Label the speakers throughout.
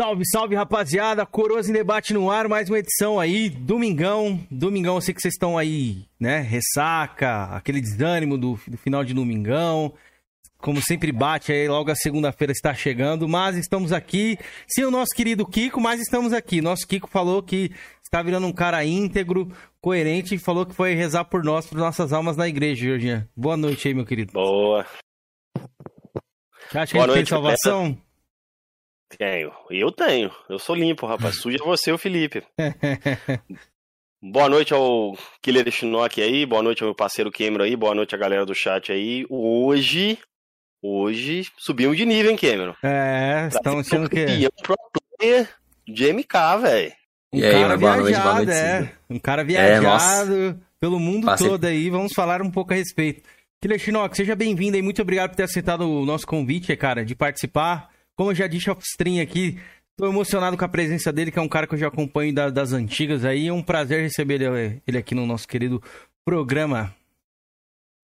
Speaker 1: Salve, salve, rapaziada. Coroas em debate no ar, mais uma edição aí. Domingão. Domingão, eu sei que vocês estão aí, né? Ressaca, aquele desânimo do, do final de domingão. Como sempre bate aí, logo a segunda-feira está chegando, mas estamos aqui. Sem o nosso querido Kiko, mas estamos aqui. Nosso Kiko falou que está virando um cara íntegro, coerente e falou que foi rezar por nós, por nossas almas na igreja, Jorginho. Boa noite aí, meu querido.
Speaker 2: Boa.
Speaker 1: Você acha que Boa a gente noite, tem salvação?
Speaker 2: Tenho. Eu tenho. Eu sou limpo, rapaz. Suja você, o Felipe. Boa noite ao Killer Shinnok aí, boa noite ao meu parceiro Cameron aí, boa noite à galera do chat aí. Hoje, hoje subimos de nível, hein, Cameron?
Speaker 1: É, estão achando que...
Speaker 2: Campeão pro player de MK, velho.
Speaker 1: Um e cara aí, viajado, noite, boa noite, é. Um cara é, viajado é, pelo mundo Passe... todo aí, vamos falar um pouco a respeito. Killer Shinnok, seja bem-vindo aí, muito obrigado por ter aceitado o nosso convite, cara, de participar. Como eu já disse off-stream aqui, tô emocionado com a presença dele, que é um cara que eu já acompanho da, das antigas aí. É um prazer receber ele, ele, aqui no nosso querido programa.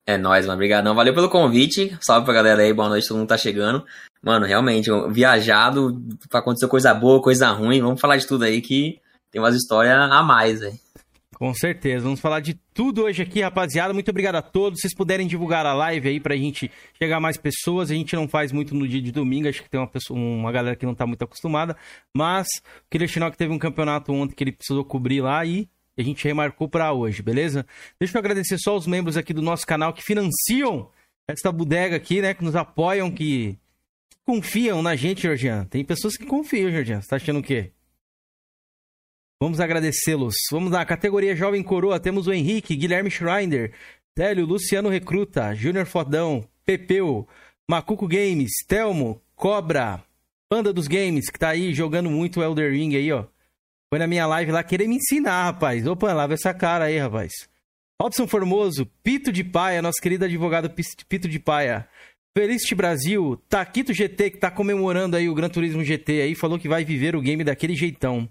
Speaker 3: É nóis, mano. Obrigadão. Valeu pelo convite. Salve pra galera aí. Boa noite, todo mundo tá chegando. Mano, realmente, viajado, acontecer coisa boa, coisa ruim. Vamos falar de tudo aí que tem umas histórias a mais, velho.
Speaker 1: Com certeza. Vamos falar de tudo hoje aqui, rapaziada. Muito obrigado a todos. Se vocês puderem divulgar a live aí pra gente chegar mais pessoas. A gente não faz muito no dia de domingo. Acho que tem uma, pessoa, uma galera que não tá muito acostumada. Mas o Killer que teve um campeonato ontem que ele precisou cobrir lá e a gente remarcou para hoje, beleza? Deixa eu agradecer só os membros aqui do nosso canal que financiam esta bodega aqui, né? Que nos apoiam, que confiam na gente, Georgian. Tem pessoas que confiam, Georgian. Você tá achando o quê? Vamos agradecê-los. Vamos lá, categoria Jovem Coroa, temos o Henrique, Guilherme Schreiner, Télio, Luciano Recruta, Júnior Fodão, Pepeu, Macuco Games, Telmo, Cobra, Panda dos Games, que tá aí jogando muito Elder Ring aí, ó. Foi na minha live lá querer me ensinar, rapaz. Opa, lava essa cara aí, rapaz. Robson Formoso, Pito de Paia, nosso querido advogado Pito de Paia. Felicity Brasil, Taquito GT, que tá comemorando aí o Gran Turismo GT aí, falou que vai viver o game daquele jeitão.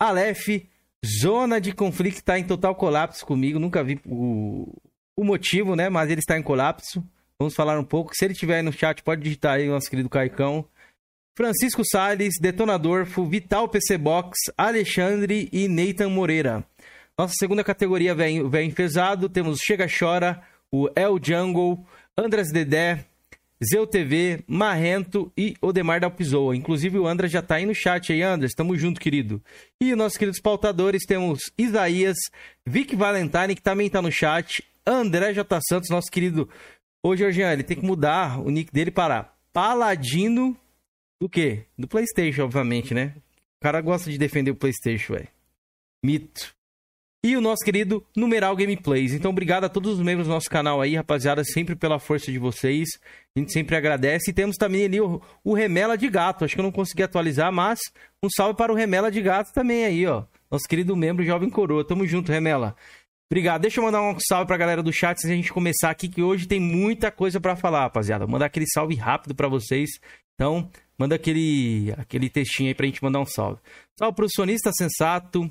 Speaker 1: Aleph, zona de conflito está em total colapso comigo. Nunca vi o, o motivo, né? Mas ele está em colapso. Vamos falar um pouco. Se ele estiver aí no chat, pode digitar aí nosso querido Caicão. Francisco Sales, Detonador, Vital PC Box, Alexandre e Nathan Moreira. Nossa segunda categoria vem, vem enfesado. Temos Chega Chora, o El Jungle, Andras Dedé, Zeu TV, Marrento e Odemar Dalpizoa. Inclusive o Andras já tá aí no chat aí, Andras. Tamo junto, querido. E nossos queridos pautadores temos Isaías, Vic Valentine, que também tá no chat, André J. Santos, nosso querido. Ô, Georgiano, ele tem que mudar o nick dele para Paladino do quê? Do PlayStation, obviamente, né? O cara gosta de defender o PlayStation, velho. Mito e o nosso querido Numeral Gameplays. Então, obrigado a todos os membros do nosso canal aí, rapaziada, sempre pela força de vocês. A gente sempre agradece. E temos também ali o, o Remela de Gato. Acho que eu não consegui atualizar, mas um salve para o Remela de Gato também aí, ó. Nosso querido membro Jovem Coroa. Tamo junto, Remela. Obrigado. Deixa eu mandar um salve pra galera do chat antes a gente começar aqui, que hoje tem muita coisa para falar, rapaziada. Vou mandar aquele salve rápido para vocês. Então, manda aquele, aquele textinho aí pra gente mandar um salve. Salve pro sonista sensato,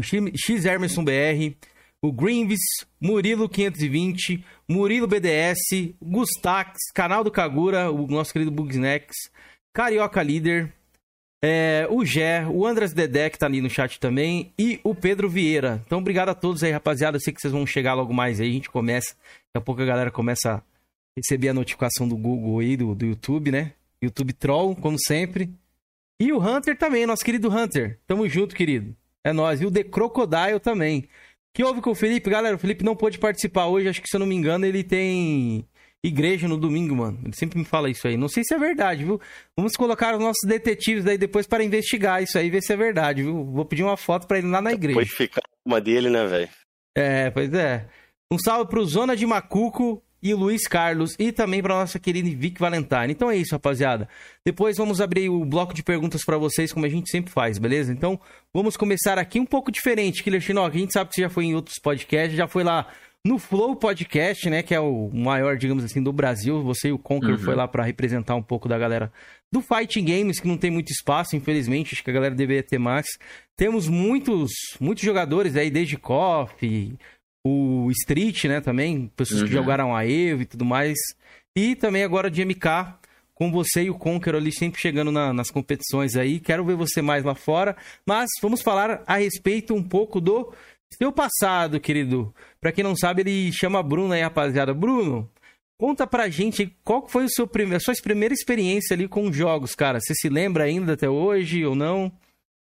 Speaker 1: X Emerson BR, o Greenvis, Murilo 520, Murilo BDS, Gustax, canal do Kagura, o nosso querido Bugsnacks, Carioca Líder, é, o Gé, o Andras Dedé, que tá ali no chat também, e o Pedro Vieira. Então, obrigado a todos aí, rapaziada. Eu sei que vocês vão chegar logo mais aí, a gente começa. Daqui a pouco a galera começa a receber a notificação do Google aí, do, do YouTube, né? YouTube Troll, como sempre. E o Hunter também, nosso querido Hunter. Tamo junto, querido. É nóis. E o The Crocodile também. que houve com o Felipe? Galera, o Felipe não pôde participar hoje. Acho que, se eu não me engano, ele tem igreja no domingo, mano. Ele sempre me fala isso aí. Não sei se é verdade, viu? Vamos colocar os nossos detetives aí depois para investigar isso aí, ver se é verdade, viu? Vou pedir uma foto para ele lá na igreja.
Speaker 2: Pode ficar uma dele, né, velho?
Speaker 1: É, pois é. Um salve pro Zona de Macuco, e o Luiz Carlos e também para nossa querida Vic Valentine. Então é isso, rapaziada. Depois vamos abrir o bloco de perguntas para vocês, como a gente sempre faz, beleza? Então vamos começar aqui um pouco diferente, Killer Chinook. A gente sabe que você já foi em outros podcasts, já foi lá no Flow Podcast, né, que é o maior, digamos assim, do Brasil. Você e o Conquer uhum. foi lá para representar um pouco da galera do Fighting Games, que não tem muito espaço, infelizmente, acho que a galera deveria ter mais. Temos muitos, muitos jogadores aí, desde Coffee, o Street, né, também, pessoas uhum. que jogaram a EVE e tudo mais. E também agora de MK, com você e o Conqueror ali sempre chegando na, nas competições aí. Quero ver você mais lá fora. Mas vamos falar a respeito um pouco do seu passado, querido. Pra quem não sabe, ele chama Bruno aí, rapaziada. Bruno, conta pra gente qual foi o seu primeiro, a sua primeira experiência ali com jogos, cara. Você se lembra ainda até hoje ou não?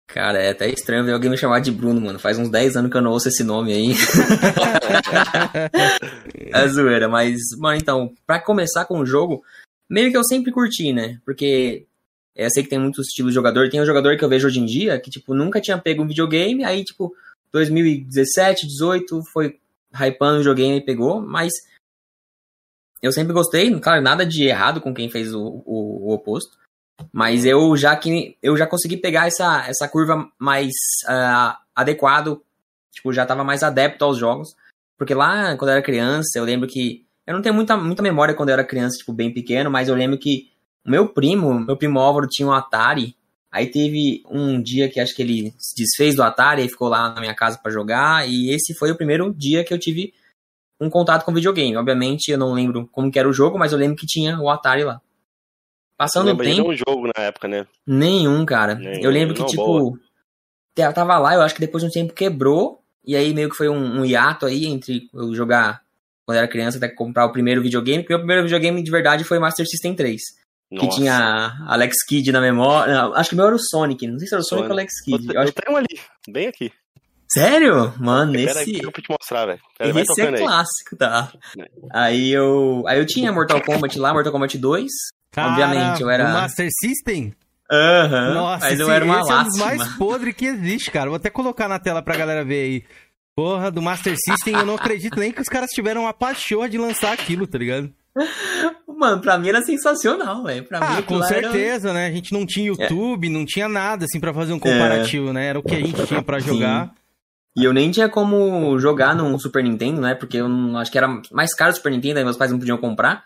Speaker 3: Cara, é até estranho ver alguém me chamar de Bruno, mano. Faz uns 10 anos que eu não ouço esse nome aí. é zoeira, mas, mano, então, pra começar com o jogo, meio que eu sempre curti, né? Porque eu sei que tem muitos estilos de jogador. Tem um jogador que eu vejo hoje em dia que, tipo, nunca tinha pego um videogame, aí, tipo, 2017, 18 foi hypando o videogame e pegou, mas eu sempre gostei, claro, nada de errado com quem fez o, o, o oposto. Mas eu já que eu já consegui pegar essa, essa curva mais uh, adequado, tipo, já tava mais adepto aos jogos. Porque lá, quando eu era criança, eu lembro que eu não tenho muita, muita memória quando eu era criança, tipo, bem pequeno, mas eu lembro que meu primo, meu primo Álvaro, tinha um Atari. Aí teve um dia que acho que ele se desfez do Atari e ficou lá na minha casa para jogar. E esse foi o primeiro dia que eu tive um contato com videogame. Obviamente eu não lembro como que era o jogo, mas eu lembro que tinha o Atari lá. Passando o tempo.
Speaker 2: nenhum jogo na época, né?
Speaker 3: Nenhum, cara. Nenhum, eu lembro que, não, tipo, boa. tava lá, eu acho que depois de um tempo quebrou. E aí meio que foi um, um hiato aí entre eu jogar quando era criança até comprar o primeiro videogame. Porque o meu primeiro videogame de verdade foi Master System 3. Nossa. Que tinha Alex Kidd na memória. Não, acho que o meu era o Sonic. Não sei se era o Sonic, Sonic ou Alex Kidd.
Speaker 2: Eu,
Speaker 3: eu,
Speaker 2: eu tenho ali, bem aqui.
Speaker 3: Sério? Mano,
Speaker 2: Pera
Speaker 3: esse.
Speaker 2: Aí, eu vou te mostrar, velho.
Speaker 3: Esse é clássico, aí. tá? Aí eu. Aí eu tinha Mortal Kombat lá, Mortal Kombat 2. Cara, Obviamente, eu era.
Speaker 1: O Master System?
Speaker 3: Aham. Uhum,
Speaker 1: Nossa,
Speaker 3: mas eu era uma
Speaker 1: esse
Speaker 3: lástima.
Speaker 1: é um dos mais podres que existe, cara. Vou até colocar na tela pra galera ver aí. Porra, do Master System, eu não acredito nem que os caras tiveram a paixão de lançar aquilo, tá ligado?
Speaker 3: Mano, pra mim era sensacional, velho.
Speaker 1: Ah,
Speaker 3: mim,
Speaker 1: com certeza, era... né? A gente não tinha YouTube, é. não tinha nada assim para fazer um comparativo, é. né? Era o que a gente tinha para jogar. Sim.
Speaker 3: E eu nem tinha como jogar num Super Nintendo, né? Porque eu não, acho que era mais caro o Super Nintendo, aí meus pais não podiam comprar.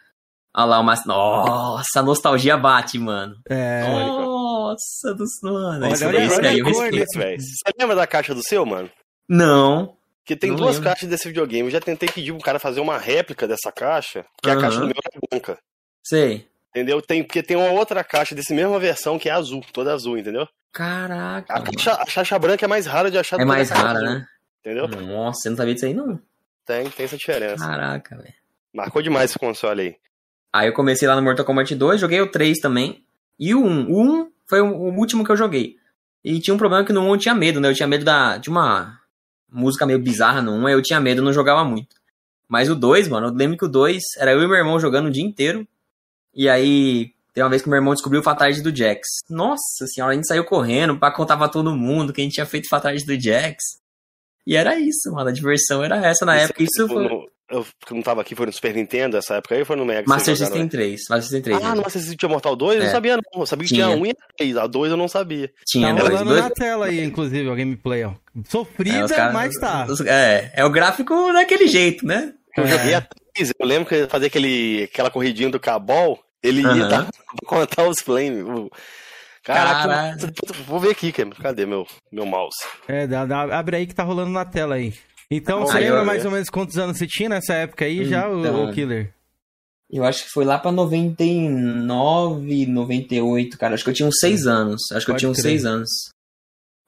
Speaker 3: Olha lá, mas Nossa, a nostalgia bate, mano.
Speaker 1: É.
Speaker 3: Nossa, dos mano.
Speaker 1: Olha,
Speaker 3: isso,
Speaker 1: olha,
Speaker 3: isso
Speaker 1: olha
Speaker 3: aí,
Speaker 1: a cor desse-
Speaker 2: velho. Você lembra da caixa do seu, mano?
Speaker 3: Não.
Speaker 2: Que tem
Speaker 3: Não
Speaker 2: duas
Speaker 3: lembro.
Speaker 2: caixas desse videogame. Eu já tentei pedir pro cara fazer uma réplica dessa caixa, que a caixa do meu é branca.
Speaker 3: Sei.
Speaker 2: Entendeu? Tem, porque tem uma outra caixa dessa mesma versão que é azul, toda azul, entendeu?
Speaker 3: Caraca.
Speaker 2: A caixa, a caixa branca é mais rara de achar do
Speaker 3: É
Speaker 2: que a
Speaker 3: mais rara,
Speaker 2: azul,
Speaker 3: né?
Speaker 2: Entendeu?
Speaker 3: Nossa, eu não sabia disso aí, não.
Speaker 2: Tem, tem essa diferença.
Speaker 3: Caraca, velho.
Speaker 2: Marcou demais esse console aí.
Speaker 3: Aí eu comecei lá no Mortal Kombat 2, joguei o 3 também. E o 1. O 1 foi o, último que eu joguei. E tinha um problema que no 1 eu tinha medo, né? Eu tinha medo da, de uma música meio bizarra no 1, aí eu tinha medo, não jogava muito. Mas o 2, mano, eu lembro que o 2 era eu e meu irmão jogando o dia inteiro. E aí, tem uma vez que meu irmão descobriu o Fatality do Jax. Nossa senhora, a gente saiu correndo pra contar pra todo mundo que a gente tinha feito Fatality do Jax. E era isso, mano, a diversão era essa na época. Isso
Speaker 2: Tipo,
Speaker 3: foi
Speaker 2: no- eu que não tava aqui, foi no Super Nintendo essa época aí ou foi no Mega?
Speaker 3: Master System 3. Master System 3.
Speaker 2: né? Ah,
Speaker 3: né?
Speaker 2: no Master System tinha Mortal 2? Eu
Speaker 3: É.
Speaker 2: não sabia não. Eu sabia que
Speaker 3: Tinha.
Speaker 2: tinha 1 e 3. A 2 eu não sabia.
Speaker 3: Tinha
Speaker 1: Tá
Speaker 3: dois,
Speaker 1: rolando
Speaker 3: dois,
Speaker 1: na tela aí, inclusive, o gameplay, ó. Sofrida,
Speaker 3: É, os caras-
Speaker 1: mas tá.
Speaker 3: os- é, é o gráfico daquele jeito, né?
Speaker 2: Eu
Speaker 1: É.
Speaker 2: joguei a 3, eu lembro que eu fazia aquele, aquela corridinha do Cabal, ele ia
Speaker 3: Aham.
Speaker 2: dar, contar os flames. o- Caraca, eu vou ver aqui, cara. cadê meu, meu mouse?
Speaker 1: É, dá- dá- abre aí que tá rolando na tela aí. Então, você lembra
Speaker 3: eu-
Speaker 1: mais ou menos quantos anos você tinha nessa época aí já, o-
Speaker 3: Então.
Speaker 1: o, Killer?
Speaker 3: Eu acho que foi lá pra 99, 98, cara. Acho que eu tinha uns 6 anos. Acho que eu
Speaker 1: Pode
Speaker 3: tinha uns
Speaker 1: crer.
Speaker 3: 6 anos.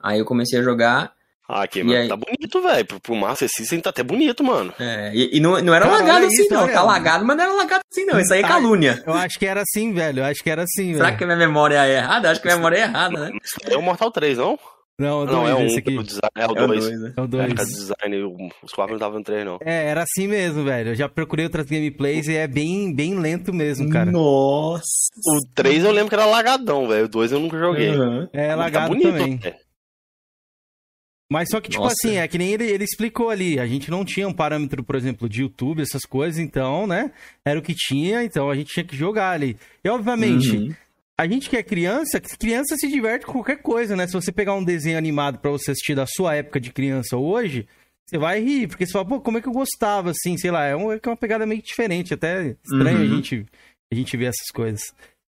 Speaker 3: Aí eu comecei a jogar.
Speaker 2: Ah,
Speaker 3: E
Speaker 2: mano,
Speaker 3: aí?
Speaker 2: tá bonito, velho. Pro, pro Master System tá até bonito, mano.
Speaker 3: é, e, e não, não era
Speaker 1: Cara,
Speaker 3: lagado assim,
Speaker 1: isso,
Speaker 3: não. Tá lagado, mas não era lagado assim, não. Isso aí é
Speaker 1: Tá.
Speaker 3: calúnia.
Speaker 1: Eu acho que era assim, velho. Eu acho que era assim,
Speaker 3: Será
Speaker 1: velho.
Speaker 3: que a minha memória é errada? Acho que a minha memória é errada, né?
Speaker 2: É o Mortal 3, não?
Speaker 1: Não, o
Speaker 2: não, é
Speaker 1: dois,
Speaker 2: um.
Speaker 1: esse aqui.
Speaker 2: O design, é o
Speaker 3: É o
Speaker 2: 2.
Speaker 3: 2, né?
Speaker 1: É o
Speaker 2: É,
Speaker 1: dois.
Speaker 2: cada design, o- os quatro não estavam no 3, não.
Speaker 1: É, era assim mesmo, velho. Eu já procurei outras gameplays e é bem, bem lento mesmo, cara.
Speaker 3: Nossa.
Speaker 2: O 3 eu lembro que era lagadão, velho. O 2 eu nunca joguei.
Speaker 3: Uhum.
Speaker 1: É
Speaker 2: Mas tá
Speaker 1: lagado
Speaker 2: bonito,
Speaker 1: também.
Speaker 2: velho.
Speaker 1: Mas só que, tipo
Speaker 3: Nossa.
Speaker 1: assim, é que nem ele, ele explicou ali. A gente não tinha um parâmetro, por exemplo, de YouTube, essas coisas, então, né? Era o que tinha, então a gente tinha que jogar ali. E, obviamente,
Speaker 3: Uhum.
Speaker 1: A gente que é criança, criança se diverte com qualquer coisa, né? Se você pegar um desenho animado pra você assistir da sua época de criança hoje, você vai rir, porque você fala, pô, como é que eu gostava, assim, sei lá, é uma, é uma pegada meio diferente, até estranho
Speaker 3: Uhum.
Speaker 1: a, gente, a gente ver essas coisas.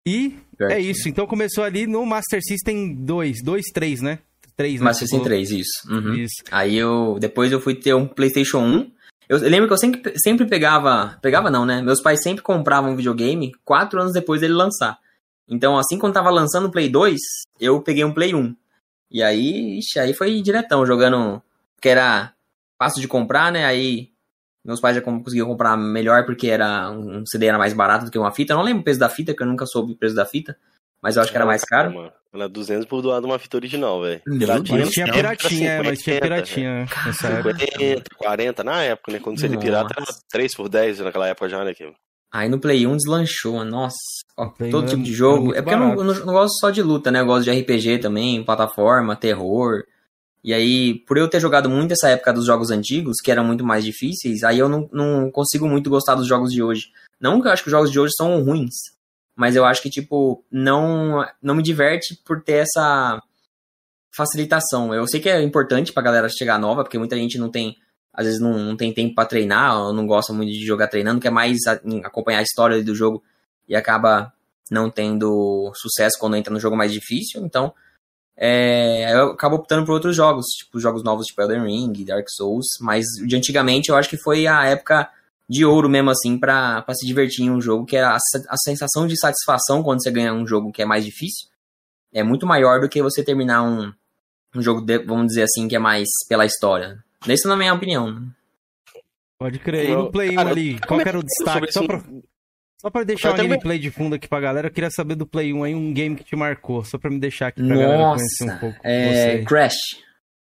Speaker 1: E é isso, então começou ali no Master System 2, 2, 3, né? 3, né?
Speaker 3: Master System
Speaker 1: falou.
Speaker 3: 3, isso. Uhum.
Speaker 1: Isso.
Speaker 3: Aí eu. Depois eu fui ter um PlayStation 1. Eu lembro que eu sempre, sempre pegava. Pegava não, né? Meus pais sempre compravam um videogame quatro anos depois dele lançar. Então, assim, quando tava lançando o Play 2, eu peguei um Play 1. E aí, ixi, aí foi diretão, jogando. Que era fácil de comprar, né? Aí meus pais já conseguiam comprar melhor porque era um CD era mais barato do que uma fita. Eu não lembro o preço da fita, que eu nunca soube o preço da fita. Mas eu acho que era mais caro.
Speaker 2: Mano, era 200 por doar de uma fita original, velho.
Speaker 1: Mas tinha piratinha, mas tinha piratinha. Nessa
Speaker 2: 50, 40 na época, né? Quando você de pirata era 3 por 10 naquela época já, né?
Speaker 3: Aí no Play 1 deslanchou, nossa. Ó, todo tipo de jogo. É porque eu não, não, não, gosto só de luta, né? Eu gosto de RPG também, plataforma, terror. E aí, por eu ter jogado muito essa época dos jogos antigos, que eram muito mais difíceis, aí eu não, não consigo muito gostar dos jogos de hoje. Não que eu acho que os jogos de hoje são ruins, mas eu acho que, tipo, não, não me diverte por ter essa facilitação. Eu sei que é importante pra galera chegar nova, porque muita gente não tem às vezes não, não tem tempo para treinar, ou não gosta muito de jogar treinando, quer mais acompanhar a história do jogo e acaba não tendo sucesso quando entra no jogo mais difícil. Então, é, eu acabo optando por outros jogos, tipo jogos novos tipo Elden Ring, Dark Souls, mas de antigamente eu acho que foi a época de ouro mesmo assim para se divertir em um jogo, que a, a sensação de satisfação quando você ganha um jogo que é mais difícil, é muito maior do que você terminar um, um jogo, de, vamos dizer assim, que é mais pela história. Nessa na minha opinião.
Speaker 1: Pode crer. E no Play 1 ali, qual era o destaque? Só pra, só pra deixar uma gameplay de fundo aqui pra galera, eu queria saber do Play 1 aí, um game que te marcou, só pra me deixar aqui pra
Speaker 3: Nossa,
Speaker 1: galera conhecer um pouco.
Speaker 3: É... Você. Crash.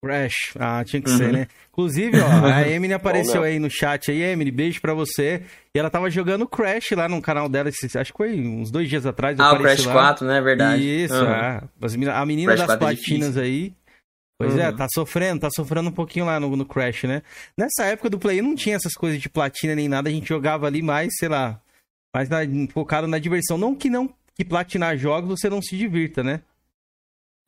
Speaker 1: Crash, ah, tinha que uhum. ser, né? Inclusive, ó, a Emily apareceu aí no chat aí, Emily, beijo pra você. E ela tava jogando Crash lá no canal dela, acho que foi uns dois dias atrás.
Speaker 3: Ah, o Crash lá. 4, né? Verdade.
Speaker 1: Isso, uhum. a menina Crash das é platinas é aí. Pois é, uhum. é, tá sofrendo, tá sofrendo um pouquinho lá no, no Crash, né? Nessa época do Play não tinha essas coisas de platina nem nada, a gente jogava ali mais, sei lá, mais na, focado na diversão. Não que não que platinar jogos você não se divirta, né?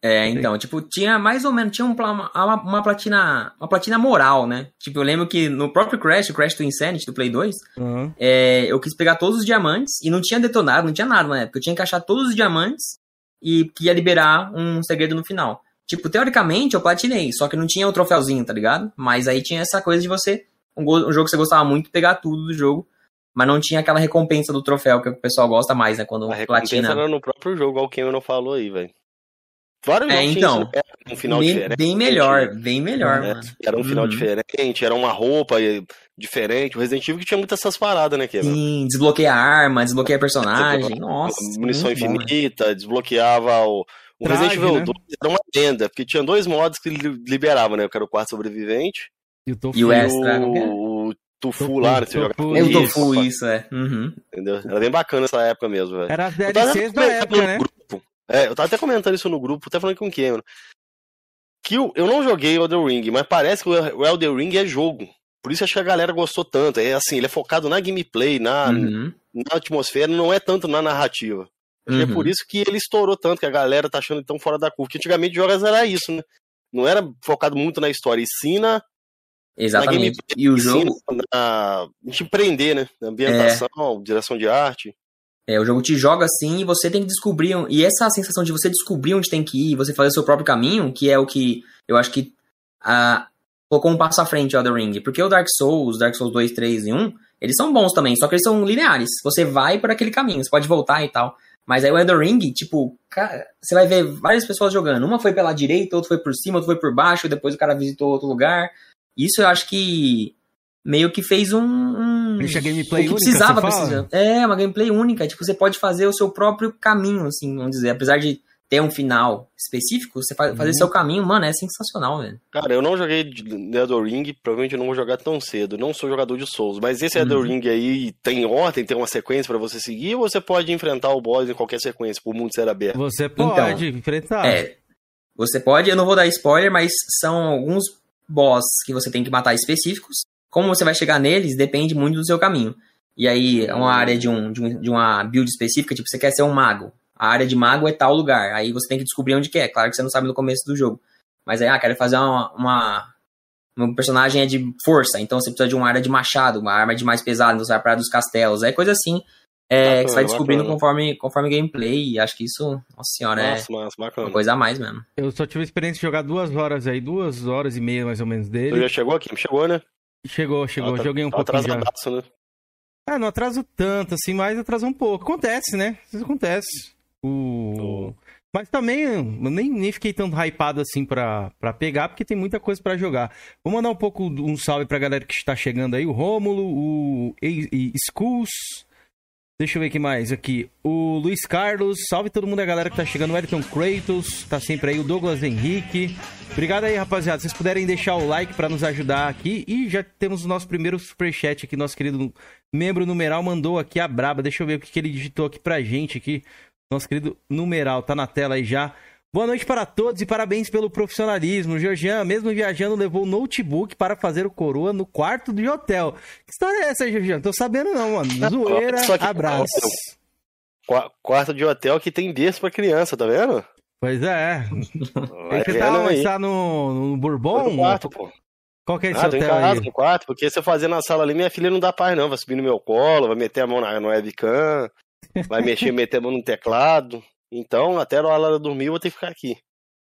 Speaker 3: É, então, tipo, tinha mais ou menos, tinha um, uma, uma, platina, uma platina moral, né? Tipo, eu lembro que no próprio Crash, o Crash do Insanity, do Play 2, uhum. é, eu quis pegar todos os diamantes e não tinha detonado, não tinha nada na época. Eu tinha que achar todos os diamantes e que ia liberar um segredo no final. Tipo, teoricamente eu platinei, só que não tinha o troféuzinho, tá ligado? Mas aí tinha essa coisa de você, um, um jogo que você gostava muito, pegar tudo do jogo, mas não tinha aquela recompensa do troféu que o pessoal gosta mais, né? Quando
Speaker 2: a
Speaker 3: platina.
Speaker 2: era no próprio jogo, o Cameron falou aí, velho.
Speaker 3: Vários é, então, um final bem, diferente. Bem melhor, bem melhor,
Speaker 2: né? Era um final uhum. diferente, era uma roupa diferente. O Resident Evil que tinha muitas essas paradas, né, Cameron?
Speaker 3: Sim, desbloqueia arma, desbloqueia personagem, nossa.
Speaker 2: Munição infinita, bom, desbloqueava o, o Traje, Resident Evil né? 2 era uma lenda, porque tinha dois modos que liberavam, né? Que era o quarto sobrevivente.
Speaker 3: E o, tofu. E o extra.
Speaker 2: O, o Tofu, lá, né? Você joga
Speaker 3: É o Tofu, isso, é. Uhum.
Speaker 2: Entendeu? Era bem bacana essa época mesmo, velho.
Speaker 1: Era as DLCs da época, né?
Speaker 2: Grupo. É, eu tava até comentando isso no grupo, até falando com o Cameron. Que eu, eu não joguei o Elden Ring, mas parece que o Elden Ring é jogo. Por isso acho que a galera gostou tanto. É assim, ele é focado na gameplay, na, uhum. na atmosfera, não é tanto na narrativa. Uhum. É por isso que ele estourou tanto, que a galera tá achando tão fora da curva. Porque antigamente jogos era isso, né? Não era focado muito na história, e sim na.
Speaker 3: Exatamente. Na e o jogo.
Speaker 2: Na, te prender, né? Na ambientação, é. direção de arte.
Speaker 3: É, o jogo te joga assim e você tem que descobrir. E essa sensação de você descobrir onde tem que ir, você fazer o seu próprio caminho, que é o que eu acho que a, colocou um passo à frente o Elden Ring. Porque o Dark Souls, Dark Souls 2, 3 e 1, eles são bons também, só que eles são lineares. Você vai por aquele caminho, você pode voltar e tal. Mas aí o Elden Ring, tipo, cara, você vai ver várias pessoas jogando. Uma foi pela direita, outra foi por cima, outra foi por baixo, depois o cara visitou outro lugar. Isso eu acho que meio que fez um. um
Speaker 1: Deixa gameplay
Speaker 3: o que precisava, precisava. É, uma gameplay única. Tipo, você pode fazer o seu próprio caminho, assim, vamos dizer. Apesar de ter um final específico, você fazer uhum. seu caminho, mano, é sensacional, velho.
Speaker 2: Cara, eu não joguei Elden Ring, provavelmente eu não vou jogar tão cedo. Não sou jogador de Souls, mas esse uhum. Elden Ring aí tem ordem, tem uma sequência para você seguir, ou você pode enfrentar o boss em qualquer sequência, por mundo ser aberto?
Speaker 1: Você pode então, enfrentar.
Speaker 3: É, você pode, eu não vou dar spoiler, mas são alguns boss que você tem que matar específicos. Como você vai chegar neles depende muito do seu caminho. E aí, é uma área de, um, de, um, de uma build específica, tipo, você quer ser um mago a área de mago é tal lugar. Aí você tem que descobrir onde que é. Claro que você não sabe no começo do jogo. Mas aí, ah, quero fazer uma, uma meu personagem é de força, então você precisa de uma área de machado, uma arma de mais pesada, então você vai para dos castelos, é coisa assim. É, bacana, que você vai descobrindo conforme, conforme gameplay, e acho que isso, nossa senhora, é
Speaker 2: nossa, é massa,
Speaker 3: uma coisa a mais mesmo.
Speaker 1: Eu só tive a experiência de jogar duas horas aí, duas horas e meia mais ou menos dele.
Speaker 2: Tu já chegou aqui? Chegou, né?
Speaker 1: Chegou, chegou, tá, joguei um tá pouquinho já. Né? Ah, não atraso tanto assim, mas atrasou um pouco. Acontece, né? Isso acontece. O... Mas também eu nem, nem fiquei tão hypado assim pra, pra pegar, porque tem muita coisa pra jogar. Vou mandar um pouco um salve pra galera que está chegando aí. O Rômulo, o e, e, Schools. Deixa eu ver aqui mais aqui. O Luiz Carlos, salve todo mundo, a galera que tá chegando. O Elton Kratos, tá sempre aí. O Douglas Henrique. Obrigado aí, rapaziada. Se vocês puderem deixar o like para nos ajudar aqui. E já temos o nosso primeiro superchat aqui. Nosso querido membro numeral mandou aqui a braba. Deixa eu ver o que, que ele digitou aqui pra gente aqui. Nosso querido numeral, tá na tela aí já. Boa noite para todos e parabéns pelo profissionalismo. Georgian, mesmo viajando, levou o notebook para fazer o coroa no quarto de hotel. Que história é essa, Georgian? Tô sabendo não, mano. Zoeira, que, abraço.
Speaker 2: Quarto de hotel que tem berço pra criança, tá vendo?
Speaker 1: Pois é. Vai você tá, aí. tá no, no Bourbon?
Speaker 2: No quarto, pô.
Speaker 1: Qual que é esse ah, hotel
Speaker 2: casa, aí? no quarto, porque se eu fazer na sala ali, minha filha não dá paz não. Vai subir no meu colo, vai meter a mão na, no webcam, vai mexer, meter a mão no teclado. Então, até na hora de dormir, eu vou ter que ficar aqui.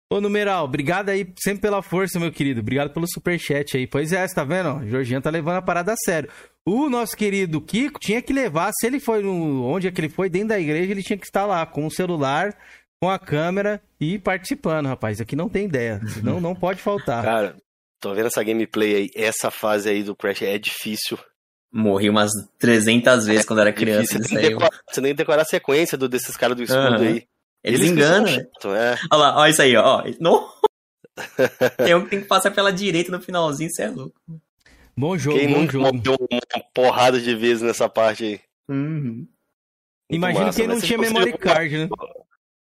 Speaker 1: Ô, numeral, obrigado aí sempre pela força, meu querido. Obrigado pelo superchat aí. Pois é, você tá vendo? O Jorginho tá levando a parada a sério. O nosso querido Kiko tinha que levar, se ele foi no, onde é que ele foi, dentro da igreja, ele tinha que estar lá com o celular, com a câmera e participando, rapaz. Aqui não tem ideia. Senão não pode faltar.
Speaker 2: Cara, tô vendo essa gameplay aí. Essa fase aí do Crash é difícil.
Speaker 3: Morri umas 300 vezes quando era criança.
Speaker 2: Você nem, decorar, você nem decorar a sequência do, desses caras do escudo uhum. aí.
Speaker 3: Eles, Eles enganam. É. Olha lá, olha isso aí, ó. Não. tem um que tem que passar pela direita no finalzinho, você é louco.
Speaker 1: Bom jogo, Quem bom jogo.
Speaker 2: uma porrada de vezes nessa parte aí.
Speaker 3: Uhum.
Speaker 1: Imagina quem né? não tinha memory card, né?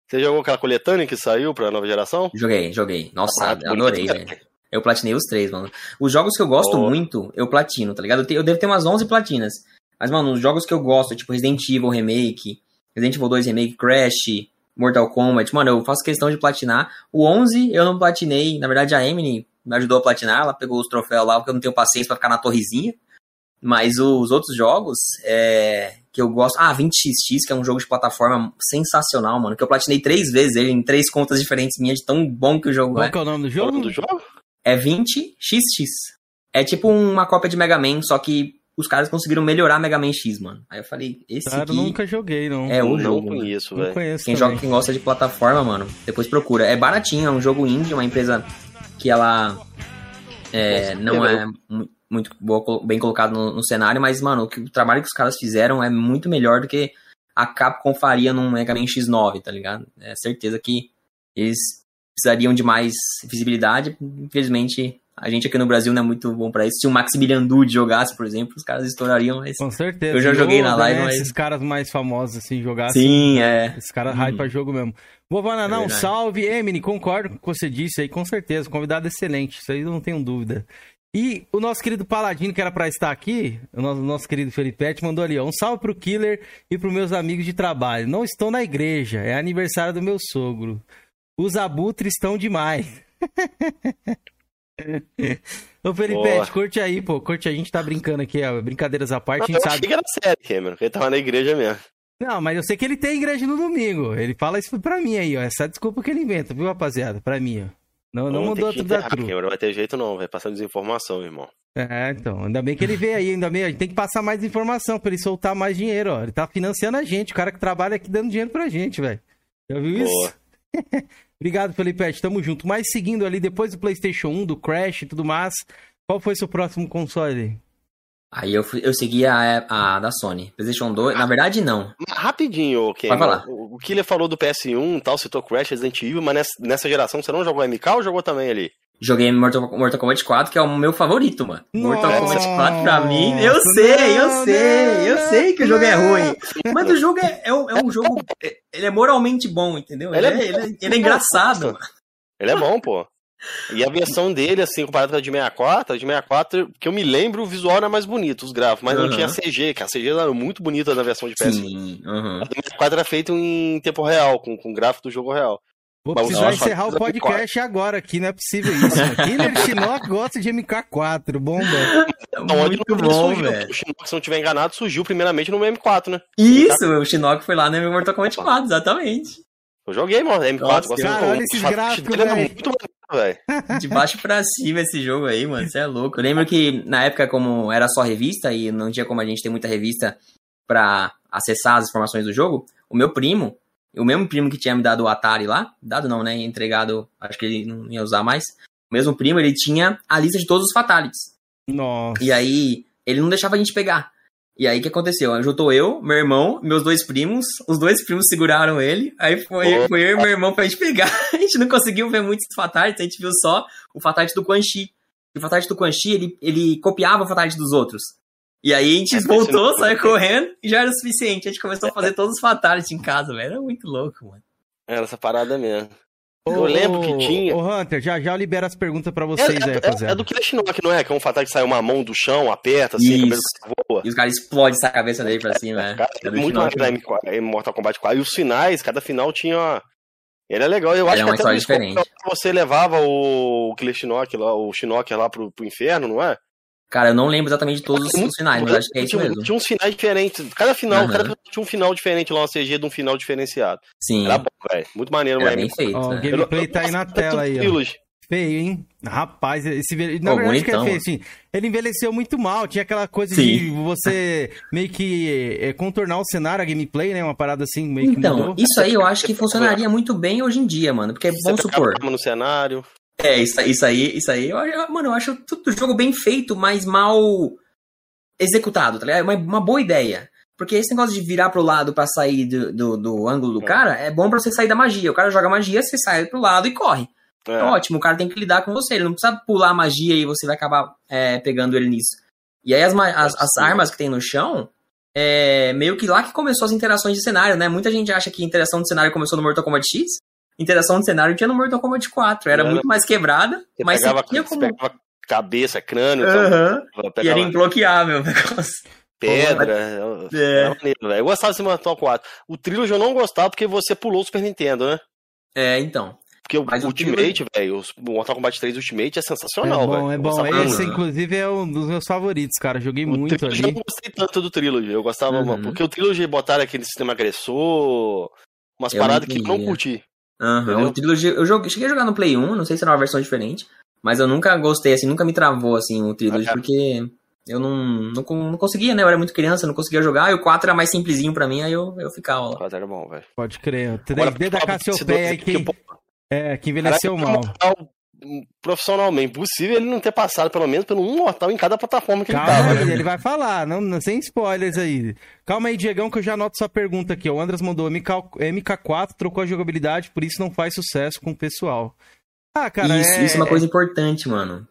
Speaker 2: Você jogou aquela coletânea que saiu pra nova geração?
Speaker 3: Joguei, joguei. Nossa, ah, adorei, velho. Eu platinei os três, mano. Os jogos que eu gosto oh. muito, eu platino, tá ligado? Eu, te, eu devo ter umas 11 platinas. Mas, mano, os jogos que eu gosto, tipo Resident Evil Remake, Resident Evil 2 Remake, Crash, Mortal Kombat, mano, eu faço questão de platinar. O 11 eu não platinei, na verdade a Emily me ajudou a platinar, ela pegou os troféus lá, porque eu não tenho paciência para ficar na torrezinha. Mas os outros jogos é, que eu gosto. Ah, 20XX, que é um jogo de plataforma sensacional, mano. Que eu platinei três vezes ele em três contas diferentes minhas, de tão bom que o jogo
Speaker 1: Qual
Speaker 3: é.
Speaker 1: Qual é o nome do jogo?
Speaker 2: do jogo?
Speaker 3: É 20XX. É tipo uma cópia de Mega Man, só que os caras conseguiram melhorar Mega Man X, mano. Aí eu falei, esse cara, aqui...
Speaker 1: nunca joguei, não.
Speaker 3: É o
Speaker 2: não
Speaker 3: jogo.
Speaker 2: Conheço,
Speaker 1: velho.
Speaker 3: Quem joga, quem gosta de plataforma, mano, depois procura. É baratinho, é um jogo indie, uma empresa que ela é, não é muito boa, bem colocado no, no, cenário, mas, mano, o, o trabalho que os caras fizeram é muito melhor do que a Capcom faria num Mega Man X9, tá ligado? É certeza que eles precisariam de mais visibilidade, infelizmente a gente aqui no Brasil não é muito bom para isso. Se o Maximilian Dude jogasse, por exemplo, os caras estourariam, mas.
Speaker 1: Com certeza.
Speaker 3: Eu já joguei na live, né? mas.
Speaker 1: Esses caras mais famosos, assim, jogassem.
Speaker 3: Sim, é.
Speaker 1: Esses caras hum. hype jogo mesmo. Vovana, é um salve. Emily, concordo com o que você disse aí, com certeza. Convidado excelente, isso aí eu não tenho dúvida. E o nosso querido Paladino, que era para estar aqui, o nosso, nosso querido Felipete, mandou ali, ó, um salve pro Killer e pros meus amigos de trabalho. Não estou na igreja, é aniversário do meu sogro. Os abutres estão demais. Ô Felipe, curte aí, pô. Curte aí, a gente tá brincando aqui, ó. Brincadeiras à parte,
Speaker 2: não, a
Speaker 1: gente sabe.
Speaker 2: que era sério, Cameron, ele tava na igreja mesmo.
Speaker 1: Não, mas eu sei que ele tem igreja no domingo. Ele fala isso pra mim aí, ó. Essa desculpa que ele inventa, viu, rapaziada? Pra mim, ó. Não, não, não mudou tudo da cru.
Speaker 2: Não vai ter jeito não, vai passar desinformação, irmão.
Speaker 1: É, então. Ainda bem que ele veio aí, ainda bem. A gente tem que passar mais informação pra ele soltar mais dinheiro, ó. Ele tá financiando a gente, o cara que trabalha aqui dando dinheiro pra gente, velho. Já viu Boa. isso? Obrigado, Felipe. Tamo junto. Mas seguindo ali, depois do PlayStation 1, do Crash e tudo mais, qual foi seu próximo console?
Speaker 3: Aí eu, fui, eu segui a, a da Sony. PlayStation 2, na verdade não.
Speaker 2: Rapidinho, Ken.
Speaker 3: Pode falar.
Speaker 2: O, o Killer falou do PS1 tal, citou Crash, Resident Evil, mas nessa, nessa geração você não jogou MK ou jogou também ali?
Speaker 3: Joguei Mortal, Mortal Kombat 4, que é o meu favorito, mano. Nossa. Mortal Kombat 4 pra mim, eu sei, eu sei, eu sei que o jogo é ruim. Mas o jogo é, é, um, é um jogo. Ele é moralmente bom, entendeu? Ele, ele, é, ele, é, ele é engraçado, mano.
Speaker 2: Ele é bom, pô. E a versão dele, assim, comparada com a de 64, a de 64, que eu me lembro, o visual era mais bonito, os gráficos, mas uhum. não tinha CG, que a CG era muito bonita na versão de PS.
Speaker 3: Sim, uhum. A
Speaker 2: de 64 era feito em tempo real, com, com gráfico do jogo real.
Speaker 1: Vou precisar Nossa, encerrar o podcast agora aqui, não é possível isso. Killer Shinnok gosta de MK4, bomba.
Speaker 3: Não, Muito bom, velho.
Speaker 2: O Shinnok, se não tiver enganado, surgiu primeiramente no M4, né?
Speaker 3: Isso, o Shinnok foi lá no Mortal Kombat 4, exatamente.
Speaker 2: Eu joguei, mano, M4. Nossa,
Speaker 1: cara, olha esses gráficos, velho.
Speaker 2: Muito velho.
Speaker 3: De baixo pra cima esse jogo aí, mano, você é louco. Eu lembro que na época, como era só revista e não tinha como a gente ter muita revista pra acessar as informações do jogo, o meu primo, o mesmo primo que tinha me dado o Atari lá, dado não, né? Entregado, acho que ele não ia usar mais. O mesmo primo, ele tinha a lista de todos os Fatalities.
Speaker 1: Nossa.
Speaker 3: E aí, ele não deixava a gente pegar. E aí, o que aconteceu? Juntou eu, meu irmão, meus dois primos, os dois primos seguraram ele, aí foi, foi eu e meu irmão pra gente pegar. A gente não conseguiu ver muitos Fatalities, a gente viu só o Fatality do Quan Chi. O Fatality do Quan Chi, ele, ele copiava o Fatality dos outros. E aí a gente voltou, saiu correndo e já era o suficiente. A gente começou a fazer todos os fatalities em casa, velho. Era muito louco, mano.
Speaker 2: Era essa parada mesmo. Eu lembro que tinha.
Speaker 1: Ô, Hunter, já já libera as perguntas pra vocês
Speaker 2: é,
Speaker 1: aí,
Speaker 2: é,
Speaker 1: rapaziada.
Speaker 2: É do que Shinnok, não é? Que é um fatal que sai uma mão do chão, aperta, assim,
Speaker 3: Isso.
Speaker 2: a cabeça voa.
Speaker 3: E os caras explodem essa cabeça dele pra cima, né? É
Speaker 2: é muito mais da M4, em Mortal Kombat 4. E os finais, cada final tinha. Era legal. Eu acho que
Speaker 3: uma
Speaker 2: até
Speaker 3: história diferente.
Speaker 2: você levava o Killer Shinnok lá, o Shinnok lá pro, pro inferno, não é?
Speaker 3: Cara, eu não lembro exatamente de todos os, os finais, mas acho que é isso
Speaker 2: tinha,
Speaker 3: mesmo.
Speaker 2: Tinha uns finais diferentes. Cada final,
Speaker 3: Aham.
Speaker 2: cada final tinha um final diferente lá, uma CG de um final diferenciado.
Speaker 3: Sim,
Speaker 2: Era bom, velho. Muito maneiro, mano.
Speaker 3: bem feito.
Speaker 1: Ó, o
Speaker 3: né?
Speaker 1: gameplay tá aí na tela aí, ó. Feio, hein? Rapaz, esse Na
Speaker 3: Pô,
Speaker 1: verdade, que é
Speaker 3: bonitão,
Speaker 1: feio, assim. Ele envelheceu muito mal. Tinha aquela coisa
Speaker 3: Sim.
Speaker 1: de você meio que é, contornar o cenário, a gameplay, né? Uma parada assim, meio que
Speaker 3: Então,
Speaker 1: mudou.
Speaker 3: isso aí eu acho que funcionaria muito bem hoje em dia, mano. Porque, vamos supor,
Speaker 2: no cenário.
Speaker 3: É, isso, isso aí, isso aí, eu, eu- mano, eu acho tudo jogo bem feito, mas mal executado, tá ligado? É Uma, uma boa ideia. Porque esse negócio de virar pro lado pra sair do, do, do ângulo do
Speaker 2: É.
Speaker 3: cara é bom pra você sair da magia. O cara joga magia, você sai pro lado e corre.
Speaker 2: É.
Speaker 3: É ótimo, o cara tem que lidar com você. Ele não precisa pular a magia e você vai acabar é, pegando ele nisso. E aí as, as, as armas que tem no chão, é meio que lá que começou as interações de cenário, né? Muita gente acha que a interação de cenário começou no Mortal Kombat X. Interação de cenário tinha no Mortal Kombat 4. Era
Speaker 2: Era.
Speaker 3: muito mais quebrada,
Speaker 2: Você
Speaker 3: mas
Speaker 2: pegava,
Speaker 3: você tinha
Speaker 2: você
Speaker 3: como...
Speaker 2: pegava cabeça, crânio,
Speaker 3: Aham.
Speaker 2: então,
Speaker 3: E
Speaker 2: pegava
Speaker 3: era imbloqueável o negócio.
Speaker 2: pedra.
Speaker 3: É.
Speaker 2: Maneiro, velho. Eu gostava desse Mortal 4. O Trilogy eu não gostava porque você pulou o Super Nintendo, né?
Speaker 3: É, então.
Speaker 2: Porque o
Speaker 3: Mas o
Speaker 2: Ultimate, velho, o Mortal Kombat 3 Ultimate é
Speaker 1: É
Speaker 2: sensacional,
Speaker 1: bom,
Speaker 2: velho.
Speaker 1: é
Speaker 2: Eu
Speaker 1: bom.
Speaker 2: gostava
Speaker 1: Esse,
Speaker 2: muito.
Speaker 1: inclusive, é um dos meus favoritos, cara. Joguei
Speaker 2: O
Speaker 1: muito
Speaker 2: Trilogy eu
Speaker 1: ali.
Speaker 2: não gostei tanto do Trilogy. Eu gostava,
Speaker 3: Uhum.
Speaker 2: porque o Trilogy botaram aquele sistema agressor, umas
Speaker 3: Eu
Speaker 2: paradas que eu não curti.
Speaker 3: Aham.
Speaker 2: Entendeu?
Speaker 3: O Trilogy, eu joguei, cheguei a jogar no Play 1, não sei se era uma versão diferente, mas eu nunca gostei, assim, nunca me travou, assim, o Trilogy,
Speaker 2: Ah, é.
Speaker 3: porque eu não, não, não conseguia, né? Eu era muito criança, não conseguia jogar, e o 4 era mais simplesinho pra mim, aí eu, eu ficava lá.
Speaker 2: Mas era bom, velho.
Speaker 1: Pode crer.
Speaker 2: Agora,
Speaker 1: 3D da
Speaker 2: fala desse
Speaker 1: Cassiopeia que,
Speaker 2: aqui, pô,
Speaker 1: é, que envelheceu
Speaker 2: Caraca,
Speaker 1: mal.
Speaker 2: Profissionalmente, impossível ele não ter passado pelo menos pelo um mortal em cada plataforma que
Speaker 1: Calma
Speaker 2: ele tava,
Speaker 1: aí,
Speaker 2: né?
Speaker 1: ele vai falar, não, não- sem spoilers aí. Calma aí, Diegão, que eu já anoto sua pergunta aqui. O Andras mandou MK, MK4, trocou a jogabilidade, por isso não faz sucesso com o pessoal. Ah, cara,
Speaker 3: isso,
Speaker 1: é...
Speaker 3: isso é uma coisa importante, mano.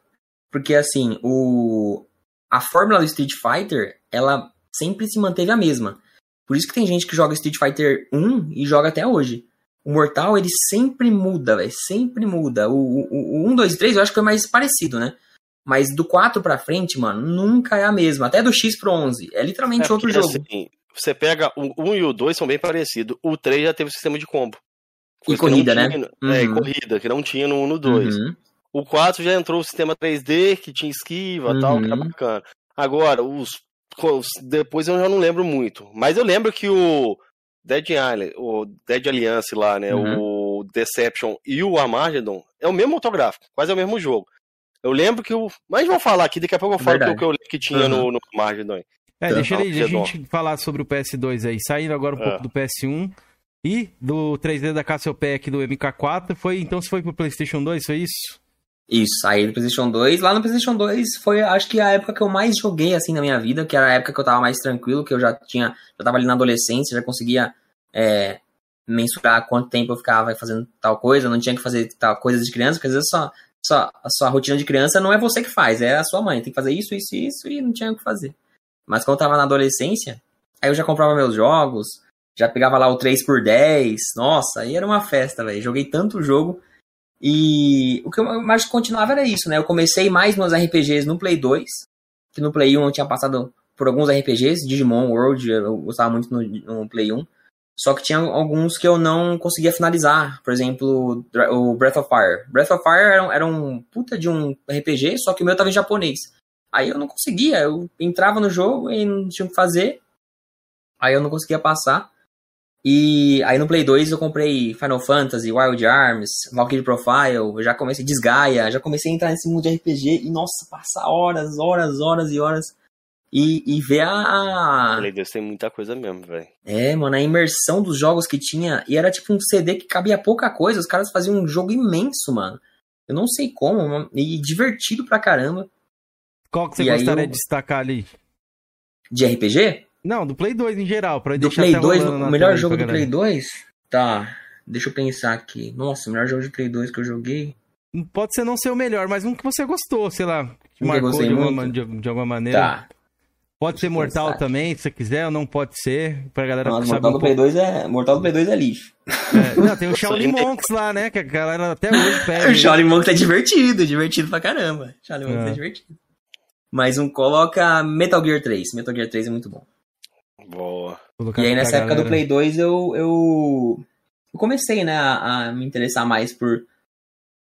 Speaker 3: Porque, assim, o... a fórmula do Street Fighter, ela sempre se manteve a mesma. Por isso que tem gente que joga Street Fighter 1 e joga até hoje. O Mortal, ele sempre muda, velho. Sempre muda. O, o, o 1, 2 e 3 eu acho que é mais parecido, né? Mas do 4 pra frente, mano, nunca é a mesma. Até do X pro 11. É literalmente
Speaker 2: É
Speaker 3: outro jogo.
Speaker 2: assim, você pega o 1 e o 2 são bem parecidos. O 3 já teve o sistema de combo.
Speaker 3: E
Speaker 2: Coisa
Speaker 3: corrida, né?
Speaker 2: tinha no- É, e
Speaker 3: Uhum.
Speaker 2: corrida, que não tinha no 1 e no 2.
Speaker 3: Uhum.
Speaker 2: O 4 já entrou o sistema 3D, que tinha esquiva e tal, que era
Speaker 3: Uhum.
Speaker 2: bacana. Agora, os, os- Depois eu já não lembro muito. Mas eu lembro que o Dead Island, o Dead Alliance lá, né?
Speaker 3: Uhum.
Speaker 2: O Deception e o Armageddon é o mesmo motográfico, quase é o mesmo jogo. Eu lembro que o. Mas vou falar aqui, daqui a pouco eu falo
Speaker 3: Verdade.
Speaker 2: o que eu lembro que tinha
Speaker 3: Uhum.
Speaker 2: no, no Armageddon. aí.
Speaker 1: É, deixa, ele, a gente falar sobre o PS2 aí. Saindo agora um
Speaker 2: É.
Speaker 1: pouco do PS1 e do 3D da Cassiopeia aqui do MK4. Foi, então você foi pro PlayStation 2, foi isso?
Speaker 3: Isso, aí no PlayStation 2. Lá no PlayStation 2 foi, acho que a época que eu mais joguei, assim, na minha vida, que era a época que eu tava mais tranquilo, que eu já tinha, já tava ali na adolescência, já conseguia é, mensurar quanto tempo eu ficava fazendo tal coisa, não tinha que fazer tal coisa de criança, porque às vezes só, só, a sua rotina de criança não é você que faz, é a sua mãe, tem que fazer isso, isso e isso, e não tinha o que fazer. Mas quando eu tava na adolescência, aí eu já comprava meus jogos, já pegava lá o 3x10, nossa, aí era uma festa, velho, joguei tanto jogo, e o que eu mais continuava era isso, né? Eu comecei mais nos RPGs no Play 2, que no Play 1 eu tinha passado por alguns RPGs, Digimon World, eu gostava muito no, no Play 1. Só que tinha alguns que eu não conseguia finalizar. Por exemplo, o Breath of Fire. Breath of Fire era, um- era um puta de um RPG, só que o meu tava em japonês. Aí eu não conseguia, eu entrava no jogo e não tinha o que fazer. Aí eu não conseguia passar. E aí no Play 2 eu comprei Final Fantasy, Wild Arms, Valkyrie Profile, eu já comecei Desgaia, já comecei a entrar nesse mundo de RPG e nossa, passar horas, horas, horas e horas. e, e ver a.
Speaker 2: Play 2 tem muita coisa mesmo, velho.
Speaker 3: É, mano, a imersão dos jogos que tinha. E era tipo um CD que cabia pouca coisa. Os caras faziam um jogo imenso, mano. Eu não sei como, mano, e divertido pra caramba.
Speaker 1: Qual que você
Speaker 3: E
Speaker 1: gostaria
Speaker 3: eu-
Speaker 1: de destacar ali?
Speaker 3: De RPG?
Speaker 1: Não, do Play 2 em geral, pra
Speaker 3: Do Play
Speaker 1: até
Speaker 3: 2,
Speaker 1: rolando na
Speaker 3: o melhor jogo do Play
Speaker 1: galera.
Speaker 3: 2? Tá. Deixa eu pensar aqui. Nossa, o melhor jogo de Play 2 que eu joguei.
Speaker 1: Pode ser não ser o melhor, mas um que você gostou, sei lá, que marcou de alguma, de, de alguma maneira.
Speaker 3: Tá.
Speaker 1: Pode ser
Speaker 3: Deixa eu
Speaker 1: Mortal também, se você quiser, ou não pode ser, pra galera saber
Speaker 3: Mortal
Speaker 1: um
Speaker 3: do Play
Speaker 1: pouco.
Speaker 3: 2 é. Mortal do Play 2 é lixo.
Speaker 1: É, não, tem o Shaolin Monks lá, né, que a galera até hoje pede.
Speaker 3: O Shaolin Monks é divertido, divertido pra caramba. Shaolin Monks
Speaker 1: É.
Speaker 3: é divertido. Mas um coloca Metal Gear 3. Metal Gear 3 é muito bom.
Speaker 2: Boa.
Speaker 3: E aí nessa época do
Speaker 1: galera.
Speaker 3: Play 2 eu, eu, eu comecei, né, a, a me interessar mais por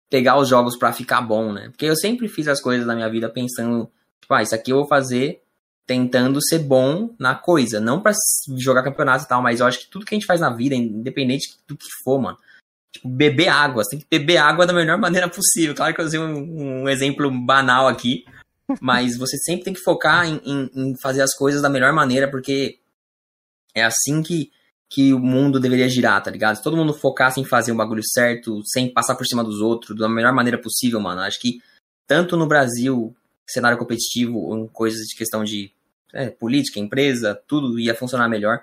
Speaker 3: pegar os jogos pra ficar bom, né? Porque eu sempre fiz as coisas na minha vida pensando, tipo, ah, isso aqui eu vou fazer tentando ser bom na coisa, não pra s- jogar campeonato e tal, mas eu acho que tudo que a gente faz na vida, independente do que for, mano, tipo, beber água, você tem que beber água da melhor maneira possível. Claro que eu usei um, um exemplo banal aqui, mas você sempre tem que focar em, em- em fazer as coisas da melhor maneira, porque é assim que, que o mundo deveria girar, tá ligado? Se todo mundo focasse em fazer um bagulho certo, sem passar por cima dos outros, da melhor maneira possível, mano, acho que tanto no Brasil, cenário competitivo, ou em coisas de questão de é, política, empresa, tudo ia funcionar melhor.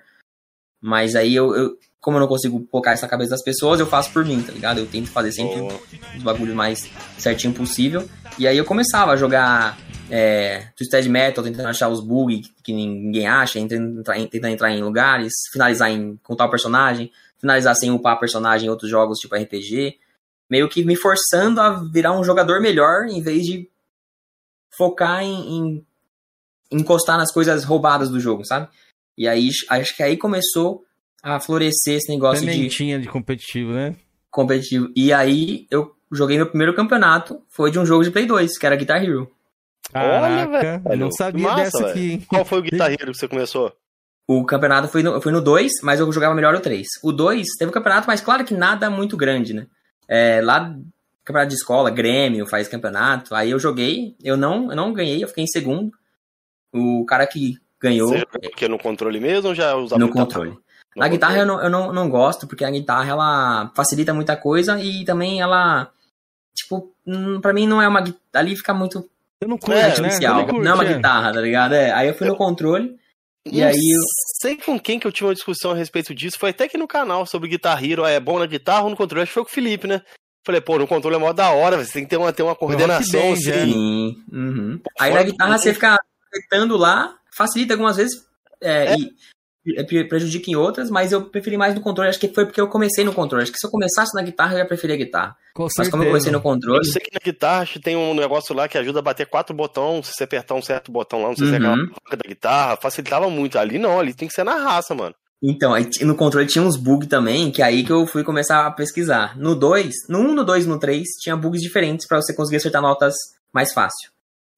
Speaker 3: Mas aí eu, eu- como eu não consigo focar isso na cabeça das pessoas, eu faço por mim, tá ligado? Eu tento fazer sempre
Speaker 2: Boa.
Speaker 3: os bagulhos mais certinho possível. E aí eu começava a jogar é, Twisted Metal, tentando achar os bugs que, que ninguém acha, tentando entrar, em, tentando entrar em lugares, finalizar em com tal personagem, finalizar sem upar personagem em outros jogos tipo RPG. Meio que me forçando a virar um jogador melhor em vez de focar em, em encostar nas coisas roubadas do jogo, sabe? E aí acho que aí começou a florescer esse negócio de
Speaker 1: Sementinha de competitivo, né?
Speaker 3: competitivo. E aí eu joguei meu primeiro campeonato, foi de um jogo de Play 2, que era Guitar Hero.
Speaker 2: Olha,
Speaker 1: Caraca, eu não
Speaker 2: velho,
Speaker 1: sabia
Speaker 2: massa,
Speaker 1: dessa
Speaker 2: velho.
Speaker 1: aqui. hein?
Speaker 2: Qual foi o guitarreiro que você começou?
Speaker 3: O campeonato foi no, foi no 2, mas eu jogava melhor o 3. O 2 teve um campeonato, mas claro que nada muito grande, né? É, lá, campeonato de escola, Grêmio faz campeonato. Aí eu joguei, eu não, eu não ganhei, eu fiquei em segundo. O cara que ganhou
Speaker 2: Você quê? No controle mesmo ou já usava
Speaker 3: no controle.
Speaker 2: no
Speaker 3: Na guitarra eu não, eu não, não gosto, porque a guitarra ela facilita muita coisa e também ela. Tipo, hum, pra mim não é uma. Ali fica muito
Speaker 1: Você não
Speaker 2: É,
Speaker 1: curte, né?
Speaker 3: artificial.
Speaker 1: Você curte,
Speaker 3: não é uma
Speaker 1: é.
Speaker 3: guitarra, tá ligado? É, aí eu fui no controle. E
Speaker 2: Não
Speaker 3: aí eu-
Speaker 2: sei com quem que eu tive uma discussão a respeito disso. Foi até aqui no canal sobre Guitar Hero. É bom na guitarra ou no controle? Acho que foi com o Felipe, né? Falei, pô, no controle é mó da hora, você tem que ter uma, ter uma coordenação assim.
Speaker 1: é.
Speaker 3: Sim. uhum. Aí na guitarra você fica apertando lá, facilita algumas vezes é, e e prejudica em outras, mas eu preferi mais no controle. Acho que foi porque eu comecei no controle. Acho que se eu começasse na guitarra, eu ia preferir a guitarra.
Speaker 1: Com
Speaker 3: Mas como eu comecei no
Speaker 2: Eu
Speaker 3: controle.
Speaker 2: sei que na guitarra acho que tem um negócio lá que ajuda a bater quatro botões, se você apertar um certo botão lá, não sei se é aquela
Speaker 3: Uhum.
Speaker 2: placa da guitarra, facilitava muito. Ali não, ali tem que ser na raça, mano.
Speaker 3: Então, no controle tinha uns bugs também, que é aí que eu fui começar a pesquisar. No 2, no 1, no 2 e no 3, tinha bugs diferentes pra você conseguir acertar notas mais fácil.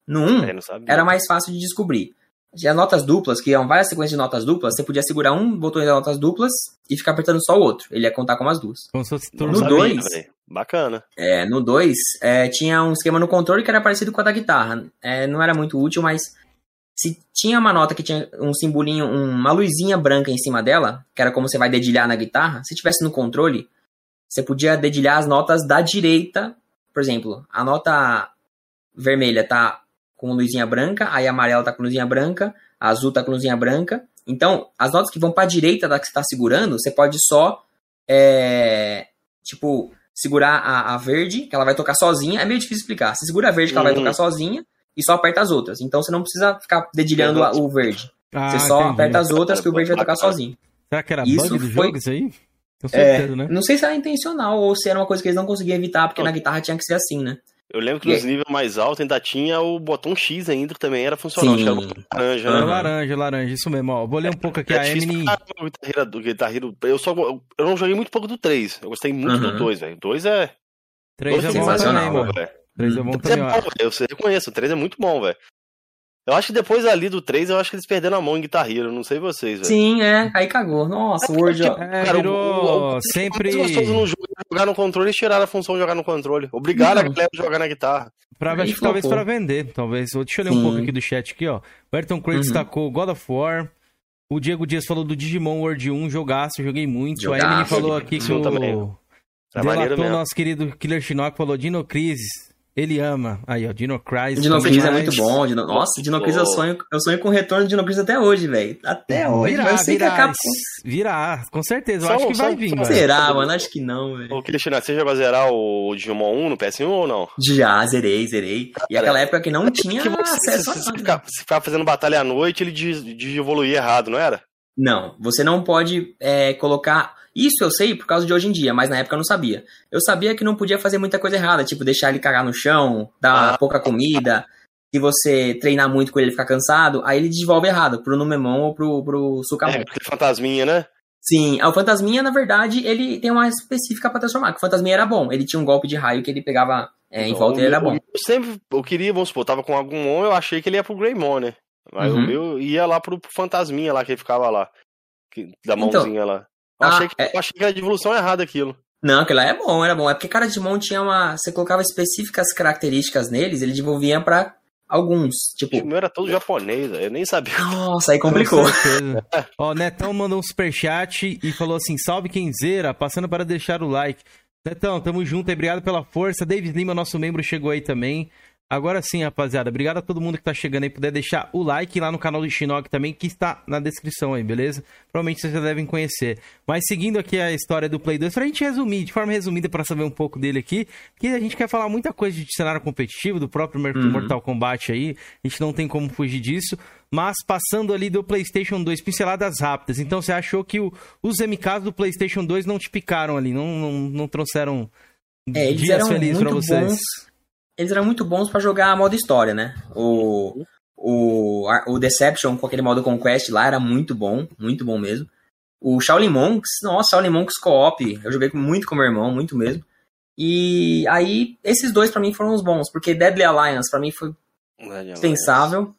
Speaker 3: No 1,
Speaker 2: É, não sabe.
Speaker 3: era mais fácil de descobrir. Tinha notas duplas, que eram várias sequências de notas duplas, você podia segurar um botão das notas duplas e ficar apertando só o outro. Ele ia contar como as duas.
Speaker 1: Como se fosse turno.
Speaker 3: no
Speaker 2: sabia,
Speaker 3: dois-
Speaker 2: velho. Bacana.
Speaker 3: É, no 2, é, tinha um esquema no controle que era parecido com a da guitarra. É, não era muito útil, mas se tinha uma nota que tinha um simbolinho, uma luzinha branca em cima dela, que era como você vai dedilhar na guitarra, se tivesse no controle, você podia dedilhar as notas da direita. Por exemplo, a nota vermelha tá com luzinha branca, aí a amarela tá com luzinha branca, a azul tá com luzinha branca. Então, as notas que vão pra direita da que você tá segurando, você pode só, é, tipo, segurar a, a verde, que ela vai tocar sozinha. É meio difícil explicar. Você segura a verde, que ela vai
Speaker 2: Uhum.
Speaker 3: tocar sozinha, e só aperta as outras. Então, você não precisa ficar dedilhando a- o verde.
Speaker 1: Ah,
Speaker 3: você só
Speaker 1: entendi.
Speaker 3: aperta as outras que o verde vai tocar sozinho.
Speaker 1: Será que era
Speaker 3: Isso
Speaker 1: bug do
Speaker 3: foi-
Speaker 1: jogo isso aí? Com
Speaker 3: É,
Speaker 1: certeza, né?
Speaker 3: Não sei se era intencional ou se era uma coisa que eles não conseguiam evitar, porque
Speaker 2: Não.
Speaker 3: na guitarra tinha que ser assim, né?
Speaker 2: Eu lembro que nos níveis mais altos ainda tinha o botão X ainda, que também era funcional.
Speaker 3: Sim.
Speaker 2: Acho que era o laranja,
Speaker 1: Era
Speaker 2: né?
Speaker 1: Laranja, laranja, isso mesmo. Ó, vou ler um pouco aqui.
Speaker 2: É
Speaker 1: a
Speaker 2: o Guitar do Guitar Hero. Eu, só, eu não joguei muito pouco do 3. Eu gostei muito do
Speaker 3: Uhum.
Speaker 2: 2, velho. O 2 é.
Speaker 1: 3 é
Speaker 2: dois
Speaker 1: bom também, mano.
Speaker 2: velho.
Speaker 1: 3 é bom
Speaker 2: O 3 é
Speaker 1: também,
Speaker 2: bom,
Speaker 1: ó.
Speaker 2: velho. Eu sei- eu conheço, o 3 é muito bom, velho. Eu acho que depois ali do 3, eu acho que eles perderam a mão em Guitar Hero, não sei vocês, velho.
Speaker 3: Sim, é, aí cagou. Nossa, o Word...
Speaker 1: É, cara, virou o, o, o, sempre... O
Speaker 2: gostoso no jogo jogar no controle, eles tiraram a função de jogar no controle. Obrigaram a galera a jogar na guitarra.
Speaker 1: Pra, acho que talvez para vender, talvez. Deixa eu ler Sim. um pouco aqui do chat aqui, ó. O Ayrton Craig uhum. destacou God of War. O Diego Dias falou do Digimon World 1, jogaço, joguei muito. Jogaço, a Emily falou aqui que o... Também. Delatou nosso querido Killer Shinnok, falou Dino Crisis. Ele ama. Aí, ó, Dino Crisis.
Speaker 3: Dino Crisis é muito bom. Dino... Nossa, Dino Crisis eu sonho, eu sonho com o retorno de Dino Crisis até hoje, velho. Até hoje. Virá,
Speaker 1: virá, virá, com certeza. Eu só, acho que só, vai vir,
Speaker 3: Será, mano? Acho que não, velho.
Speaker 2: Ô, Cristina, você já vai zerar o Digimon 1 no PS1 ou não?
Speaker 3: Já, zerei, zerei. E aquela época que não tinha que você, acesso
Speaker 2: se, se, ficar, se ficar fazendo batalha à noite, ele de evoluir errado, não era?
Speaker 3: Não, você não pode é, colocar isso eu sei por causa de hoje em dia, mas na época eu não sabia. Eu sabia que não podia fazer muita coisa errada, tipo deixar ele cagar no chão, dar ah. pouca comida. Se você treinar muito com ele e ficar cansado, aí ele desenvolve errado, pro Numemon ou pro, pro Sukamon. É,
Speaker 2: fantasminha, né?
Speaker 3: Sim, o Fantasminha, na verdade, ele tem uma específica pra transformar. Que o Fantasminha era bom. Ele tinha um golpe de raio que ele pegava é, em então, volta e ele era bom.
Speaker 2: Eu sempre, eu queria, vamos supor, tava com algum on, eu achei que ele ia pro Greymon, né? Mas uhum. o meu ia lá pro Fantasminha lá, que ele ficava lá. Que, da então, mãozinha então, lá. Eu achei, ah, que, é... achei que era de evolução errada aquilo.
Speaker 3: Não, aquilo lá é bom, era bom. É porque cada Digimon tinha uma. Você colocava específicas características neles, ele desenvolvia para alguns. Tipo.
Speaker 2: O meu era todo japonês, eu nem sabia.
Speaker 3: Nossa, aí complicou.
Speaker 1: Ó, o Netão mandou um superchat e falou assim: salve quem zera, passando para deixar o like. Netão, tamo junto aí, obrigado pela força. David Lima, nosso membro, chegou aí também. Agora sim, rapaziada. Obrigado a todo mundo que tá chegando aí. Puder deixar o like lá no canal do Shinnok também, que está na descrição aí, beleza? Provavelmente vocês já devem conhecer. Mas seguindo aqui a história do Play 2, pra gente resumir, de forma resumida, para saber um pouco dele aqui, que a gente quer falar muita coisa de cenário competitivo, do próprio uhum. Mortal Kombat aí. A gente não tem como fugir disso. Mas passando ali do PlayStation 2, pinceladas rápidas. Então você achou que o, os MKs do PlayStation 2 não te picaram ali, não, não, não trouxeram
Speaker 3: é, dias felizes pra vocês? Bons eles eram muito bons para jogar modo história, né? O, o, o Deception com aquele modo Conquest lá era muito bom, muito bom mesmo. O Shaolin Monks, nossa, Shaolin Monks Co-op, eu joguei muito com meu irmão, muito mesmo. E aí, esses dois para mim foram os bons, porque Deadly Alliance para mim foi dispensável.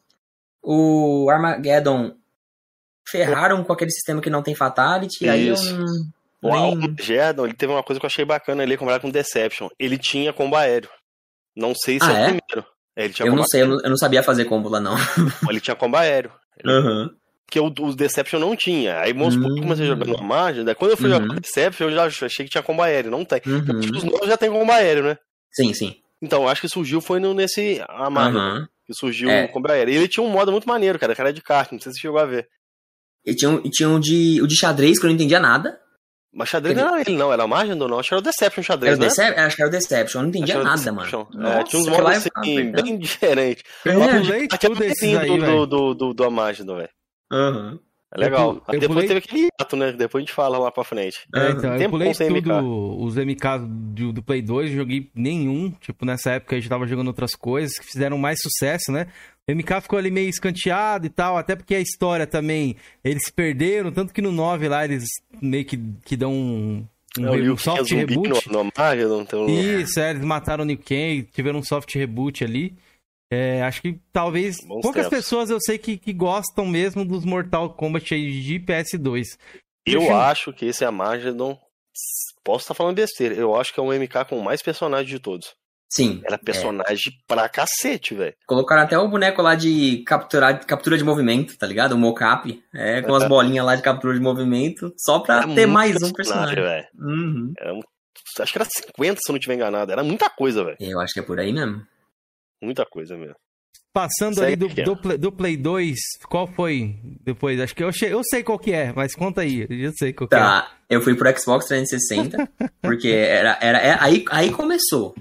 Speaker 3: O Armageddon ferraram com aquele sistema que não tem Fatality, Isso. aí eu não...
Speaker 2: O Armageddon, ele teve uma coisa que eu achei bacana ali, comparado com Deception. Ele tinha combo aéreo. Não sei se
Speaker 3: ah,
Speaker 2: é,
Speaker 3: o primeiro. É, eu não sei, eu não, eu não, sabia fazer combo lá, não.
Speaker 2: Ele tinha combo aéreo.
Speaker 3: Uhum.
Speaker 2: Porque o, o, Deception não tinha. Aí, vamos supor, hum. comecei jogando na margem. Daí, quando eu fui uhum. jogar Deception, eu já achei que tinha combo aéreo. Não tem. Uhum. Os novos já tem combo aéreo, né?
Speaker 3: Sim, sim.
Speaker 2: Então, acho que surgiu foi no, nesse a margem. Uhum. Que surgiu é. o combo aéreo. E ele tinha um modo muito maneiro, cara. Que era de kart. Não sei se você chegou a ver.
Speaker 3: E tinha, e tinha um de, o de xadrez que eu não entendia nada.
Speaker 2: Mas xadrez não era ele, não, era a margem do não. Acho que era o Deception xadrez. Era o
Speaker 3: né? Decep... Acho que era o Deception, eu não entendia nada, mano.
Speaker 2: É, tinha uns modos assim, bem diferentes.
Speaker 1: Pulei tudo
Speaker 2: esse aí, do, do, do, do Amagno, velho.
Speaker 3: Aham.
Speaker 2: É legal. Eu, eu depois pulei... teve aquele hiato, né? Depois a gente fala lá pra frente.
Speaker 1: É, então, eu pulei tudo, MK. os MK do, do Play 2, joguei nenhum. Tipo, nessa época a gente tava jogando outras coisas que fizeram mais sucesso, né? O MK ficou ali meio escanteado e tal, até porque a história também, eles perderam, tanto que no 9 lá eles meio que, que dão um, um, um soft reboot.
Speaker 2: No, no então...
Speaker 1: Isso, é, eles mataram o New Ken, tiveram um soft reboot ali. É, acho que talvez Bons poucas tempos. pessoas eu sei que, que gostam mesmo dos Mortal Kombat de PS2.
Speaker 2: Eu acho que esse Amagedon, posso estar falando besteira, eu acho que é um MK com mais personagens de todos.
Speaker 3: Sim.
Speaker 2: Era personagem é. pra cacete, velho.
Speaker 3: Colocaram até o boneco lá de capturar, captura de movimento, tá ligado? O mocap. É, com as bolinhas lá de captura de movimento. Só pra Era ter mais um personagem.
Speaker 2: personagem. Uhum. Um, acho que era 50, se eu não tiver enganado. Era muita coisa, velho.
Speaker 3: Eu acho que é por aí mesmo.
Speaker 2: Muita coisa mesmo.
Speaker 1: Passando ali do, do, Play, do Play 2, qual foi depois? Acho que eu, eu sei qual que é, mas conta aí, eu sei qual
Speaker 3: tá,
Speaker 1: que é.
Speaker 3: Tá, eu fui pro Xbox 360, porque era, era, é, aí, aí começou.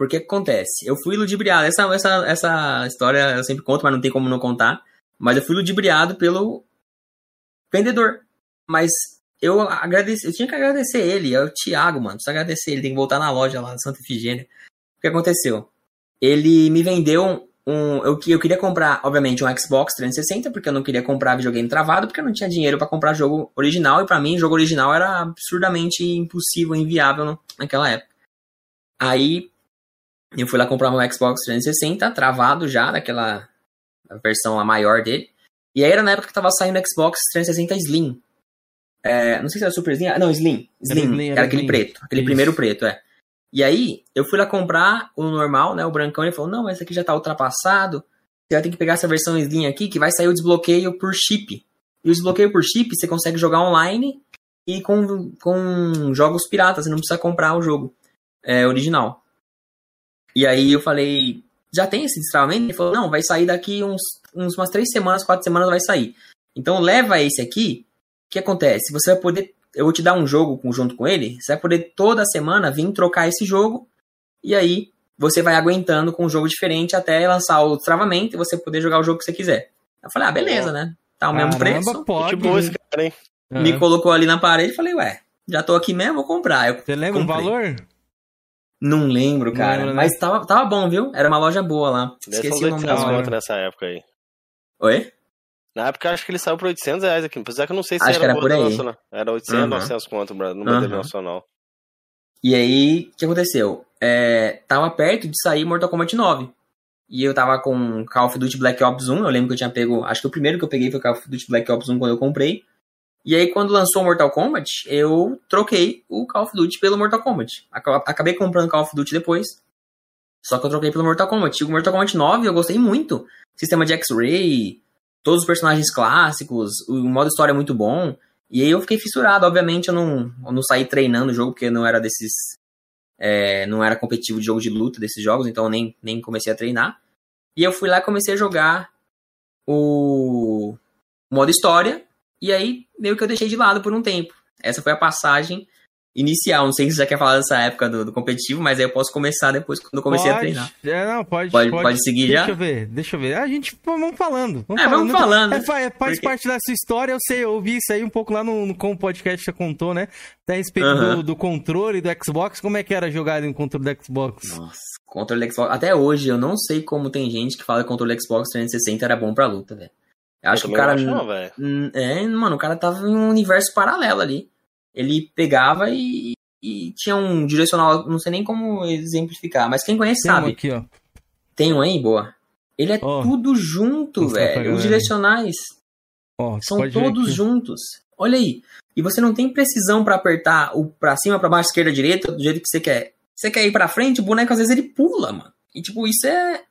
Speaker 3: Porque que acontece? Eu fui ludibriado. Essa, essa, essa história eu sempre conto, mas não tem como não contar. Mas eu fui ludibriado pelo vendedor. Mas eu agradeci, eu tinha que agradecer ele, é o Thiago, mano. Preciso agradecer ele, tem que voltar na loja lá, Santa Efigênia. O que aconteceu? Ele me vendeu um. Eu, eu queria comprar, obviamente, um Xbox 360, porque eu não queria comprar videogame travado, porque eu não tinha dinheiro para comprar jogo original, e para mim, jogo original era absurdamente impossível, inviável naquela época. Aí eu fui lá comprar meu Xbox 360, travado já, daquela a versão a maior dele. E aí era na época que tava saindo o Xbox 360 Slim. É, não sei se era Super Slim. Ah, não, Slim. Slim. Era, Slim, era, aquele Slim. preto. Aquele Isso. primeiro preto, é. E aí, eu fui lá comprar o normal, né? O brancão. Ele falou: Não, esse aqui já tá ultrapassado. Você vai ter que pegar essa versão Slim aqui, que vai sair o desbloqueio por chip. E o desbloqueio por chip, você consegue jogar online e com, com jogos piratas. Você não precisa comprar o jogo é, original. E aí eu falei: Já tem esse destravamento? Ele falou: Não, vai sair daqui uns, uns umas três semanas, quatro semanas vai sair. Então leva esse aqui. O que acontece? Você vai poder eu vou te dar um jogo junto com ele, você vai poder toda semana vir trocar esse jogo, e aí você vai aguentando com um jogo diferente até lançar o travamento e você poder jogar o jogo que você quiser. Eu falei, ah, beleza, né? Tá o mesmo preço.
Speaker 1: Pode. Tipo esse cara,
Speaker 3: hein? Me colocou ali na parede e falei, ué, já tô aqui mesmo, vou comprar. Eu
Speaker 1: você lembra comprei. o valor?
Speaker 3: Não lembro, cara. Não lembro, né? Mas tava, tava bom, viu? Era uma loja boa lá.
Speaker 2: Esqueci o nome da loja. nessa época aí.
Speaker 3: Oi?
Speaker 2: Na época, acho que ele saiu por 800 reais aqui. Apesar que eu não sei se
Speaker 3: acho
Speaker 2: era,
Speaker 3: era por aí.
Speaker 2: Nacional. Era 800, uhum. 900 conto no modelo uhum. nacional.
Speaker 3: E aí, o que aconteceu? É, tava perto de sair Mortal Kombat 9. E eu tava com Call of Duty Black Ops 1. Eu lembro que eu tinha pego. Acho que o primeiro que eu peguei foi Call of Duty Black Ops 1 quando eu comprei. E aí, quando lançou Mortal Kombat, eu troquei o Call of Duty pelo Mortal Kombat. Acabei comprando Call of Duty depois. Só que eu troquei pelo Mortal Kombat. E o Mortal Kombat 9 eu gostei muito. Sistema de X-Ray, todos os personagens clássicos, o modo história é muito bom. E aí eu fiquei fissurado. Obviamente eu não, eu não saí treinando o jogo, porque não era desses. É, não era competitivo de jogo de luta desses jogos, então eu nem, nem comecei a treinar. E eu fui lá e comecei a jogar o modo história. E aí meio que eu deixei de lado por um tempo. Essa foi a passagem inicial. Não sei se você já quer falar dessa época do, do, competitivo, mas aí eu posso começar depois quando eu comecei
Speaker 1: pode.
Speaker 3: a treinar.
Speaker 1: É, não, pode,
Speaker 3: pode, pode, pode seguir
Speaker 1: deixa
Speaker 3: já?
Speaker 1: Deixa eu ver, deixa eu ver. A gente, vamos falando.
Speaker 3: Vamos é, falando. vamos falando. É,
Speaker 1: faz, faz Porque... parte da sua história, eu sei, eu ouvi isso aí um pouco lá no, no como o podcast já contou, né? A respeito uhum. do, do, controle do Xbox, como é que era jogar em controle do Xbox?
Speaker 3: Nossa, controle do Xbox. Até hoje, eu não sei como tem gente que fala que o controle do Xbox 360 era bom pra luta, velho. Eu acho eu que o cara. Não, é, mano, o cara tava em um universo paralelo ali. Ele pegava e, e tinha um direcional, não sei nem como exemplificar, mas quem conhece
Speaker 1: Tem
Speaker 3: sabe.
Speaker 1: Um aqui, ó.
Speaker 3: Tem um aí, boa. Ele é oh, tudo junto, velho. Os direcionais oh, são todos juntos. Olha aí. E você não tem precisão para apertar o para cima, para baixo, esquerda, direita, do jeito que você quer. Você quer ir para frente, o boneco às vezes ele pula, mano. E tipo, isso é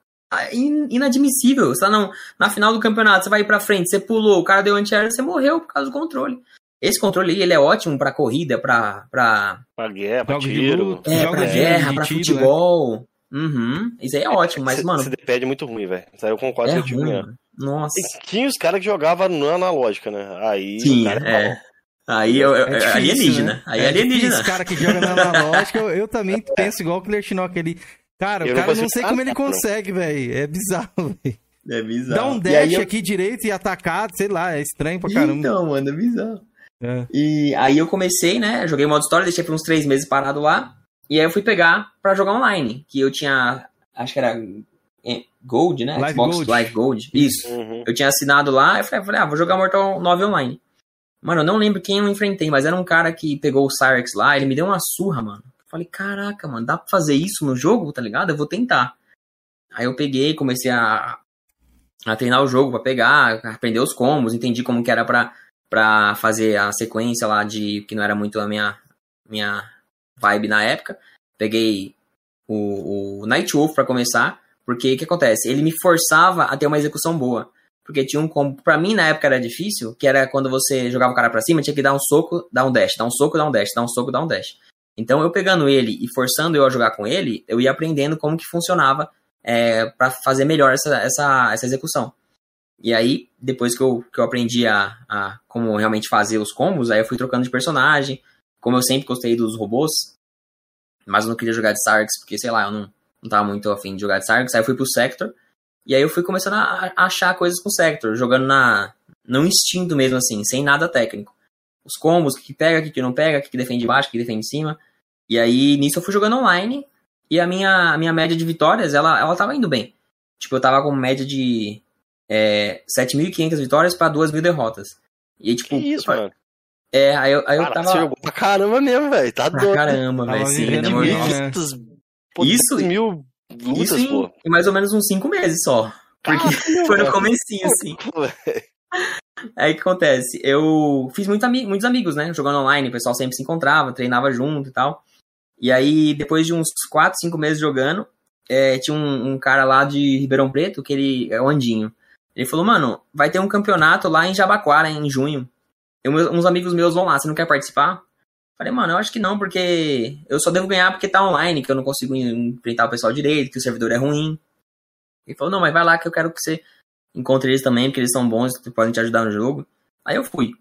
Speaker 3: inadmissível. Você tá não, na final do campeonato, você vai ir pra frente, você pulou, o cara deu anti-aéreo, você morreu por causa do controle. Esse controle aí, ele é ótimo para corrida, para para
Speaker 2: pra guerra, pra tiro.
Speaker 3: É, pra guerra, pra tiro, futebol. Né? Uhum. Isso aí é ótimo, mas, mano.
Speaker 2: Esse D-pad é muito ruim, velho. Isso aí eu concordo
Speaker 3: é
Speaker 2: com o
Speaker 3: time. Nossa.
Speaker 2: E tinha os caras que jogavam no analógica, né? Aí.
Speaker 3: Sim, é. Aí eu, eu, é difícil, alienígena. Né? Aí é alienígena.
Speaker 1: Esse cara que joga na analógica, eu, eu também penso igual o Killer Shinnok ali. Cara, eu o cara não, não sei como ele consegue, velho. É bizarro, velho.
Speaker 3: É bizarro.
Speaker 1: Dá um dash eu... aqui direito e atacar, sei lá, é estranho pra caramba.
Speaker 3: Então, mano, é bizarro. É. E aí eu comecei, né? Joguei modo história, deixei por uns três meses parado lá. E aí eu fui pegar pra jogar online. Que eu tinha. Acho que era. É, Gold, né?
Speaker 1: Live Xbox Gold.
Speaker 3: Live Gold. Isso. Uhum. Eu tinha assinado lá. Eu falei, falei, ah, vou jogar Mortal 9 online. Mano, eu não lembro quem eu enfrentei, mas era um cara que pegou o Cyrex lá. Ele me deu uma surra, mano. Falei, caraca, mano, dá pra fazer isso no jogo, tá ligado? Eu vou tentar. Aí eu peguei, comecei a, a treinar o jogo pra pegar, aprender os combos, entendi como que era pra para fazer a sequência lá de que não era muito a minha minha vibe na época. Peguei o, o Night Wolf para começar, porque o que acontece? Ele me forçava a ter uma execução boa. Porque tinha um combo, pra mim na época era difícil, que era quando você jogava o cara pra cima, tinha que dar um soco, dar um dash, dar um soco, dar um dash, dar um soco, dar um dash. Então eu pegando ele e forçando eu a jogar com ele, eu ia aprendendo como que funcionava é, para fazer melhor essa, essa, essa execução. E aí, depois que eu, que eu aprendi a, a como realmente fazer os combos, aí eu fui trocando de personagem. Como eu sempre gostei dos robôs, mas eu não queria jogar de Sarks, porque, sei lá, eu não, não tava muito afim de jogar de Sarks. Aí eu fui pro Sector, e aí eu fui começando a, achar coisas com o Sector, jogando na no instinto mesmo, assim, sem nada técnico. Os combos, o que pega, o que não pega, o que defende de baixo, o que defende de cima. E aí, nisso eu fui jogando online, e a minha, a minha média de vitórias, ela, ela tava indo bem. Tipo, eu tava com média de é, 7.500 vitórias para 2.000 derrotas. E tipo.
Speaker 2: Que isso, mano?
Speaker 3: É, aí eu, aí eu tava. Você
Speaker 2: jogou pra caramba mesmo, velho. Tá doido.
Speaker 3: Pra caramba, velho. Sim, demorou.
Speaker 2: Né? Isso,
Speaker 3: mil lutas, isso
Speaker 2: pô.
Speaker 3: em, mais ou menos uns 5 meses só. Porque Caramba. foi no comecinho, assim. Aí o que acontece? Eu fiz muito ami muitos amigos, né? Jogando online, o pessoal sempre se encontrava, treinava junto e tal. E aí, depois de uns 4, 5 meses jogando, é, tinha um, um, cara lá de Ribeirão Preto, que ele é o Andinho. Ele falou, mano, vai ter um campeonato lá em Jabaquara, em junho. Eu, uns amigos meus vão lá, você não quer participar? Falei, mano, eu acho que não, porque eu só devo ganhar porque tá online, que eu não consigo enfrentar o pessoal direito, que o servidor é ruim. Ele falou, não, mas vai lá que eu quero que você encontre eles também, porque eles são bons, podem te ajudar no jogo. Aí eu fui.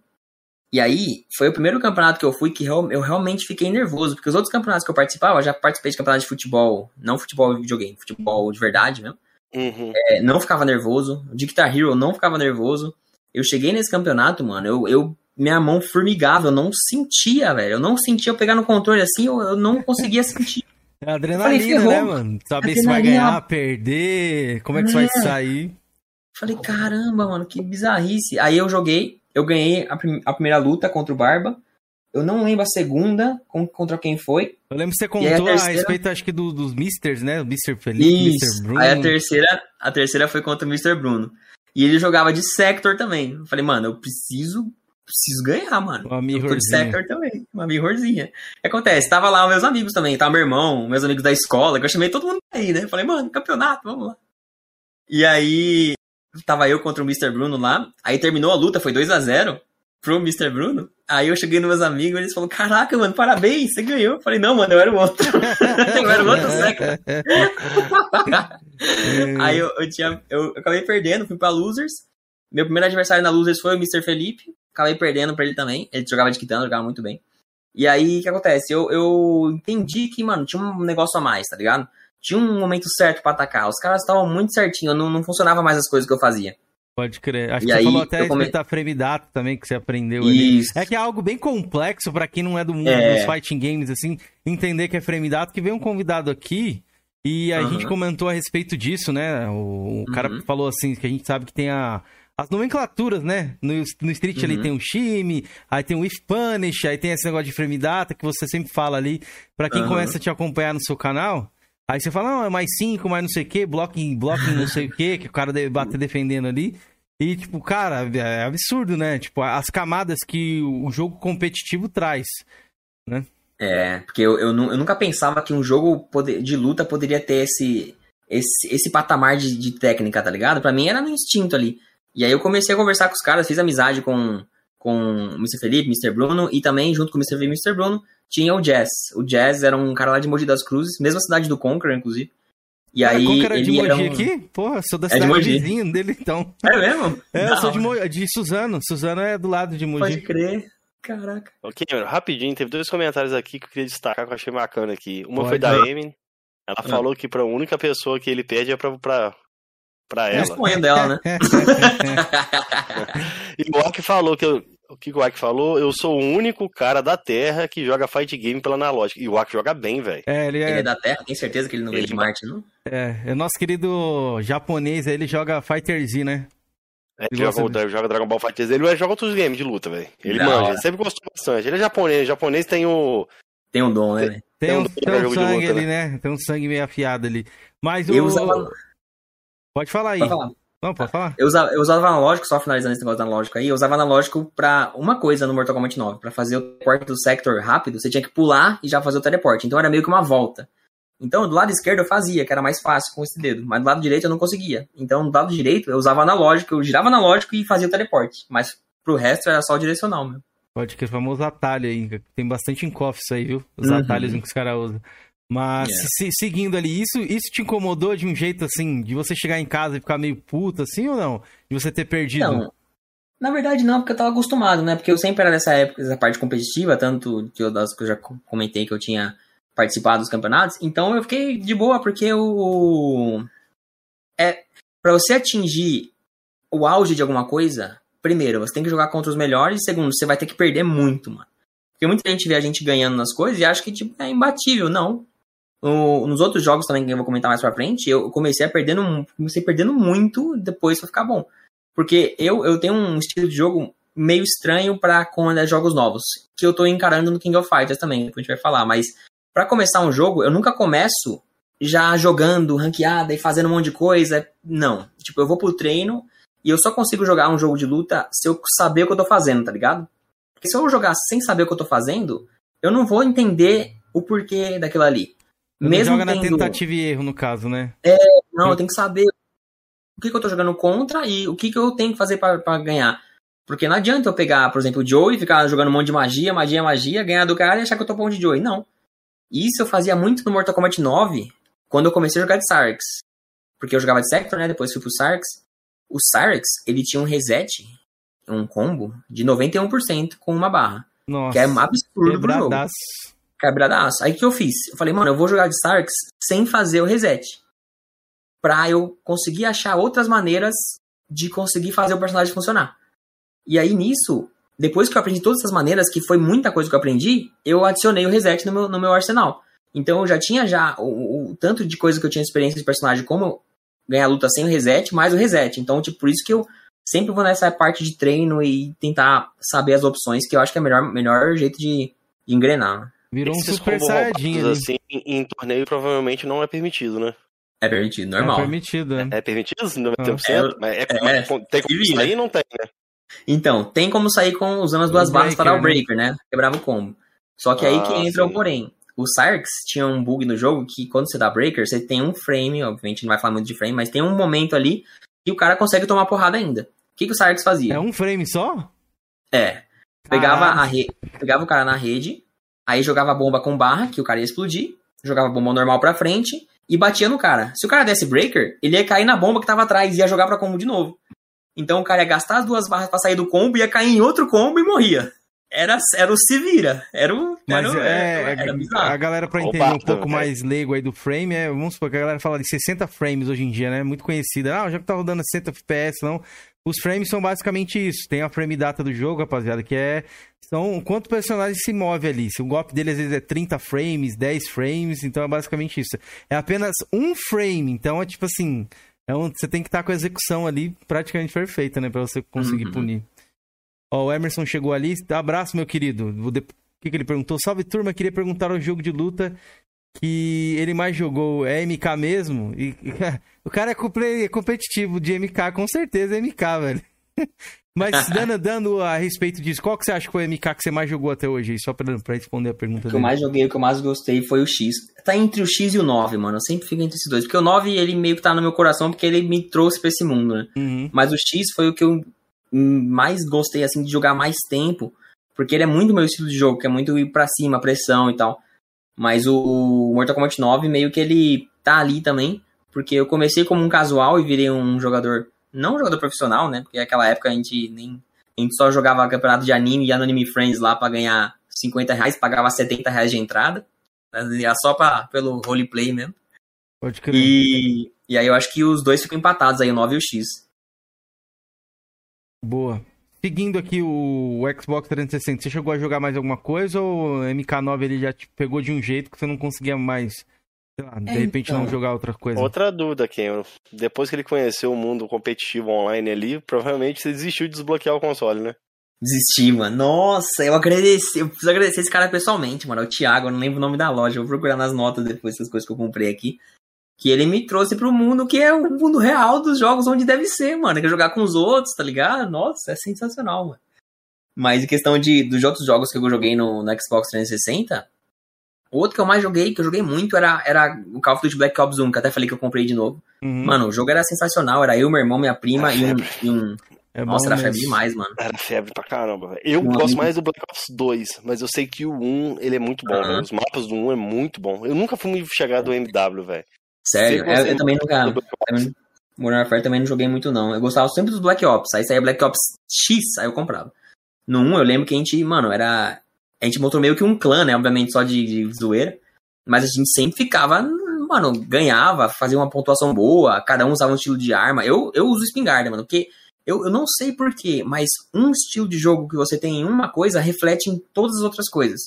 Speaker 3: E aí, foi o primeiro campeonato que eu fui que eu realmente fiquei nervoso, porque os outros campeonatos que eu participava, eu já participei de campeonato de futebol, não futebol de videogame, futebol de verdade mesmo. Uhum. É, não ficava nervoso. De Guitar Hero não ficava nervoso. Eu cheguei nesse campeonato, mano, eu, eu minha mão formigava, eu não sentia, velho. Eu não sentia eu pegar no controle assim, eu, eu não conseguia sentir.
Speaker 1: É adrenalina, falei, né, mano? Saber se vai ganhar, perder, como é que é. você vai sair.
Speaker 3: Falei, caramba, mano, que bizarrice. Aí eu joguei, eu ganhei a, prim a primeira luta contra o Barba. Eu não lembro a segunda contra quem foi.
Speaker 1: Eu lembro que você contou a, terceira... a, respeito, acho que do, dos Misters, né? O Mr. Felipe, Isso. Mr. Bruno.
Speaker 3: Aí a terceira, a terceira foi contra o Mr. Bruno. E ele jogava de Sector também. Eu falei, mano, eu preciso preciso ganhar, mano.
Speaker 1: Uma mirrorzinha. de
Speaker 3: Sector também, uma mirrorzinha. Acontece, tava lá meus amigos também, tava meu irmão, meus amigos da escola, que eu chamei todo mundo aí, né? Falei, mano, campeonato, vamos lá. E aí, tava eu contra o Mr. Bruno lá, aí terminou a luta, foi 2 a 0 pro Mr. Bruno. Aí eu cheguei nos meus amigos e eles falaram: Caraca, mano, parabéns, você ganhou. Eu falei: Não, mano, eu era o outro. eu era o outro Sector. aí eu, eu, tinha, eu, eu acabei perdendo, fui pra Losers. Meu primeiro adversário na Losers foi o Mr. Felipe acabei perdendo pra ele também. Ele jogava de quitanda, jogava muito bem. E aí, o que acontece? Eu, eu entendi que, mano, tinha um negócio a mais, tá ligado? Tinha um momento certo para atacar. Os caras estavam muito certinho, não, não funcionava mais as coisas que eu fazia.
Speaker 1: Pode crer. Acho e que aí, você falou até come... a frame data também, que você aprendeu Isso. ali. É que é algo bem complexo para quem não é do mundo é. dos fighting games, assim, entender que é frame data, que veio um convidado aqui e a uhum. gente comentou a respeito disso, né? O, o cara uhum. falou assim, que a gente sabe que tem a as nomenclaturas, né? No, no Street uhum. ali tem o Shime, aí tem o If Punish, aí tem esse negócio de frame data que você sempre fala ali. para quem começa a te acompanhar no seu canal, aí você fala, não, é mais 5, mais não sei o que, blocking, blocking não sei o que, que o cara deve bater defendendo ali. E, tipo, cara, é absurdo, né? Tipo, as camadas que o jogo competitivo traz, né?
Speaker 3: É, porque eu, eu, eu nunca pensava que um jogo de luta poderia ter esse, esse, esse patamar de, de técnica, tá ligado? Pra mim era no instinto ali. E aí eu comecei a conversar com os caras, fiz amizade com, com o Mr. Felipe, Mr. Bruno, e também, junto com o Mr. Felipe e Mr. Bruno, tinha o Jazz. O Jazz era um cara lá de Mogi das Cruzes, mesma cidade do Conqueror, inclusive. E
Speaker 1: ah, aí. Conqueror é de Mogi um... aqui? Porra, sou da é cidade vizinho dele, então.
Speaker 3: É mesmo?
Speaker 1: É, eu sou de, Mo... de Suzano. Suzano é do lado de Mogi.
Speaker 3: Pode crer. Caraca.
Speaker 2: Ok, rapidinho, teve dois comentários aqui que eu queria destacar que eu achei bacana aqui. Uma Pode. foi da Amy. Ela ah. falou que pra única pessoa que ele pede é pra, pra, pra ela.
Speaker 3: Respondendo ela, né?
Speaker 2: e o Aki falou que eu, o que o Aki falou, eu sou o único cara da Terra que joga fight game pela analógica. E o Aki joga bem, velho.
Speaker 3: É, ele é... ele é da Terra? Tem certeza que ele não veio de Marte, não?
Speaker 1: É, é nosso querido japonês, ele joga Fighter Z, né?
Speaker 2: É, ele joga, joga, Dragon Ball Fighter Z, ele joga outros games de luta, velho. Ele não, manja, ele sempre gostou bastante. Ele é japonês, japonês tem o...
Speaker 3: Tem um dom, né?
Speaker 1: Tem, tem um, tem um sangue luta, ali, né? né? Tem um sangue meio afiado ali. Mas eu o... usava... Pode falar aí. Pode falar. Não, pode falar.
Speaker 3: Eu usava, eu usava analógico, só finalizando esse negócio analógico aí, eu usava analógico pra uma coisa no Mortal Kombat 9. Pra fazer o teleporte do sector rápido, você tinha que pular e já fazer o teleporte. Então era meio que uma volta. Então, do lado esquerdo eu fazia, que era mais fácil com esse dedo. Mas do lado direito eu não conseguia. Então, do lado direito eu usava analógico, eu girava analógico e fazia o teleporte. Mas pro resto era só o direcional mesmo.
Speaker 1: Pode que o famoso atalho aí. Tem bastante encofe isso aí, viu? Os uhum. atalhos que os caras usam. Mas yeah. se, seguindo ali, isso, isso te incomodou de um jeito assim, de você chegar em casa e ficar meio puto assim ou não? De você ter perdido?
Speaker 3: Não. Na verdade, não, porque eu tava acostumado, né? Porque eu sempre era nessa época, essa parte competitiva, tanto que eu, das que eu já comentei que eu tinha participado dos campeonatos. Então eu fiquei de boa, porque o. É. Pra você atingir o auge de alguma coisa, primeiro, você tem que jogar contra os melhores, e segundo, você vai ter que perder muito, mano. Porque muita gente vê a gente ganhando nas coisas e acha que, tipo, é imbatível. Não. No, nos outros jogos também, que eu vou comentar mais pra frente, eu comecei a perdendo, comecei perdendo muito depois pra ficar bom. Porque eu, eu tenho um estilo de jogo meio estranho para quando é jogos novos, que eu tô encarando no King of Fighters também, que a gente vai falar, mas para começar um jogo, eu nunca começo já jogando, ranqueada e fazendo um monte de coisa. Não. Tipo, eu vou pro treino e eu só consigo jogar um jogo de luta se eu saber o que eu tô fazendo, tá ligado? Porque se eu jogar sem saber o que eu tô fazendo, eu não vou entender o porquê daquilo ali.
Speaker 1: Mesmo joga tendo... na tentativa e erro, no caso, né?
Speaker 3: É, não, eu tenho que saber o que, que eu tô jogando contra e o que, que eu tenho que fazer para ganhar. Porque não adianta eu pegar, por exemplo, o Joe e ficar jogando um monte de magia, magia, magia, ganhar do cara e achar que eu tô bom de Joe. Não. Isso eu fazia muito no Mortal Kombat 9, quando eu comecei a jogar de Sarx. Porque eu jogava de Sector, né? Depois fui pro Sarx. O Sarx, ele tinha um reset, um combo, de 91% com uma barra. Nossa. Que é um absurdo pro jogo. Quebradaço. Aí o que eu fiz? Eu falei, mano, eu vou jogar de Sarx sem fazer o reset. Pra eu conseguir achar outras maneiras de conseguir fazer o personagem funcionar. E aí nisso, depois que eu aprendi todas essas maneiras, que foi muita coisa que eu aprendi, eu adicionei o reset no meu, no meu arsenal. Então eu já tinha já o, o tanto de coisa que eu tinha experiência de personagem, como ganhar luta sem o reset, mais o reset. Então, tipo, por isso que eu sempre vou nessa parte de treino e tentar saber as opções, que eu acho que é o melhor, melhor jeito de, de engrenar.
Speaker 1: Virou um super saiyajin
Speaker 2: assim, em, em torneio provavelmente não é permitido, né?
Speaker 3: É permitido, normal.
Speaker 1: É permitido,
Speaker 2: né? É, é permitido? 90%? Ah. É, é, é, tem como sair? Não tem, né?
Speaker 3: Então, tem como sair com usando as duas barras para dar o breaker, né? Quebrava o combo. Só que ah, aí que entra sim. o porém. O Sarks tinha um bug no jogo que quando você dá breaker, você tem um frame, obviamente não vai falar muito de frame, mas tem um momento ali que o cara consegue tomar porrada ainda. O que, que o Sarks fazia?
Speaker 1: É um frame só?
Speaker 3: É. Pegava, a re... Pegava o cara na rede, aí jogava bomba com barra, que o cara ia explodir, jogava bomba normal pra frente e batia no cara. Se o cara desse breaker, ele ia cair na bomba que tava atrás e ia jogar pra combo de novo. Então o cara ia gastar as duas barras para sair do combo, ia cair em outro combo e morria. Era, era o se vira. Era o.
Speaker 1: Mas
Speaker 3: era,
Speaker 1: é, era, era a galera, pra entender um pouco né? mais leigo aí do frame, é, vamos supor que a galera fala de 60 frames hoje em dia, né? Muito conhecida. Ah, já que tá rodando 60 FPS, não. Os frames são basicamente isso. Tem a frame data do jogo, rapaziada, que é. São quanto personagem se move ali. Se o golpe dele às vezes é 30 frames, 10 frames, então é basicamente isso. É apenas um frame, então é tipo assim. É um, você tem que estar tá com a execução ali praticamente perfeita, né? Pra você conseguir uhum. punir. Ó, o Emerson chegou ali. Abraço, meu querido. O que, que ele perguntou? Salve, turma. Queria perguntar o jogo de luta que ele mais jogou. É MK mesmo? E, o cara é competitivo de MK, com certeza é MK, velho. Mas dando, dando a respeito disso, qual que você acha que foi o MK que você mais jogou até hoje? Só pra, pra responder a pergunta
Speaker 3: dele. O que eu mais joguei, o que eu mais gostei foi o X. Tá entre o X e o 9, mano. Eu sempre fico entre esses dois. Porque o 9, ele meio que tá no meu coração, porque ele me trouxe pra esse mundo, né? Uhum. Mas o X foi o que eu mais gostei, assim, de jogar mais tempo. Porque ele é muito meu estilo de jogo, que é muito ir pra cima, pressão e tal. Mas o Mortal Kombat 9 meio que ele tá ali também. Porque eu comecei como um casual e virei um jogador não jogador profissional, né? Porque naquela época a gente nem. A gente só jogava campeonato de anime e Anime Friends lá para ganhar 50 reais, pagava 70 reais de entrada. Ia só pra, pelo roleplay mesmo. Pode crer. E, e aí eu acho que os dois ficam empatados aí, o 9 e o X.
Speaker 1: Boa. Seguindo aqui o Xbox 360, você chegou a jogar mais alguma coisa ou o MK9 ele já te pegou de um jeito que você não conseguia mais Lá, de é, repente então, não jogar outra coisa.
Speaker 2: Outra dúvida, Cameron. Depois que ele conheceu o mundo competitivo online ali, provavelmente você desistiu de desbloquear o console, né?
Speaker 3: Desisti, mano. Nossa, eu agradeci. Eu preciso agradecer esse cara pessoalmente, mano. É o Thiago, eu não lembro o nome da loja. Eu vou procurar nas notas depois essas coisas que eu comprei aqui. Que ele me trouxe pro mundo que é o mundo real dos jogos onde deve ser, mano. Que é jogar com os outros, tá ligado? Nossa, é sensacional, mano. Mas em questão de, dos outros jogos que eu joguei no, no Xbox 360, o outro que eu mais joguei, que eu joguei muito, era, era o Call of Duty Black Ops 1, que até falei que eu comprei de novo. Uhum. Mano, o jogo era sensacional, era eu, meu irmão, minha prima e um, e um... É Nossa, era febre demais, mano.
Speaker 2: Era febre pra caramba, velho. Eu gosto mais do Black Ops 2, mas eu sei que o 1, ele é muito bom, uhum. Os mapas do 1 é muito bom. Eu nunca fui muito chegado do MW, velho.
Speaker 3: Sério? Eu, eu, também nunca... Modern Warfare também não joguei muito, não. Eu gostava sempre dos Black Ops. Aí saía Black Ops X, aí eu comprava. No 1, eu lembro que a gente, mano, era a gente montou meio que um clã, né? Obviamente só de, de zoeira. Mas a gente sempre ficava, mano, ganhava, fazia uma pontuação boa, cada um usava um estilo de arma. Eu, eu uso espingarda, mano, porque eu, eu não sei porquê, mas um estilo de jogo que você tem em uma coisa reflete em todas as outras coisas.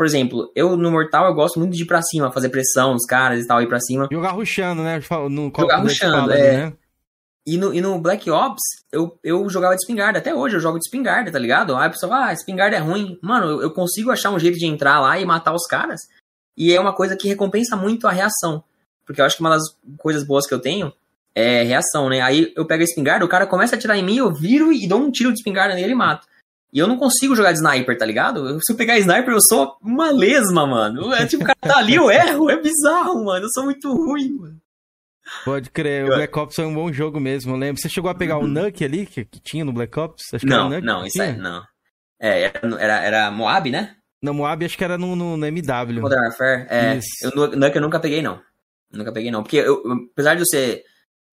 Speaker 3: Por exemplo, eu no Mortal eu gosto muito de ir pra cima, fazer pressão nos caras e tal, ir pra cima.
Speaker 1: Jogar ruxando, né? No
Speaker 3: Jogar ruxando, é. né? E no, e no Black Ops, eu, eu jogava de espingarda. Até hoje eu jogo de espingarda, tá ligado? Aí a pessoa ah, espingarda é ruim. Mano, eu, eu, consigo achar um jeito de entrar lá e matar os caras. E é uma coisa que recompensa muito a reação. Porque eu acho que uma das coisas boas que eu tenho é reação, né? Aí eu pego a espingarda, o cara começa a atirar em mim, eu viro e dou um tiro de espingarda nele e mato. E eu não consigo jogar de sniper, tá ligado? Se eu pegar sniper, eu sou uma lesma, mano. É tipo, o cara tá ali, eu erro. É bizarro, mano. Eu sou muito ruim, mano.
Speaker 1: Pode crer, o Black Ops é um bom jogo mesmo, eu lembro. Você chegou a pegar o Nuke ali, que, que tinha no Black Ops?
Speaker 3: Acho que não, Nuke, não, isso aí, não. É, era, era Moab, né?
Speaker 1: Não, Moab acho que era no, no, no MW.
Speaker 3: Modern Warfare, é. Isso. Eu, Nuke eu nunca peguei, não. Nunca peguei, não. Porque eu, apesar de eu ser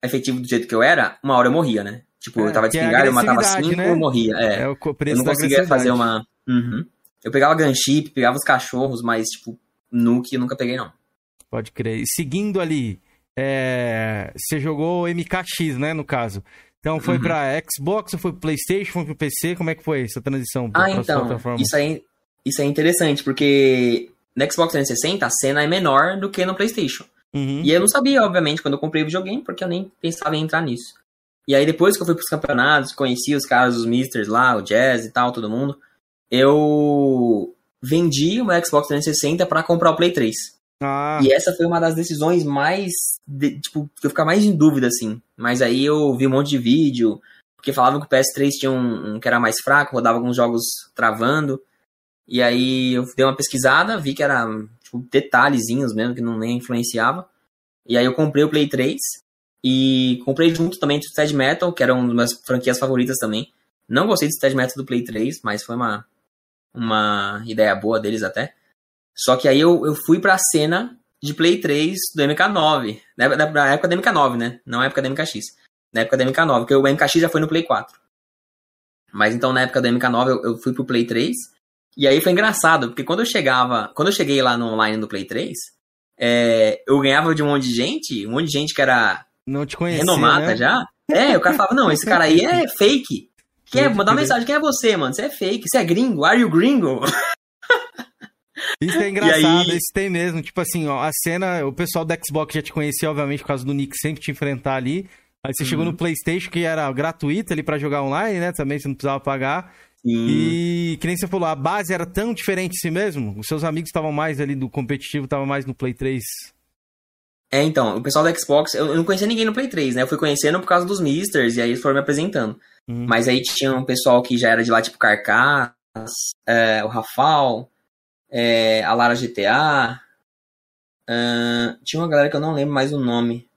Speaker 3: efetivo do jeito que eu era, uma hora eu morria, né? Tipo, é, eu tava de é espingarda, eu matava cinco né? eu morria. É, é o preço eu não conseguia fazer uma. Uhum. Eu pegava gunship, pegava os cachorros, mas, tipo, nuke eu nunca peguei, não.
Speaker 1: Pode crer. E seguindo ali, é... você jogou MKX, né, no caso. Então foi uhum. pra Xbox, foi pro Playstation, foi pro PC, como é que foi essa transição?
Speaker 3: Ah, então, isso aí, isso é interessante, porque no Xbox 360 a cena é menor do que no Playstation. Uhum. E eu não sabia, obviamente, quando eu comprei o videogame, porque eu nem pensava em entrar nisso. E aí depois que eu fui pros campeonatos, conheci os caras, os misters lá, o Jazz e tal, todo mundo, eu vendi o meu Xbox 360 para comprar o Play 3. Ah. E essa foi uma das decisões mais, de, tipo, que eu ficava mais em dúvida, assim. Mas aí eu vi um monte de vídeo, porque falavam que o PS3 tinha um, um que era mais fraco, rodava alguns jogos travando. E aí eu dei uma pesquisada, vi que era, tipo, detalhezinhos mesmo, que não nem influenciava. E aí eu comprei o Play 3 e comprei junto também do Stead Metal, que era uma das minhas franquias favoritas também. Não gostei do Stead Metal do Play 3, mas foi uma, uma ideia boa deles até. Só que aí eu, eu fui pra cena de Play 3 do MK9. Na, na época do MK9, né? Não na época do MKX. Na época do MK9, porque o MKX já foi no Play 4. Mas então na época do MK9 eu, eu fui pro Play 3. E aí foi engraçado, porque quando eu chegava. Quando eu cheguei lá no online do Play 3, é, eu ganhava de um monte de gente, um monte de gente que era
Speaker 1: não te conhecia,
Speaker 3: renomada
Speaker 1: né?
Speaker 3: já. É, o cara falava, não, esse cara aí é fake. Quer é, mandar uma mensagem, quem é você, mano? Você é fake, você é gringo, are you gringo?
Speaker 1: Isso é engraçado, aí... isso tem mesmo. Tipo assim, ó, a cena, o pessoal do Xbox já te conhecia, obviamente, por causa do Nick sempre te enfrentar ali. Aí você uhum. chegou no PlayStation, que era gratuito ali para jogar online, né? Também você não precisava pagar. Sim. E que nem você falou, a base era tão diferente assim mesmo? Os seus amigos estavam mais ali do competitivo, estavam mais no Play 3
Speaker 3: é, então, o pessoal do Xbox, eu não conhecia ninguém no Play 3, né? Eu fui conhecendo por causa dos Misters, e aí eles foram me apresentando. Hum. Mas aí tinha um pessoal que já era de lá, tipo Carcass, é, o Rafal, é, a Lara GTA. Uh, tinha uma galera que eu não lembro mais o nome.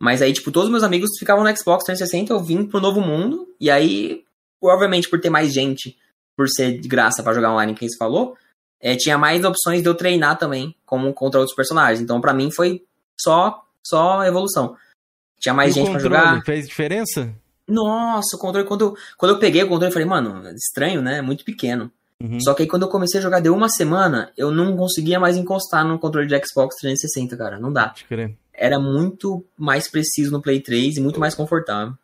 Speaker 3: Mas aí, tipo, todos os meus amigos ficavam no Xbox 360, eu vim pro novo mundo, e aí, provavelmente por ter mais gente, por ser de graça para jogar online, quem se falou, é, tinha mais opções de eu treinar também, como contra outros personagens. Então, para mim, foi só, só evolução. Tinha mais e gente para jogar.
Speaker 1: Fez diferença?
Speaker 3: Nossa, o controle, quando eu, quando eu peguei o controle, eu falei, mano, estranho, né? Muito pequeno. Uhum. Só que aí quando eu comecei a jogar, deu uma semana, eu não conseguia mais encostar no controle de Xbox 360, cara. Não dá. Era muito mais preciso no Play 3 e muito mais confortável.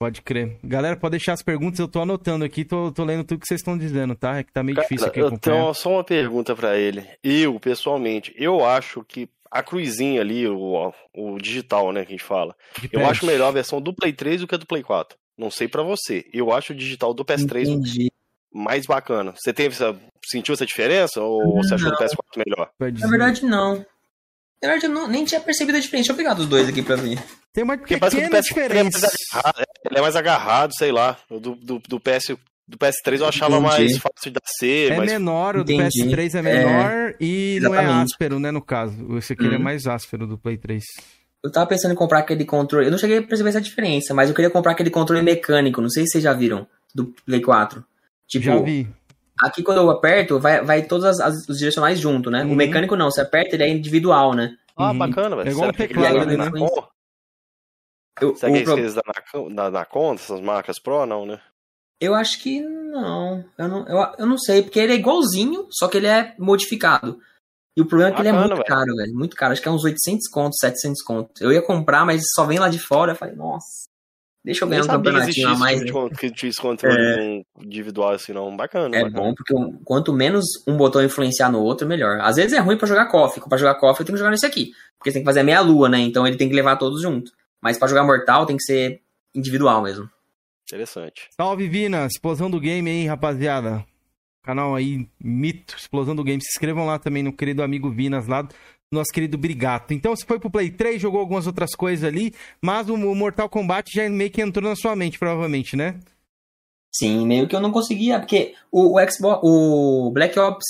Speaker 1: Pode crer. Galera, pode deixar as perguntas, eu tô anotando aqui, tô, tô lendo tudo que vocês estão dizendo, tá? É que tá meio Cara, difícil aqui acompanhar.
Speaker 2: Então, só uma pergunta para ele. Eu, pessoalmente, eu acho que a cruzinha ali, o, o digital, né, que a gente fala, De eu acho melhor a versão do Play 3 do que a do Play 4. Não sei para você. Eu acho o digital do PS3 Entendi. mais bacana. Você teve essa, sentiu essa diferença ou não. você achou o PS4 melhor?
Speaker 3: Na verdade, não. Na verdade, eu não, nem tinha percebido a diferença. Deixa eu pegar dos dois aqui pra ver.
Speaker 1: Tem uma Porque pequena diferença.
Speaker 2: Ele é, agarrado, ele é mais agarrado, sei lá. Do, do, do, PS, do PS3 eu achava Entendi. mais fácil de ser.
Speaker 1: É
Speaker 2: mas...
Speaker 1: menor, o do PS3 é menor é, e exatamente. não é áspero, né, no caso. Esse aqui é uhum. é mais áspero do Play 3.
Speaker 3: Eu tava pensando em comprar aquele controle. Eu não cheguei a perceber essa diferença, mas eu queria comprar aquele controle mecânico. Não sei se vocês já viram. Do Play 4. Tipo,
Speaker 1: já vi.
Speaker 3: Aqui quando eu aperto, vai, vai todos as, as, os direcionais junto, né? Uhum. O mecânico não, você aperta, ele é individual, né?
Speaker 2: Ah, uhum. bacana, velho. É
Speaker 1: igual um teclado, né?
Speaker 2: Na eu, Será que é esqueles da, da, da conta, essas marcas Pro, não, né?
Speaker 3: Eu acho que não. Eu não, eu, eu não sei, porque ele é igualzinho, só que ele é modificado. E o problema é que Bacana, ele é muito velho. caro, velho. Muito caro. Acho que é uns 800 contos, 700 contos. Eu ia comprar, mas só vem lá de fora. Eu falei, nossa. Deixa eu ganhar um campeonatinho a mais.
Speaker 2: Que, né? que tinha esse controle é... individual assim, não. Bacana.
Speaker 3: É
Speaker 2: bacana.
Speaker 3: bom, porque quanto menos um botão influenciar no outro, melhor. Às vezes é ruim pra jogar coffee. Pra jogar coffee eu tenho que jogar nesse aqui. Porque você tem que fazer a meia lua, né? Então ele tem que levar todos junto. Mas pra jogar mortal tem que ser individual mesmo.
Speaker 2: Interessante.
Speaker 1: Salve, Vina! Explosão do game aí, rapaziada. Canal aí, Mito, Explosão do Game. Se inscrevam lá também no querido amigo Vinas lá nosso querido Brigato. Então você foi pro Play 3, jogou algumas outras coisas ali, mas o Mortal Kombat já meio que entrou na sua mente, provavelmente, né?
Speaker 3: Sim, meio que eu não conseguia, porque o, o Xbox, o Black Ops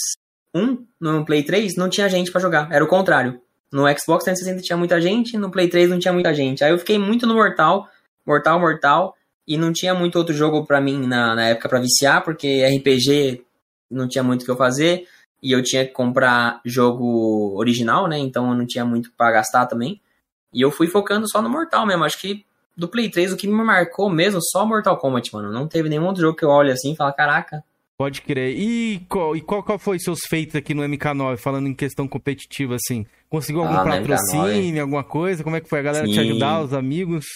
Speaker 3: 1 no Play 3 não tinha gente para jogar, era o contrário. No Xbox 360 tinha muita gente, no Play 3 não tinha muita gente. Aí eu fiquei muito no Mortal, Mortal, Mortal, e não tinha muito outro jogo para mim na, na época para viciar, porque RPG não tinha muito o que eu fazer, e eu tinha que comprar jogo original, né? Então eu não tinha muito para gastar também. E eu fui focando só no Mortal mesmo. Acho que do Play 3 o que me marcou mesmo só Mortal Kombat, mano. Não teve nenhum outro jogo que eu olhe assim e falo, caraca,
Speaker 1: Pode crer. E qual, e qual, qual foi seus feitos aqui no MK9, falando em questão competitiva, assim? Conseguiu algum ah, patrocínio, alguma coisa? Como é que foi? A galera Sim. te ajudar, os amigos?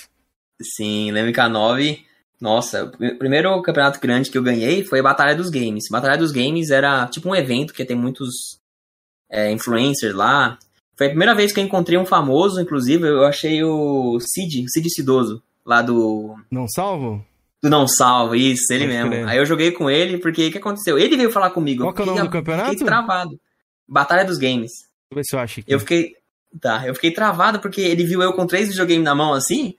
Speaker 3: Sim, no MK9, nossa, o primeiro campeonato grande que eu ganhei foi a Batalha dos Games. Batalha dos Games era tipo um evento que tem muitos é, influencers lá. Foi a primeira vez que eu encontrei um famoso, inclusive, eu achei o Cid, Cid Cidoso, lá do...
Speaker 1: Não Salvo?
Speaker 3: do Não Salvo, isso, ele Pode mesmo. Crer. Aí eu joguei com ele, porque o que aconteceu? Ele veio falar comigo.
Speaker 1: Qual que é o nome do campeonato?
Speaker 3: Fiquei travado. Batalha dos Games. Deixa
Speaker 1: eu ver se eu acho aqui.
Speaker 3: Eu fiquei. Tá, eu fiquei travado porque ele viu eu com três videogames na mão assim.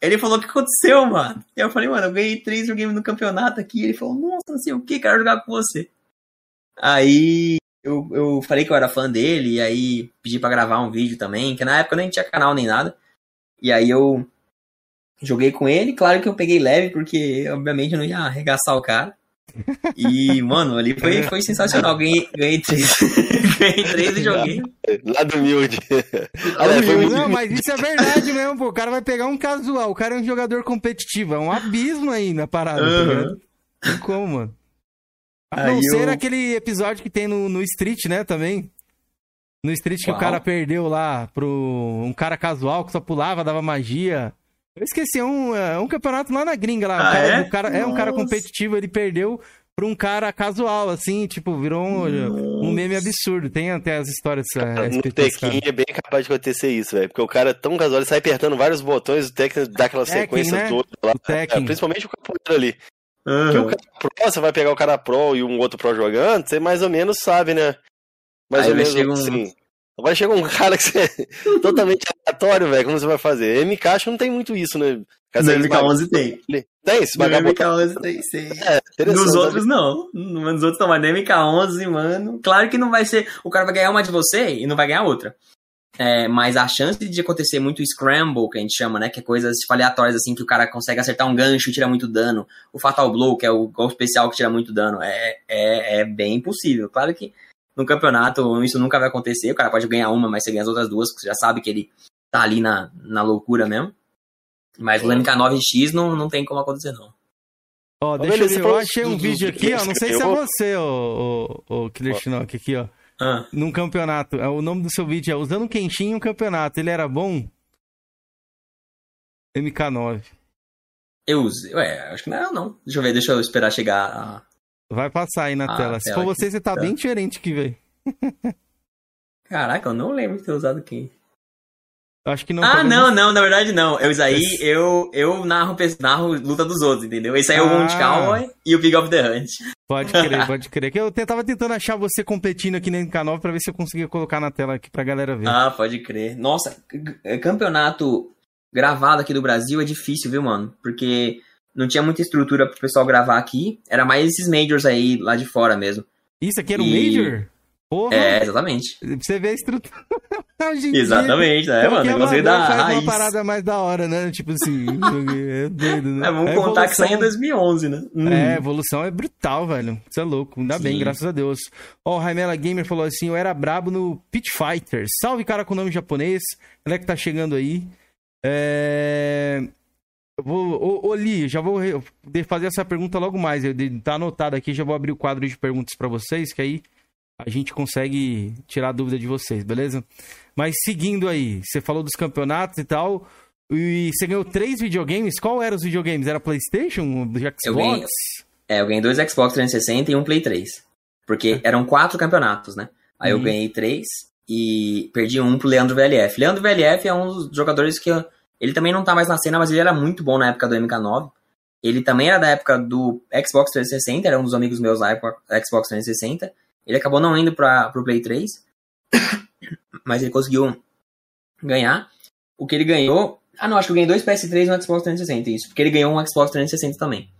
Speaker 3: Ele falou: O que aconteceu, mano? E eu falei: Mano, eu ganhei três videogames no campeonato aqui. Ele falou: Nossa, não sei o que, quero jogar com você. Aí eu, eu falei que eu era fã dele, e aí pedi para gravar um vídeo também, que na época nem tinha canal nem nada. E aí eu Joguei com ele, claro que eu peguei leve, porque obviamente eu não ia arregaçar o cara. E, mano, ali foi, foi sensacional. Ganhei, ganhei três. ganhei três e joguei.
Speaker 2: Lado humilde.
Speaker 1: Não, mas isso é verdade mesmo, pô. O cara vai pegar um casual. O cara é um jogador competitivo. É um abismo aí na parada, uhum. tá Não como, mano. A não ser eu... aquele episódio que tem no, no Street, né, também. No Street que Uau. o cara perdeu lá pro um cara casual que só pulava, dava magia. Eu esqueci, é um, é um campeonato lá na gringa lá. Ah, cara, é? O cara, é um cara competitivo, ele perdeu pra um cara casual, assim, tipo, virou um, um meme absurdo. Tem até as histórias
Speaker 2: a No Tekken é bem capaz de acontecer isso, velho. Porque o cara é tão casual, ele sai apertando vários botões, o Tekken dá aquela Tekken, sequência né? toda lá. O é, principalmente o capoeira ali. Uhum. Porque o cara pro, você vai pegar o cara pro e um outro pro jogando, você mais ou menos sabe, né? Mais Aí ou menos assim. Agora chega um cara que você é totalmente aleatório, velho. Como você vai fazer? MK acho que não tem muito isso, né?
Speaker 3: No MK11 tem.
Speaker 2: Tem esse
Speaker 3: bagulho? No MK11 tem, sim. É, Nos outros não. Nos outros não, mas no MK11, mano. Claro que não vai ser. O cara vai ganhar uma de você e não vai ganhar outra. É, mas a chance de acontecer muito scramble, que a gente chama, né? Que é coisas tipo, aleatórias, assim, que o cara consegue acertar um gancho e tira muito dano. O Fatal Blow, que é o gol especial que tira muito dano. É, é, é bem impossível. Claro que no campeonato isso nunca vai acontecer. O cara pode ganhar uma, mas você ganha as outras duas, você já sabe que ele tá ali na, na loucura mesmo. Mas o MK9X não, não tem como acontecer, não.
Speaker 1: Ó, oh, deixa eu ver, eu achei um vídeo aqui, ó. Não sei se é você, ô, ô, ô Killer Shinnok, aqui, ó. Ah. Num campeonato. É, o nome do seu vídeo é Usando Quentinho em um campeonato. Ele era bom? MK9.
Speaker 3: Eu usei. Ué, acho que não era, não. Deixa eu ver, deixa eu esperar chegar a,
Speaker 1: Vai passar aí na ah, tela. Se for você, você tá, tá bem diferente que veio.
Speaker 3: Caraca, eu não lembro de ter usado quem.
Speaker 1: Acho que não.
Speaker 3: Ah, não, não, na verdade não. Eu aí eu, eu narro, narro luta dos outros, entendeu? Esse aí é o Wound ah. Cowboy e o Big of the Hunt.
Speaker 1: Pode crer, pode crer. Que eu tava tentando achar você competindo aqui no canal pra ver se eu conseguia colocar na tela aqui pra galera ver.
Speaker 3: Ah, pode crer. Nossa, campeonato gravado aqui do Brasil é difícil, viu, mano? Porque não tinha muita estrutura pro pessoal gravar aqui. Era mais esses majors aí lá de fora mesmo.
Speaker 1: Isso aqui era um e... major?
Speaker 3: Porra. É, exatamente.
Speaker 1: Você vê a estrutura.
Speaker 3: exatamente, é, mano. Eu gostei da
Speaker 1: faz
Speaker 3: raiz.
Speaker 1: uma parada mais da hora, né? Tipo assim, é doido, né?
Speaker 3: É, vamos contar evolução... que saiu em 2011, né?
Speaker 1: Hum. É, a evolução é brutal, velho. Você é louco. Ainda Sim. bem, graças a Deus. Ó, o Raimela Gamer falou assim: eu era brabo no Pit Fighters. Salve, cara com nome japonês. Ela é que tá chegando aí. É... Vou, ô, ô Li, já vou fazer essa pergunta logo mais. Eu, tá anotado aqui, já vou abrir o quadro de perguntas para vocês, que aí a gente consegue tirar a dúvida de vocês, beleza? Mas seguindo aí, você falou dos campeonatos e tal, e você ganhou três videogames. Qual eram os videogames? Era PlayStation? Xbox?
Speaker 3: Eu ganhei, é, eu ganhei dois Xbox 360 e um Play 3. Porque é. eram quatro campeonatos, né? Aí uhum. eu ganhei três e perdi um pro Leandro VLF. Leandro VLF é um dos jogadores que eu ele também não tá mais na cena, mas ele era muito bom na época do MK9. Ele também era da época do Xbox 360, era um dos amigos meus lá, Xbox 360. Ele acabou não indo para pro Play 3. mas ele conseguiu ganhar. O que ele ganhou. Ah, não, acho que eu ganhei dois PS3 e um Xbox 360, isso. Porque ele ganhou um Xbox 360 também.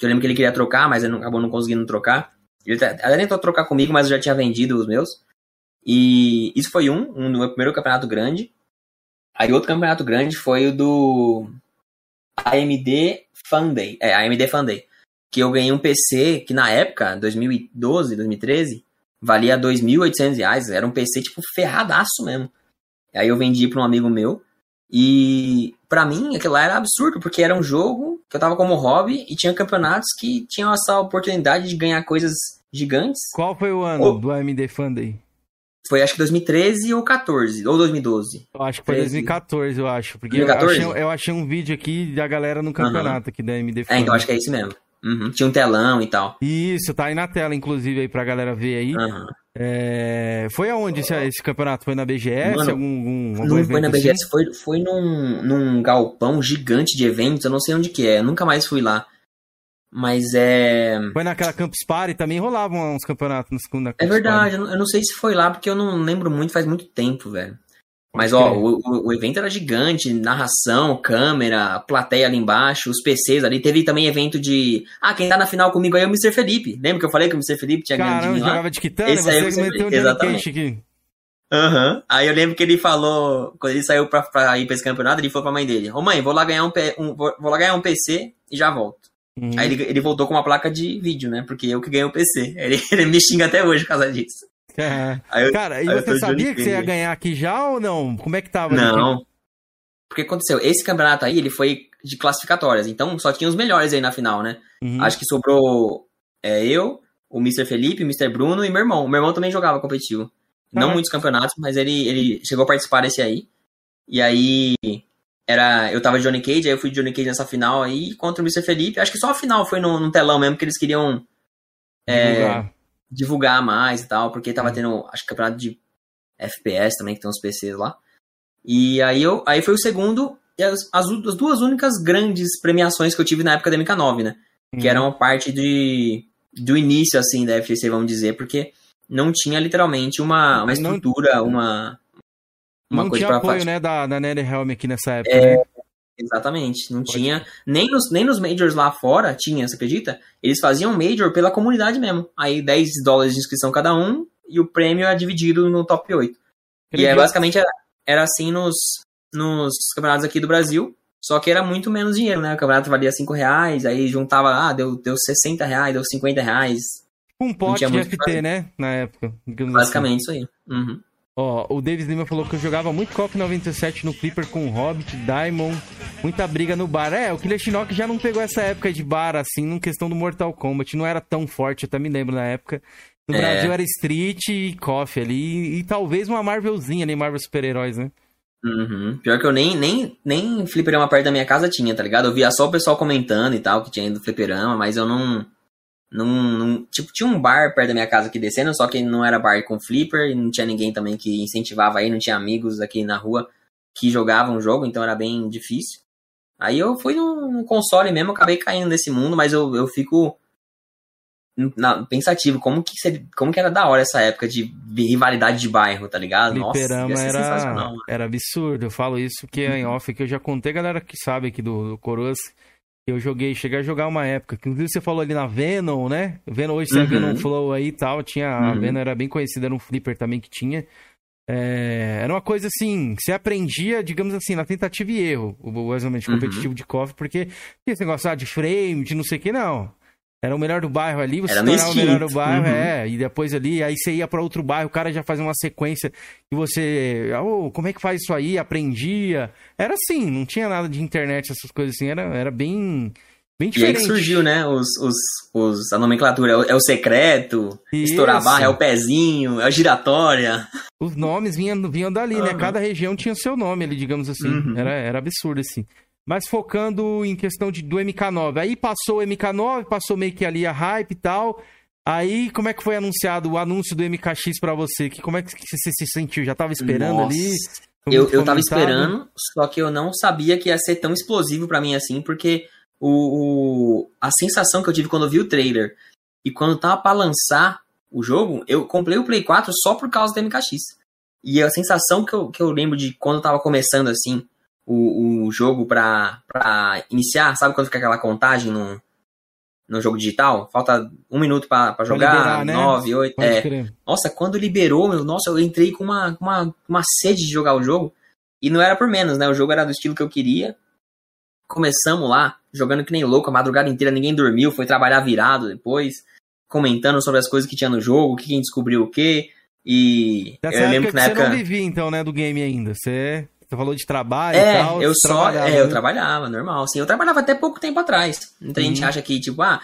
Speaker 3: Eu lembro que ele queria trocar, mas ele acabou não conseguindo trocar. Ele até tentou trocar comigo, mas eu já tinha vendido os meus. E isso foi um, um do meu primeiro campeonato grande. Aí outro campeonato grande foi o do AMD Fun Day. É, AMD Fun Day. Que eu ganhei um PC que na época, 2012, 2013, valia R$ 2.800. Era um PC, tipo, ferradaço mesmo. Aí eu vendi para um amigo meu. E para mim aquilo lá era absurdo, porque era um jogo que eu tava como hobby e tinha campeonatos que tinham essa oportunidade de ganhar coisas gigantes.
Speaker 1: Qual foi o ano oh. do AMD Fun Day?
Speaker 3: Foi acho que 2013 ou 14, ou 2012.
Speaker 1: Eu acho que foi 13. 2014, eu acho. Porque 2014? Eu, achei, eu achei um vídeo aqui da galera no campeonato uhum. aqui da
Speaker 3: Fun. É, então acho que é isso mesmo. Uhum. Tinha um telão e tal.
Speaker 1: Isso, tá aí na tela, inclusive, aí pra galera ver aí. Uhum. É... Foi aonde esse, esse, campeonato? Foi na BGS? Mano, algum, algum,
Speaker 3: não foi na BGS, assim? foi, foi num, num galpão gigante de eventos, eu não sei onde que é, eu nunca mais fui lá. Mas é.
Speaker 1: Foi naquela Campus Party também rolavam uns campeonatos na segunda
Speaker 3: É verdade, eu não sei se foi lá, porque eu não lembro muito, faz muito tempo, velho. Mas, ó, o, o, evento era gigante, narração, câmera, plateia ali embaixo, os PCs ali. Teve também evento de. Ah, quem tá na final comigo aí é o Mr. Felipe. Lembra que eu falei que o Mr. Felipe tinha
Speaker 1: ganhado
Speaker 3: Caramba,
Speaker 1: jogava de Kitana, Esse aí meteu Exatamente. aqui.
Speaker 3: Uhum. Aí eu lembro que ele falou, quando ele saiu pra, pra ir pra esse campeonato, ele falou pra mãe dele: Ô mãe, vou lá ganhar um, um vou, vou lá ganhar um PC e já volto. Uhum. Aí ele, ele voltou com uma placa de vídeo, né? Porque eu que ganhei o PC. Ele, ele me xinga até hoje por causa disso.
Speaker 1: É. Eu, Cara, e você sabia que você ia ganhar aqui já ou não? Como é que tava?
Speaker 3: Não. Aqui? Porque aconteceu, esse campeonato aí, ele foi de classificatórias, então só tinha os melhores aí na final, né? Uhum. Acho que sobrou é, eu, o Mr. Felipe, o Mr. Bruno e meu irmão. Meu irmão também jogava competitivo. Não muitos campeonatos, mas ele, ele chegou a participar desse aí. E aí, era eu tava de Johnny Cage, aí eu fui de Johnny Cage nessa final aí contra o Mr. Felipe. Acho que só a final foi no, no telão mesmo, que eles queriam é, divulgar mais e tal, porque tava tendo, acho que campeonato de FPS também, que tem uns PCs lá. E aí eu aí foi o segundo e as, as, as duas únicas grandes premiações que eu tive na época da MK9, né? Hum. Que eram parte de, do início, assim, da FGC, vamos dizer, porque não tinha literalmente uma, uma estrutura, não, uma,
Speaker 1: uma não coisa tinha apoio, né, da, da NetherRealm aqui nessa época, é, né?
Speaker 3: Exatamente, não Pode tinha. Nem nos, nem nos majors lá fora tinha, você acredita? Eles faziam major pela comunidade mesmo. Aí 10 dólares de inscrição cada um e o prêmio é dividido no top 8. Acredito. E é, basicamente era, era assim nos, nos campeonatos aqui do Brasil. Só que era muito menos dinheiro, né? O campeonato valia 5 reais, aí juntava, ah, deu, deu 60 reais, deu 50 reais.
Speaker 1: Um pote de FT, né? Na época.
Speaker 3: Basicamente assim. isso aí. Uhum.
Speaker 1: Ó, o Davis Lima falou que eu jogava muito COF 97 no Flipper com Hobbit, Diamond, muita briga no bar. É, o Killer Shinnok já não pegou essa época de bar, assim, numa questão do Mortal Kombat. Não era tão forte, eu até me lembro na época. No é. Brasil era Street e KOF ali, e, e, talvez uma Marvelzinha, nem Marvel Super-Heróis, né?
Speaker 3: Uhum. Pior que eu nem, nem, nem fliperama perto da minha casa tinha, tá ligado? Eu via só o pessoal comentando e tal, que tinha ido fliperama, mas eu não num, num, tipo, tinha um bar perto da minha casa aqui descendo, só que não era bar com flipper, e não tinha ninguém também que incentivava aí, não tinha amigos aqui na rua que jogavam o jogo, então era bem difícil. Aí eu fui no, no console mesmo, acabei caindo nesse mundo, mas eu, eu fico na, pensativo, como que, seria, como que era da hora essa época de rivalidade de bairro, tá ligado?
Speaker 1: Fliperama Nossa, era, era absurdo, eu falo isso que é em uhum. off, que eu já contei, galera que sabe aqui do, do Coroas, eu joguei, cheguei a jogar uma época. Que inclusive você falou ali na Venom, né? Venom hoje, você uhum. Venom Flow aí e tal. Tinha, uhum. A Venom era bem conhecida, era um flipper também que tinha. É, era uma coisa assim, você aprendia, digamos assim, na tentativa e erro, o exatamente uhum. competitivo uhum. de KOF, porque esse negócio ah, de frame, de não sei o que, não. Era o melhor do bairro ali, você era tornava o melhor do bairro, uhum. é, e depois ali, aí você ia para outro bairro, o cara já fazia uma sequência e você, oh, como é que faz isso aí? Aprendia. Era assim, não tinha nada de internet, essas coisas assim, era, era bem, bem diferente.
Speaker 3: E aí que surgiu, né, os, os, os, a nomenclatura, é o, é o secreto, isso. estourar barra, é o pezinho, é a giratória.
Speaker 1: Os nomes vinham, vinham dali, uhum. né, cada região tinha o seu nome ali, digamos assim, uhum. era, era absurdo assim mas focando em questão de, do MK9. Aí passou o MK9, passou meio que ali a hype e tal. Aí, como é que foi anunciado o anúncio do MKX para você? Que, como é que você se sentiu? Já tava esperando Nossa. ali?
Speaker 3: Eu, eu tava esperando, só que eu não sabia que ia ser tão explosivo para mim assim, porque o, o, a sensação que eu tive quando eu vi o trailer e quando tava pra lançar o jogo, eu comprei o Play 4 só por causa do MKX. E a sensação que eu, que eu lembro de quando eu tava começando, assim, o, o jogo pra, pra iniciar, sabe quando fica aquela contagem no, no jogo digital? Falta um minuto pra, pra jogar, liberar, né? nove, oito. É. Nossa, quando liberou, meu, nossa, eu entrei com uma, uma, uma sede de jogar o jogo. E não era por menos, né? O jogo era do estilo que eu queria. Começamos lá, jogando que nem louco, a madrugada inteira, ninguém dormiu, foi trabalhar virado depois, comentando sobre as coisas que tinha no jogo, quem descobriu o quê. E
Speaker 1: Nessa eu lembro que na época. Você não vivia então, né, do game ainda. Você, você falou de trabalho
Speaker 3: é,
Speaker 1: e tal.
Speaker 3: Eu só, é, eu trabalhava, normal. Assim, eu trabalhava até pouco tempo atrás. Muita uhum. gente acha que, tipo, ah,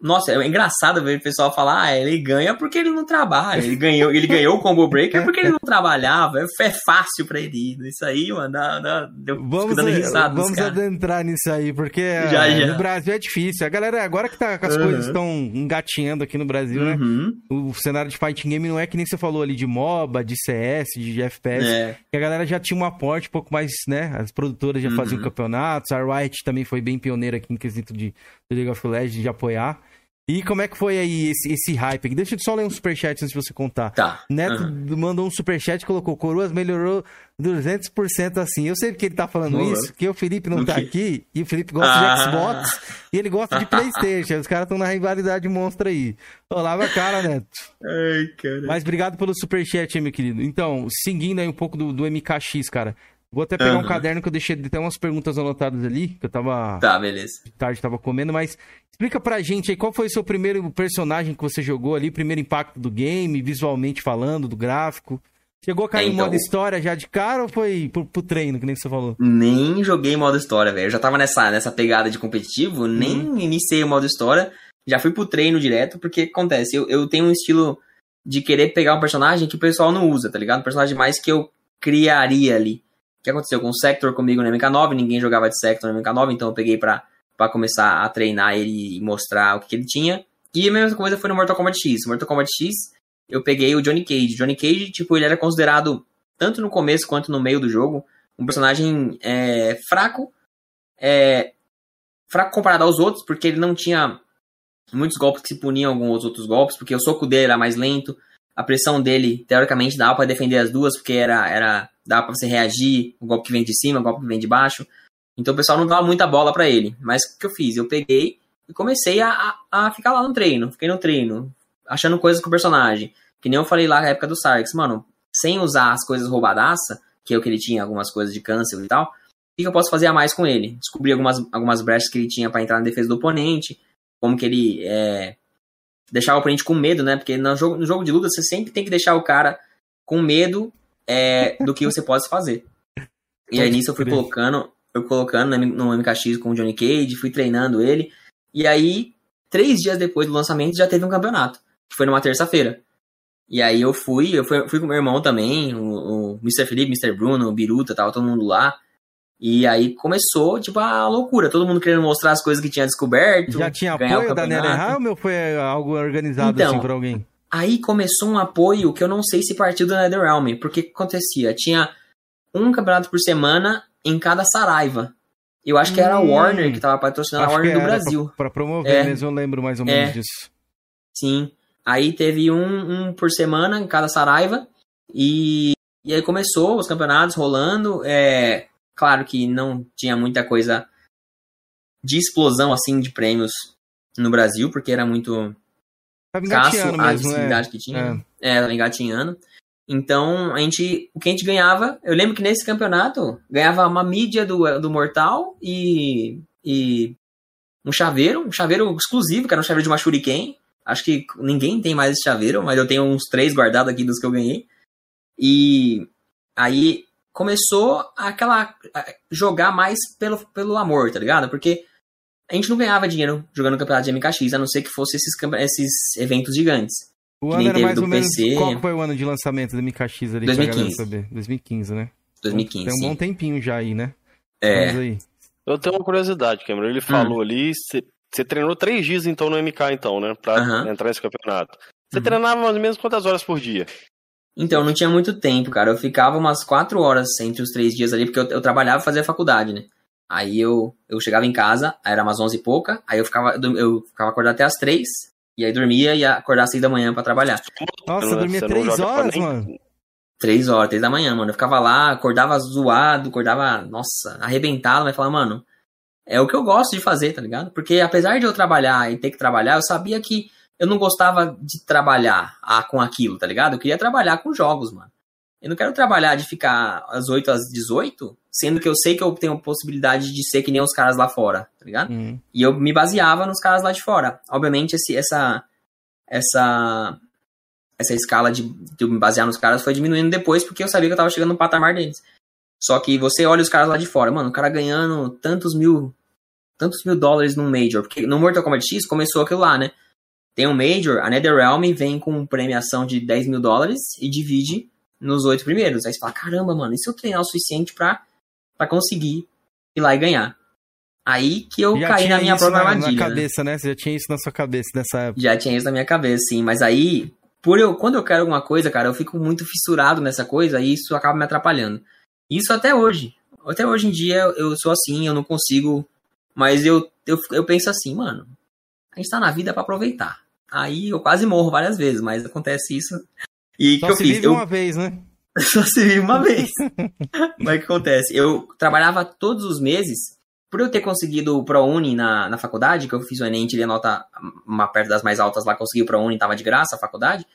Speaker 3: nossa, é engraçado ver o pessoal falar, ah, ele ganha porque ele não trabalha. Ele ganhou, ele ganhou o combo breaker porque ele não trabalhava. É fácil pra ele. Isso aí, mano, dá, dá,
Speaker 1: eu vamos, dando risada Vamos adentrar nisso aí, porque já, é, já. no Brasil é difícil. A galera, agora que, tá, que as uhum. coisas estão engatinhando aqui no Brasil, né? uhum. né? O cenário de fighting game não é que nem você falou ali de MOBA, de CS, de FPS. É. Que a galera já tinha um aporte um pouco mais, né? As produtoras já uhum. faziam campeonatos. A Riot também foi bem pioneira aqui no quesito de, de League of Legends, de apoiar. E como é que foi aí esse, esse hype aqui? Deixa eu só ler um superchat antes de você contar.
Speaker 3: Tá.
Speaker 1: Neto uhum. mandou um superchat e colocou: Coroas melhorou 200% assim. Eu sei que ele tá falando Boa. isso, que o Felipe não o tá aqui e o Felipe gosta ah. de Xbox e ele gosta de PlayStation. Os caras estão na rivalidade monstra aí. Olá, a cara, Neto.
Speaker 3: Ai, cara.
Speaker 1: Mas obrigado pelo superchat, meu querido. Então, seguindo aí um pouco do, do MKX, cara. Vou até pegar uhum. um caderno que eu deixei até umas perguntas anotadas ali, que eu tava.
Speaker 3: Tá, beleza.
Speaker 1: De tarde tava comendo, mas explica pra gente aí qual foi o seu primeiro personagem que você jogou ali, primeiro impacto do game, visualmente falando, do gráfico. Chegou a cair é, então... em modo história já de cara ou foi pro, pro, treino, que nem você falou?
Speaker 3: Nem joguei modo história, velho. Eu já tava nessa, nessa pegada de competitivo, nem hum. iniciei o modo história, já fui pro treino direto, porque acontece, eu, eu tenho um estilo de querer pegar um personagem que o pessoal não usa, tá ligado? Um personagem mais que eu criaria ali que aconteceu com o Sector comigo no MK9, ninguém jogava de Sector no MK9, então eu peguei pra, começar a treinar ele e mostrar o que, que ele tinha. E a mesma coisa foi no Mortal Kombat X. Mortal Kombat X, eu peguei o Johnny Cage. Johnny Cage, tipo, ele era considerado, tanto no começo quanto no meio do jogo, um personagem é, fraco, é, fraco comparado aos outros, porque ele não tinha muitos golpes que se puniam alguns outros golpes, porque o soco dele era mais lento, a pressão dele, teoricamente, dava para defender as duas, porque era, era dava para você reagir, o golpe que vem de cima, o golpe que vem de baixo. Então o pessoal não dava muita bola para ele. Mas o que eu fiz? Eu peguei e comecei a, a, a, ficar lá no treino. Fiquei no treino, achando coisas com o personagem. Que nem eu falei lá na época do Sarks. Mano, sem usar as coisas roubadaça, que é o que ele tinha, algumas coisas de câncer e tal, o que eu posso fazer a mais com ele? Descobri algumas, algumas brechas que ele tinha para entrar na defesa do oponente, como que ele é, deixar o oponente com medo, né? Porque no jogo, no jogo de luta você sempre tem que deixar o cara com medo é, do que você pode fazer. E aí nisso eu fui colocando, eu colocando no MKX com o Johnny Cage, fui treinando ele. E aí, três dias depois do lançamento, já teve um campeonato. Que foi numa terça-feira. E aí eu fui, eu fui, fui com meu irmão também, o, o Mr. Felipe, Mr. Bruno, o Biruta, tava todo mundo lá. E aí começou, tipo, a loucura. Todo mundo querendo mostrar as coisas que tinha descoberto.
Speaker 1: Já tinha apoio da NetherRealm ou foi algo organizado então, assim por alguém?
Speaker 3: Aí começou um apoio que eu não sei se partiu da NetherRealm. Porque que acontecia? Tinha um campeonato por semana em cada Saraiva. Eu acho que era a hum. Warner que tava patrocinando acho a Warner do Brasil.
Speaker 1: Pra, pra promover é, mesmo, eu lembro mais ou menos é, disso.
Speaker 3: Sim. Aí teve um, um por semana em cada Saraiva. E, e aí começou os campeonatos rolando. É, Claro que não tinha muita coisa de explosão assim de prêmios no Brasil, porque era muito
Speaker 1: escasso a
Speaker 3: visibilidade
Speaker 1: é.
Speaker 3: que tinha. É, é tava engatinhando. Então, a gente, o que a gente ganhava, eu lembro que nesse campeonato ganhava uma mídia do, do Mortal e, e um chaveiro, um chaveiro exclusivo, que era um chaveiro de uma Shuriken. Acho que ninguém tem mais esse chaveiro, mas eu tenho uns três guardados aqui dos que eu ganhei. E aí começou aquela a jogar mais pelo, pelo amor, tá ligado? Porque a gente não ganhava dinheiro jogando campeonato de MKX, a não ser que fosse esses, esses eventos gigantes.
Speaker 1: O ano era mais ou menos. Qual foi o ano de lançamento do MKX ali 2015. saber? 2015, né?
Speaker 3: 2015.
Speaker 1: Tem um bom tempinho já aí, né?
Speaker 3: É.
Speaker 2: Aí. Eu tenho uma curiosidade, Cameron. Ele falou hum. ali. Você treinou três dias então no MK, então, né? Pra uhum. entrar nesse campeonato. Você uhum. treinava mais ou menos quantas horas por dia?
Speaker 3: Então, não tinha muito tempo, cara. Eu ficava umas quatro horas entre os três dias ali, porque eu, eu trabalhava e fazia faculdade, né? Aí eu, eu chegava em casa, era umas onze e pouca, aí eu ficava, eu ficava acordado até as três, e aí dormia e ia acordar às seis da manhã para trabalhar.
Speaker 1: Nossa, eu dormia três horas, mano.
Speaker 3: Três horas, três da manhã, mano. Eu ficava lá, acordava zoado, acordava, nossa, arrebentado, mas falava, mano, é o que eu gosto de fazer, tá ligado? Porque apesar de eu trabalhar e ter que trabalhar, eu sabia que eu não gostava de trabalhar ah, com aquilo, tá ligado? Eu queria trabalhar com jogos, mano. Eu não quero trabalhar de ficar às 8 às 18, sendo que eu sei que eu tenho possibilidade de ser que nem os caras lá fora, tá ligado? Uhum. E eu me baseava nos caras lá de fora. Obviamente, esse, essa, essa, essa escala de, de eu me basear nos caras foi diminuindo depois, porque eu sabia que eu tava chegando no patamar deles. Só que você olha os caras lá de fora, mano, o cara ganhando tantos mil, tantos mil dólares num Major, porque no Mortal Kombat X começou aquilo lá, né? Tem um Major, a NetherRealm vem com premiação de 10 mil dólares e divide nos oito primeiros. Aí você fala, caramba, mano, e se eu treinar o suficiente pra, pra conseguir ir lá e ganhar? Aí que eu já caí na minha própria na, armadilha.
Speaker 1: Na né? cabeça, né? Você já tinha isso na sua cabeça nessa época.
Speaker 3: Já tinha isso na minha cabeça, sim. Mas aí, por eu, quando eu quero alguma coisa, cara, eu fico muito fissurado nessa coisa e isso acaba me atrapalhando. Isso até hoje. Até hoje em dia eu sou assim, eu não consigo. Mas eu, eu, eu penso assim, mano, a gente tá na vida para aproveitar. Aí eu quase morro várias vezes, mas acontece isso.
Speaker 1: E Só que eu se fiz? Eu... uma vez, né?
Speaker 3: Só se vive uma vez. mas o que acontece? Eu trabalhava todos os meses, por eu ter conseguido o ProUni na, na faculdade, que eu fiz o Enem, tirei a nota uma perto das mais altas lá, consegui o ProUni, tava de graça a faculdade.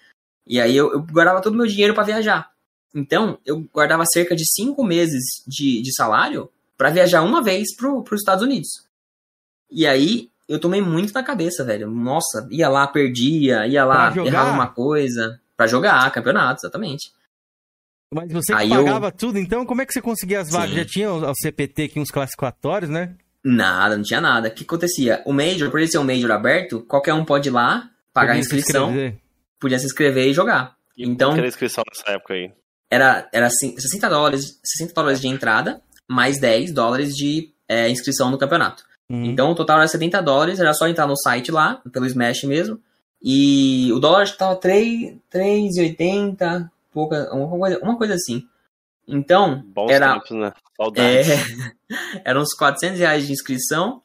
Speaker 3: E aí eu, eu guardava todo o meu dinheiro para viajar. Então, eu guardava cerca de cinco meses de, de salário para viajar uma vez para os Estados Unidos. E aí, eu tomei muito na cabeça, velho. Nossa, ia lá, perdia, ia lá, errava uma coisa. Para jogar campeonato, exatamente.
Speaker 1: Mas você aí pagava eu... tudo, então como é que você conseguia as vagas? Sim. Já tinha o CPT aqui, uns classificatórios, né?
Speaker 3: Nada, não tinha nada. O que acontecia? O Major, por ele ser um Major aberto, qualquer um pode ir lá, pagar a inscrição, se podia se inscrever e jogar. E então,
Speaker 2: era a inscrição nessa época aí?
Speaker 3: Era, era 60 dólares, 60 dólares de entrada, mais 10 dólares de é, inscrição no campeonato. Uhum. Então o total era 70 dólares, era só entrar no site lá, pelo Smash mesmo. E o dólar acho que tava 3,80, pouca, uma coisa, uma coisa assim. Então, Bons era. Tempos, né? É, eram uns 400 reais de inscrição.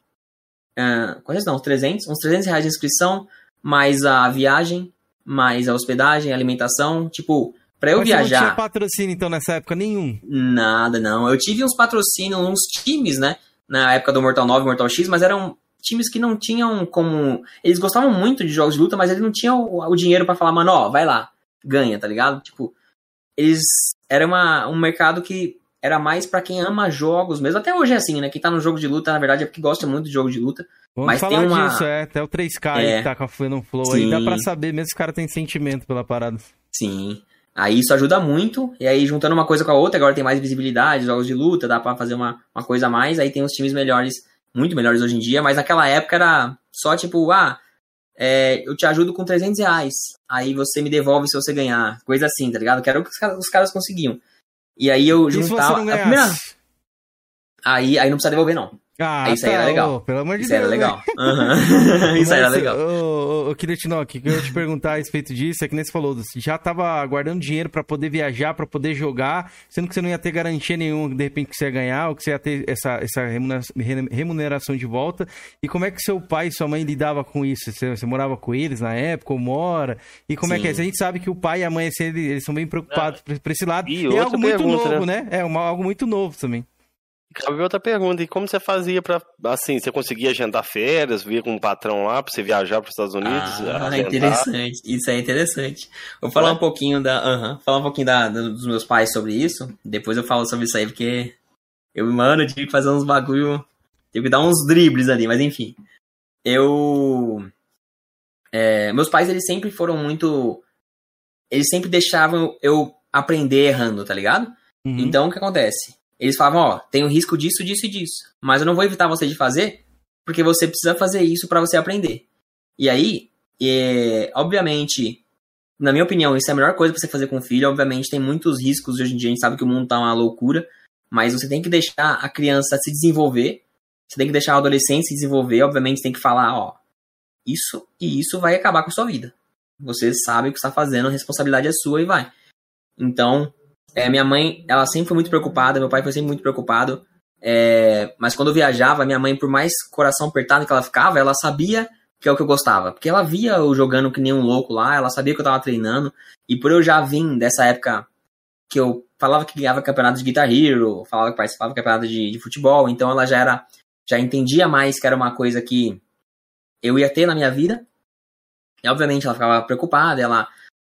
Speaker 3: Uh, não, uns 300, uns 300 reais de inscrição, mais a viagem, mais a hospedagem, a alimentação. Tipo, pra eu Mas viajar. Você não tinha
Speaker 1: patrocínio então nessa época nenhum?
Speaker 3: Nada, não. Eu tive uns patrocínios, uns times, né? na época do Mortal 9 Mortal X, mas eram times que não tinham como. Eles gostavam muito de jogos de luta, mas eles não tinham o, o dinheiro para falar, mano, ó, vai lá, ganha, tá ligado? Tipo, eles. Era uma, um mercado que era mais para quem ama jogos mesmo. Até hoje é assim, né? Quem tá no jogo de luta, na verdade, é porque gosta muito de jogo de luta.
Speaker 1: Vamos
Speaker 3: mas
Speaker 1: falar
Speaker 3: tem uma...
Speaker 1: disso, é. Até o 3K é, aí que tá com a Fluent Flow sim. aí, dá pra saber mesmo se o cara tem sentimento pela parada.
Speaker 3: Sim. Aí isso ajuda muito, e aí juntando uma coisa com a outra, agora tem mais visibilidade, jogos de luta, dá para fazer uma, uma coisa a mais, aí tem os times melhores, muito melhores hoje em dia, mas naquela época era só tipo, ah, é, eu te ajudo com 300 reais, aí você me devolve se você ganhar, coisa assim, tá ligado? Que era o que os caras, os caras conseguiam. E aí eu juntava... a primeira... Aí, aí não precisa devolver, não. Ah, isso tá, aí era legal. Oh,
Speaker 1: pelo amor de
Speaker 3: isso
Speaker 1: Deus.
Speaker 3: Isso era legal. Uhum. isso aí era legal.
Speaker 1: Ô, ô, Kiretino, o que eu ia te perguntar a respeito disso é que nem você falou, você já tava guardando dinheiro para poder viajar, para poder jogar, sendo que você não ia ter garantia nenhuma, de repente, que você ia ganhar, ou que você ia ter essa, essa remuneração de volta. E como é que seu pai e sua mãe lidava com isso? Você, você morava com eles na época, ou mora? E como Sim. é que é? A gente sabe que o pai e a mãe, assim, eles, eles são bem preocupados ah. por esse lado. E, e é algo muito pergunta, novo, né? né? É uma, algo muito novo também.
Speaker 2: Cabe outra pergunta, e como você fazia para assim, você conseguia agendar férias, vir com um patrão lá para você viajar para os Estados Unidos?
Speaker 3: Ah, interessante, isso é interessante. Vou falar é? um pouquinho da, uh -huh, falar um pouquinho da, dos meus pais sobre isso, depois eu falo sobre isso aí, porque eu, mano, eu tive que fazer uns bagulho, tive que dar uns dribles ali, mas enfim. Eu... É, meus pais, eles sempre foram muito... Eles sempre deixavam eu aprender errando, tá ligado? Uhum. Então, o que acontece? Eles falavam, ó, tem o risco disso, disso e disso. Mas eu não vou evitar você de fazer, porque você precisa fazer isso para você aprender. E aí, é, obviamente, na minha opinião, isso é a melhor coisa pra você fazer com o filho. Obviamente, tem muitos riscos hoje em dia, a gente sabe que o mundo tá uma loucura. Mas você tem que deixar a criança se desenvolver. Você tem que deixar o adolescente se desenvolver. Obviamente, tem que falar, ó, isso e isso vai acabar com a sua vida. Você sabe o que está fazendo, a responsabilidade é sua e vai. Então, é, minha mãe, ela sempre foi muito preocupada, meu pai foi sempre muito preocupado. É, mas quando eu viajava, minha mãe, por mais coração apertado que ela ficava, ela sabia que é o que eu gostava. Porque ela via eu jogando que nem um louco lá, ela sabia que eu tava treinando. E por eu já vir dessa época que eu falava que ganhava campeonato de Guitar Hero, falava que participava do campeonato de, de futebol, então ela já era, já entendia mais que era uma coisa que eu ia ter na minha vida. E obviamente ela ficava preocupada, ela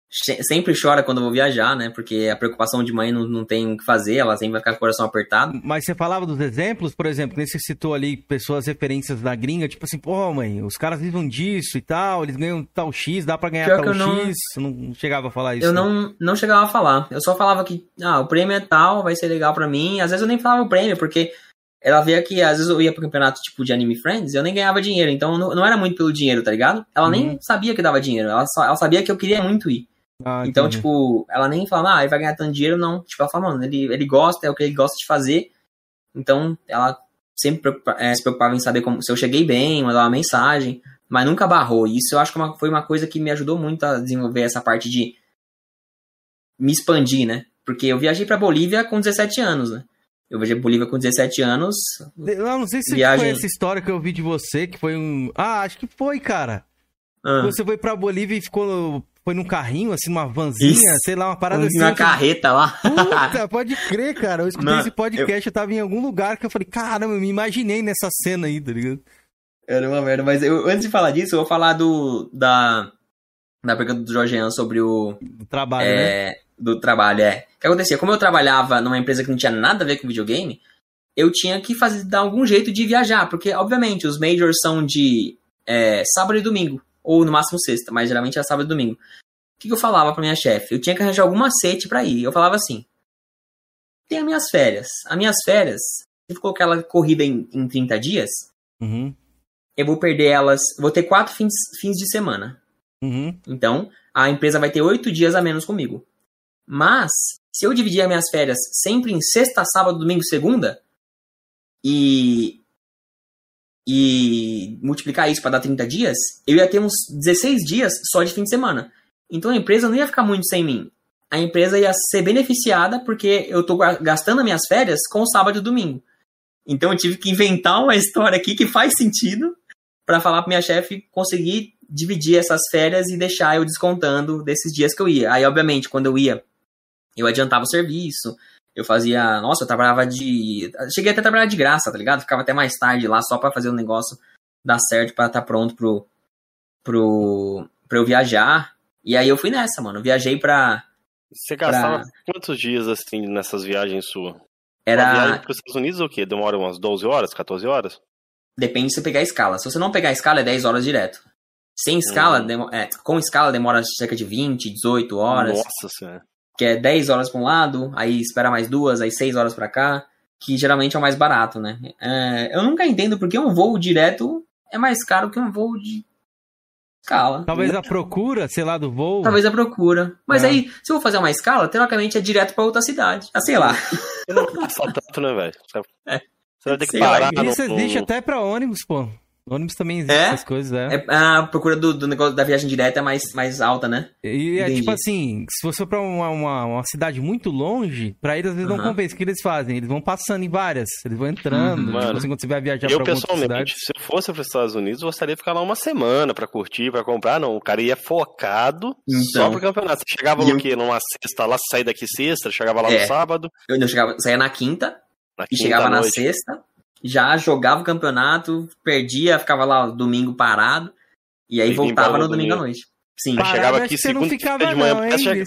Speaker 3: sempre chora quando eu vou viajar, né? Porque a preocupação de mãe não, não tem o que fazer, ela sempre vai ficar com o coração apertado.
Speaker 1: Mas você falava dos exemplos, por exemplo, nesse você citou ali pessoas referências da gringa, tipo assim, pô, mãe, os caras vivem disso e tal, eles ganham tal X, dá pra ganhar Pior tal não, X. Não chegava a falar isso.
Speaker 3: Eu não, não chegava a falar. Eu só falava que, ah, o prêmio é tal, vai ser legal pra mim. Às vezes eu nem falava o prêmio, porque ela via que às vezes eu ia pro campeonato tipo de Anime Friends eu nem ganhava dinheiro, então não, não era muito pelo dinheiro, tá ligado? Ela uhum. nem sabia que dava dinheiro, ela, só, ela sabia que eu queria muito ir. Ah, então, tipo, ela nem fala, ah, ele vai ganhar tanto dinheiro, não. Tipo, ela fala, mano, ele, ele gosta, é o que ele gosta de fazer. Então, ela sempre preocupa, é, se preocupava em saber como, se eu cheguei bem, mandar uma mensagem, mas nunca barrou. Isso eu acho que é uma, foi uma coisa que me ajudou muito a desenvolver essa parte de me expandir, né? Porque eu viajei pra Bolívia com 17 anos, né? Eu viajei pra Bolívia com 17 anos.
Speaker 1: Eu não sei se viagem... foi essa história que eu vi de você, que foi um. Ah, acho que foi, cara. Ah. Você foi pra Bolívia e ficou foi num carrinho, assim, uma vanzinha, Isso. sei lá, uma parada assim.
Speaker 3: Uma carreta lá.
Speaker 1: Puta, pode crer, cara. Eu escutei Não, esse podcast, eu... eu tava em algum lugar que eu falei, caramba, eu me imaginei nessa cena aí, tá ligado?
Speaker 3: Era uma merda, mas eu, antes de falar disso, eu vou falar do. da. Da pergunta do Jorgean sobre o.
Speaker 1: Do trabalho,
Speaker 3: é,
Speaker 1: né?
Speaker 3: Do trabalho, é. O que acontecia? Como eu trabalhava numa empresa que não tinha nada a ver com videogame, eu tinha que fazer, dar algum jeito de viajar, porque, obviamente, os majors são de é, sábado e domingo ou no máximo sexta, mas geralmente era sábado e domingo. O que, que eu falava pra minha chefe? Eu tinha que arranjar algum macete para ir. Eu falava assim: tem as minhas férias. As minhas férias, se eu colocar ela corrida em, em 30 dias,
Speaker 1: uhum.
Speaker 3: eu vou perder elas. Vou ter quatro fins, fins de semana.
Speaker 1: Uhum.
Speaker 3: Então, a empresa vai ter oito dias a menos comigo. Mas, se eu dividir as minhas férias sempre em sexta, sábado, domingo, segunda, e e multiplicar isso para dar 30 dias, eu ia ter uns 16 dias só de fim de semana. Então a empresa não ia ficar muito sem mim. A empresa ia ser beneficiada porque eu estou gastando minhas férias com sábado e domingo. Então eu tive que inventar uma história aqui que faz sentido para falar para minha chefe conseguir dividir essas férias e deixar eu descontando desses dias que eu ia. Aí, obviamente, quando eu ia, eu adiantava o serviço, eu fazia. Nossa, eu trabalhava de. Cheguei até a trabalhar de graça, tá ligado? Ficava até mais tarde lá só para fazer o negócio dar certo para estar tá pronto pro, pro, pra eu viajar. E aí eu fui nessa, mano. viajei pra.
Speaker 2: Você gastava pra... quantos dias assim nessas viagens suas?
Speaker 3: Era. Uma viagem
Speaker 2: pros Estados Unidos o quê? Demora umas 12 horas, 14 horas?
Speaker 3: Depende se você pegar a escala. Se você não pegar a escala, é 10 horas direto. Sem escala, hum. é, com escala demora cerca de 20, 18 horas.
Speaker 2: Nossa senhora
Speaker 3: que é 10 horas para um lado, aí espera mais duas, aí 6 horas para cá, que geralmente é o mais barato, né? É, eu nunca entendo porque um voo direto é mais caro que um voo de escala.
Speaker 1: Talvez a procura, sei lá, do voo.
Speaker 3: Talvez a procura. Mas é. aí, se eu vou fazer uma escala, teoricamente é direto para outra cidade. Ah, sei lá.
Speaker 2: não passa tanto, né, velho?
Speaker 1: É. Você vai ter que parar. Isso existe até para ônibus, pô. Ônibus também existe é? essas coisas, é.
Speaker 3: é. A procura do, do, negócio da viagem direta é mais, mais alta, né?
Speaker 1: E é Entendi. tipo assim, se você for pra uma, uma, uma, cidade muito longe, pra eles às vezes uhum. não compensa. O que eles fazem? Eles vão passando em várias, eles vão entrando. Uhum. Tipo assim, quando você vai viajar
Speaker 2: eu,
Speaker 1: pra
Speaker 2: pessoalmente, se eu fosse para os Estados Unidos, eu gostaria de ficar lá uma semana pra curtir, pra comprar. Não, o cara ia focado então, só pro campeonato. Você chegava no eu... quê? Numa sexta lá, sair daqui sexta, chegava lá é. no sábado.
Speaker 3: Eu, eu chegava, saía na quinta, na e chegava na sexta já jogava o campeonato, perdia, ficava lá domingo parado, e aí e voltava no domingo à noite. Sim.
Speaker 1: Parado, chegava aqui você não ficava de manhã, não, hein, chega...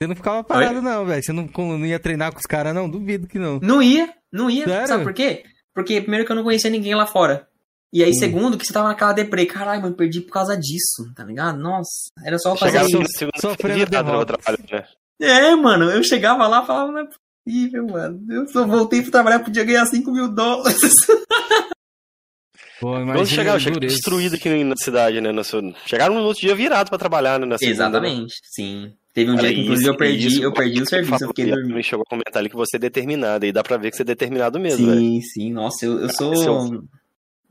Speaker 1: Você não ficava parado Oi? não, velho. Você não, não, ia treinar com os caras não? Duvido que não.
Speaker 3: Não ia, não ia. Sério? Sabe por quê? Porque primeiro que eu não conhecia ninguém lá fora. E aí, hum. segundo, que você tava naquela deprê. Caralho, mano, perdi por causa disso, tá ligado? Nossa, era só fazer isso.
Speaker 1: Sofrendo derrota.
Speaker 3: Né? É, mano, eu chegava lá e falava, é possível, mano. Eu só voltei pra trabalhar, podia ganhar 5 mil dólares.
Speaker 2: Pô, Quando chegava, chegava destruído aqui na cidade, né? Chegaram no outro dia virado pra trabalhar, né?
Speaker 3: Exatamente, sim. Teve um Cara, dia que, inclusive, isso, eu perdi, isso, eu perdi o serviço, eu fiquei dormindo.
Speaker 2: Me chegou a comentar ali que você é determinado, e dá pra ver que você é determinado mesmo,
Speaker 3: Sim, véio. sim, nossa, eu, eu sou...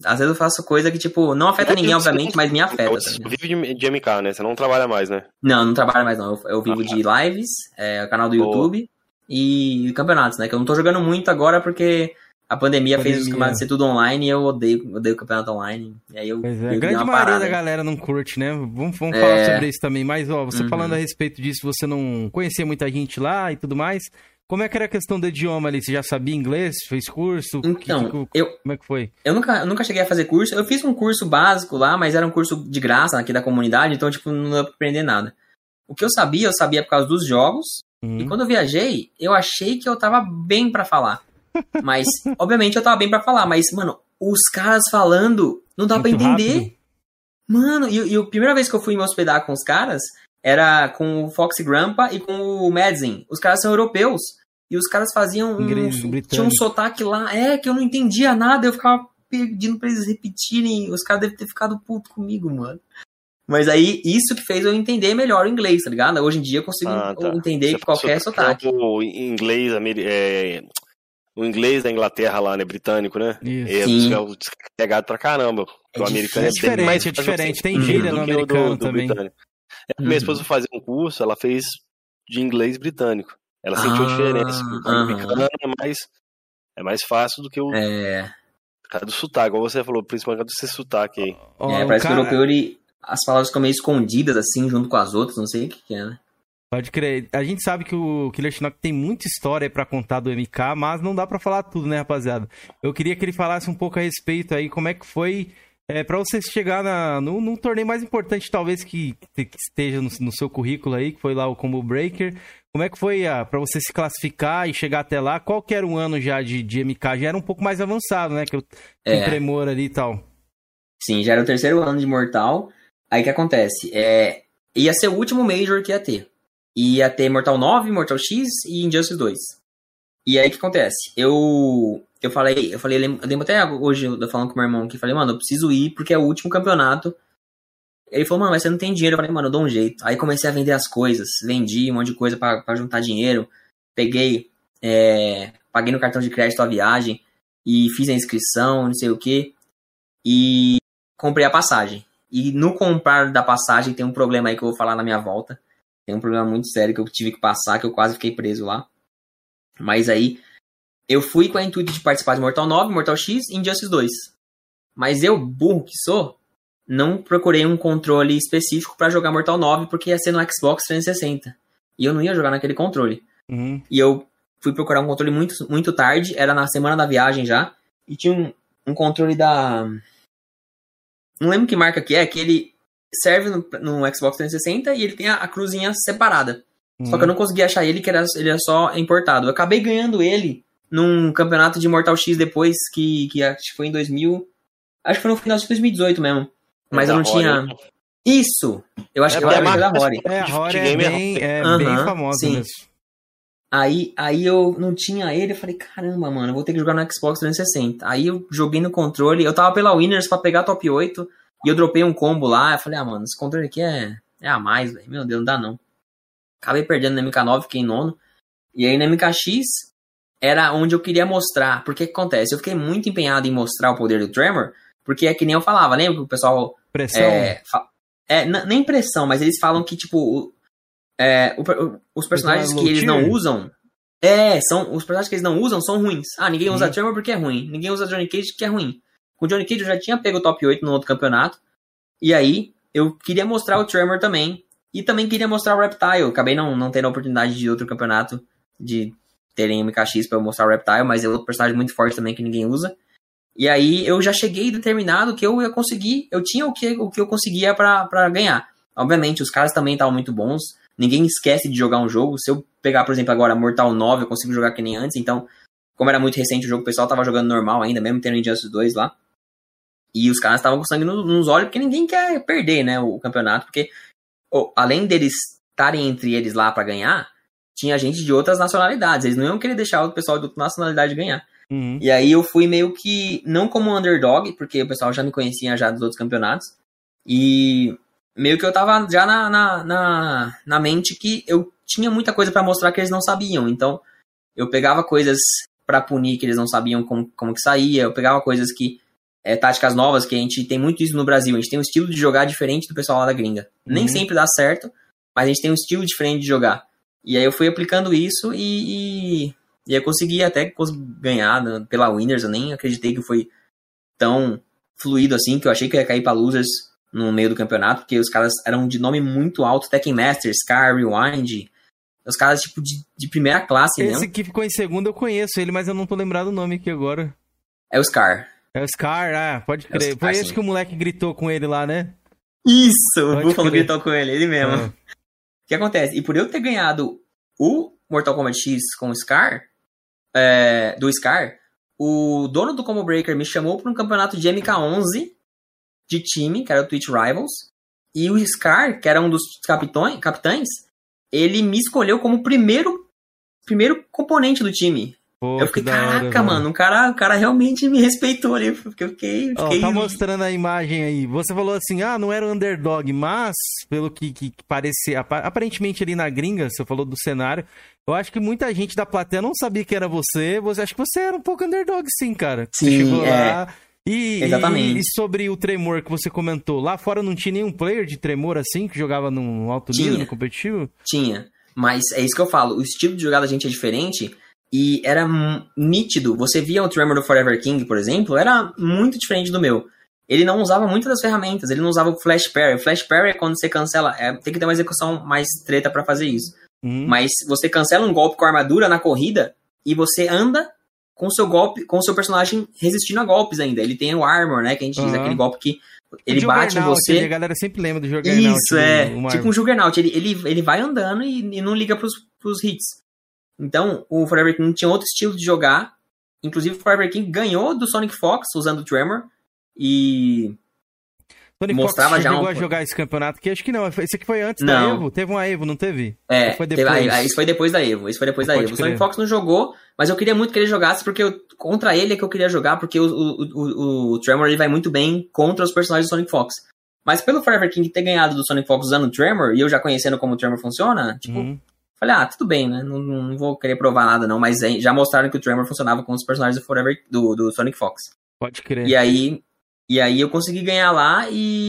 Speaker 3: Às vezes eu faço coisa que, tipo, não afeta ninguém, obviamente, mas me afeta.
Speaker 2: Você tá vive de, de, MK, né? Você não trabalha mais, né?
Speaker 3: Não, não trabalho mais, não. Eu, eu vivo ah, de lives, é, canal do YouTube e campeonatos, né? Que eu não tô jogando muito agora porque A pandemia, pandemia. fez os campeonatos ser tudo online e eu odeio, odeio o campeonato online. E aí eu,
Speaker 1: pois é, a grande maioria parada. da galera não curte, né? Vamos, vamos é... falar sobre isso também. Mas, ó, você uhum. falando a respeito disso, você não conhecia muita gente lá e tudo mais. Como é que era a questão do idioma ali? Você já sabia inglês? Fez curso?
Speaker 3: Então, que, que, eu,
Speaker 1: como é que foi?
Speaker 3: Eu nunca, eu nunca cheguei a fazer curso. Eu fiz um curso básico lá, mas era um curso de graça aqui da comunidade, então, tipo, não pra aprender nada. O que eu sabia, eu sabia por causa dos jogos. Uhum. E quando eu viajei, eu achei que eu tava bem para falar. Mas, obviamente, eu tava bem para falar. Mas, mano, os caras falando, não dá para entender. Rápido. Mano, e, e a primeira vez que eu fui me hospedar com os caras, era com o Fox Grandpa e com o Madsen. Os caras são europeus. E os caras faziam um. tinha um sotaque lá, é, que eu não entendia nada, eu ficava pedindo pra eles repetirem. Os caras devem ter ficado puto comigo, mano. Mas aí, isso que fez eu entender melhor o inglês, tá ligado? Hoje em dia eu consigo ah, tá. entender Você qualquer sotaque.
Speaker 2: O inglês, é, o inglês da Inglaterra lá, né? Britânico, né?
Speaker 3: Isso. É, Sim.
Speaker 2: é pegado pra caramba.
Speaker 3: É o americano
Speaker 1: é, é diferente, mais é diferente. Tem gíria no americano do, do também. Britânico.
Speaker 2: É, minha esposa fazer um curso, ela fez de inglês britânico. Ela sentiu ah, diferença. O americano é mais, é mais fácil do que o.
Speaker 3: É.
Speaker 2: Cara do sotaque, como você falou, principalmente do seu sotaque aí.
Speaker 3: Oh, é, parece cara... que o europeu, ele, as palavras ficam meio escondidas, assim, junto com as outras, não sei o que, que é, né?
Speaker 1: Pode crer. A gente sabe que o Killer Shinnok tem muita história para contar do MK, mas não dá para falar tudo, né, rapaziada? Eu queria que ele falasse um pouco a respeito aí, como é que foi é, para você chegar na, no, no, torneio mais importante, talvez, que, que esteja no, no, seu currículo aí, que foi lá o Combo Breaker. Como é que foi ah, para você se classificar e chegar até lá? Qual que era o ano já de, de MK? Já era um pouco mais avançado, né? Que eu é. tremor ali e tal.
Speaker 3: Sim, já era o terceiro ano de Mortal. Aí que acontece? É, ia ser o último Major que ia ter. Ia ter Mortal 9, Mortal X e Injustice 2. E aí que acontece? Eu eu falei, eu falei, eu lembro até hoje, eu falando com meu irmão que falei, mano, eu preciso ir porque é o último campeonato. Ele falou, mano, mas você não tem dinheiro. Eu falei, mano, eu dou um jeito. Aí comecei a vender as coisas, vendi um monte de coisa para juntar dinheiro. Peguei, é, paguei no cartão de crédito a viagem e fiz a inscrição, não sei o que. E comprei a passagem. E no comprar da passagem tem um problema aí que eu vou falar na minha volta. Tem um problema muito sério que eu tive que passar, que eu quase fiquei preso lá. Mas aí eu fui com a intuito de participar de Mortal 9, Mortal X e Injustice 2. Mas eu, burro que sou, não procurei um controle específico para jogar Mortal 9 porque ia ser no Xbox 360. E eu não ia jogar naquele controle.
Speaker 1: Uhum.
Speaker 3: E eu fui procurar um controle muito, muito tarde, era na semana da viagem já, e tinha um, um controle da. Não lembro que marca que é, que ele serve no, no Xbox 360 e ele tem a, a cruzinha separada. Uhum. Só que eu uhum. não consegui achar ele, que era, ele era só importado. Eu acabei ganhando ele num campeonato de Mortal X depois, que, que acho que foi em 2000. Acho que foi no final de 2018 mesmo. Mas é eu não tinha. Né? Isso! Eu acho é, que é a da Rory.
Speaker 1: É, a Rory é bem, é uhum, bem famosa sim. mesmo.
Speaker 3: Aí, aí eu não tinha ele, eu falei, caramba, mano, eu vou ter que jogar no Xbox 360. Aí eu joguei no controle, eu tava pela Winners pra pegar top 8, e eu dropei um combo lá, eu falei, ah, mano, esse controle aqui é, é a mais, velho. Meu Deus, não dá não. Acabei perdendo no MK9, fiquei em nono. E aí no MKX, era onde eu queria mostrar. Porque o que acontece? Eu fiquei muito empenhado em mostrar o poder do Tremor, porque é que nem eu falava, lembra que o pessoal.
Speaker 1: Pressão.
Speaker 3: É, é nem pressão, mas eles falam que, tipo, é, o, os personagens que eles não usam. É, são, os personagens que eles não usam são ruins. Ah, ninguém usa uhum. Tremor porque é ruim. Ninguém usa Johnny Cage porque é ruim. Com o Johnny Cage eu já tinha pego o top 8 no outro campeonato. E aí, eu queria mostrar o Tremor também. E também queria mostrar o Reptile. Acabei não, não tendo a oportunidade de outro campeonato de terem MKX para eu mostrar o Reptile, mas é outro personagem muito forte também que ninguém usa. E aí eu já cheguei determinado que eu ia conseguir, eu tinha o que, o que eu conseguia para ganhar. Obviamente, os caras também estavam muito bons, ninguém esquece de jogar um jogo. Se eu pegar, por exemplo, agora Mortal 9, eu consigo jogar que nem antes, então, como era muito recente o jogo, o pessoal tava jogando normal ainda, mesmo tendo Injustice 2 lá. E os caras estavam com sangue nos olhos, porque ninguém quer perder, né, o campeonato, porque oh, além deles estarem entre eles lá para ganhar, tinha gente de outras nacionalidades. Eles não iam querer deixar o pessoal de outra nacionalidade ganhar.
Speaker 1: Uhum.
Speaker 3: E aí eu fui meio que, não como underdog, porque o pessoal já me conhecia já dos outros campeonatos. E meio que eu tava já na, na, na, na mente que eu tinha muita coisa para mostrar que eles não sabiam. Então eu pegava coisas para punir que eles não sabiam como, como que saía. Eu pegava coisas que. É, táticas novas, que a gente tem muito isso no Brasil. A gente tem um estilo de jogar diferente do pessoal lá da gringa. Uhum. Nem sempre dá certo, mas a gente tem um estilo diferente de jogar. E aí eu fui aplicando isso e, e, E eu consegui até ganhar pela Winners, eu nem acreditei que foi tão fluido assim, que eu achei que ia cair pra Losers no meio do campeonato, porque os caras eram de nome muito alto, Tekken Master, Scar, Rewind, os caras, tipo, de, de primeira classe
Speaker 1: Esse que ficou em segundo eu conheço ele, mas eu não tô lembrado o nome aqui agora.
Speaker 3: É o Scar.
Speaker 1: É o Scar, ah, pode
Speaker 3: É o
Speaker 1: crer.
Speaker 3: Scar,
Speaker 1: Foi esse
Speaker 3: sim.
Speaker 1: que o moleque gritou com ele lá, né?
Speaker 3: Isso! O
Speaker 1: Pode
Speaker 3: Buffalo
Speaker 1: crer.
Speaker 3: gritou com ele, ele mesmo.
Speaker 1: Ah.
Speaker 3: O que acontece? E por eu ter ganhado o Mortal Kombat X com o Scar, é, do Scar, o dono do Combo Breaker me chamou para um campeonato de MK11 de time, que era o Twitch Rivals, e o Scar, que era um dos capitões, capitães, ele me escolheu como primeiro primeiro componente do time.
Speaker 1: Pô,
Speaker 3: eu fiquei,
Speaker 1: hora,
Speaker 3: caraca,
Speaker 1: velho.
Speaker 3: mano, o cara, o cara realmente me respeitou ali, porque eu fiquei...
Speaker 1: Ó,
Speaker 3: fiquei
Speaker 1: tá mostrando a imagem aí. Você falou assim, ah, não era underdog, mas, pelo que, que, que aparentemente ali na gringa, você falou do cenário, eu acho que muita gente da plateia não sabia que era você, você acho que você era um pouco underdog sim, cara. Você
Speaker 3: Sim,
Speaker 1: chegou
Speaker 3: é.
Speaker 1: lá... E,
Speaker 3: Exatamente.
Speaker 1: e, e sobre o tremor que você comentou, lá fora não tinha nenhum player de tremor assim, que jogava num alto nível,
Speaker 3: Tinha.
Speaker 1: no competitivo?
Speaker 3: Tinha. Mas é isso que eu falo. O estilo de jogada da gente é diferente. E era nítido. Você via o Tremor do Forever King, por exemplo, era muito diferente do meu. Ele não usava muitas das ferramentas. Ele não usava o Flash Parry. O Flash Parry é quando você cancela. é, tem que ter uma execução mais treta pra fazer isso.
Speaker 1: Hum.
Speaker 3: Mas você cancela um golpe com armadura na corrida e você anda com o seu golpe, com seu personagem resistindo a golpes ainda. Ele tem o armor, né? Que a gente diz,
Speaker 1: Aham.
Speaker 3: aquele golpe que ele bate em você.
Speaker 1: A galera sempre lembra do Juggernaut.
Speaker 3: Isso, é.
Speaker 1: Marvel.
Speaker 3: Tipo um Juggernaut. Ele, ele, ele vai andando e, e não liga pros, pros hits. Então, o Forever King tinha outro estilo de jogar. Inclusive, o Forever King ganhou do Sonic Fox usando o Tremor. E.
Speaker 1: Tony
Speaker 3: mostrava
Speaker 1: Fox
Speaker 3: já
Speaker 1: chegou
Speaker 3: um-
Speaker 1: a jogar esse campeonato aqui? Acho que não. Esse aqui foi antes da
Speaker 3: Não.
Speaker 1: Evo. Teve uma Evo, não teve?
Speaker 3: É,
Speaker 1: Foi
Speaker 3: teve-
Speaker 1: depois.
Speaker 3: aí- aí isso foi depois da Evo. Isso foi depois da
Speaker 1: Pode
Speaker 3: Evo. O. Sonic Fox não jogou, mas eu queria muito que ele jogasse, porque eu- contra ele é que eu queria jogar, porque o, o, o, o Tremor ele vai muito bem contra os personagens do Sonic Fox. Mas pelo Forever King ter ganhado do Sonic Fox usando o Tremor, e eu já conhecendo como o Tremor funciona, tipo,
Speaker 1: Uhum.
Speaker 3: Falei, ah, tudo bem, né? Não, não vou querer provar nada, não, mas já mostraram que o Tremor funcionava com os personagens do Forever do, do Sonic Fox.
Speaker 1: Pode crer.
Speaker 3: E aí, e aí eu consegui ganhar lá e,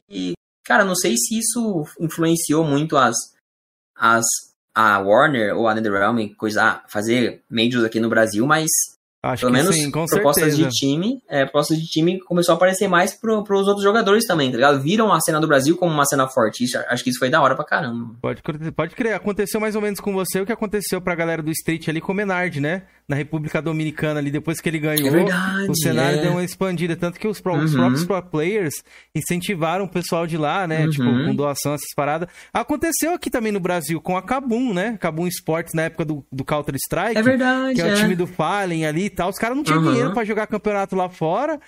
Speaker 3: cara, não sei se isso influenciou muito as, as a Warner ou a NetherRealm coisa, ah, fazer majors aqui no Brasil, mas
Speaker 1: Acho
Speaker 3: pelo
Speaker 1: que
Speaker 3: menos
Speaker 1: sim, com
Speaker 3: propostas
Speaker 1: certeza.
Speaker 3: de time, é, propostas de time começou a aparecer mais pro, pros outros jogadores também, tá ligado? Viram a cena do Brasil como uma cena forte. Isso, acho que isso foi da hora pra caramba.
Speaker 1: Pode, crer- pode crer. Aconteceu mais ou menos com você o que aconteceu pra galera do Street ali com o Menard, né? Na República Dominicana ali, depois que ele ganhou.
Speaker 3: É verdade.
Speaker 1: O cenário
Speaker 3: é.
Speaker 1: deu uma expandida, tanto que os, os
Speaker 3: Uhum.
Speaker 1: próprios pro players incentivaram o pessoal de lá, né?
Speaker 3: Uhum.
Speaker 1: Tipo, com doação, essas paradas. Aconteceu aqui também no Brasil com a Kabum, né? Kabum Sports na época do, do Counter-Strike.
Speaker 3: É verdade.
Speaker 1: que é,
Speaker 3: é.
Speaker 1: o time do Fallen ali e tal. Os caras não tinham
Speaker 3: Uhum.
Speaker 1: dinheiro pra jogar campeonato lá fora.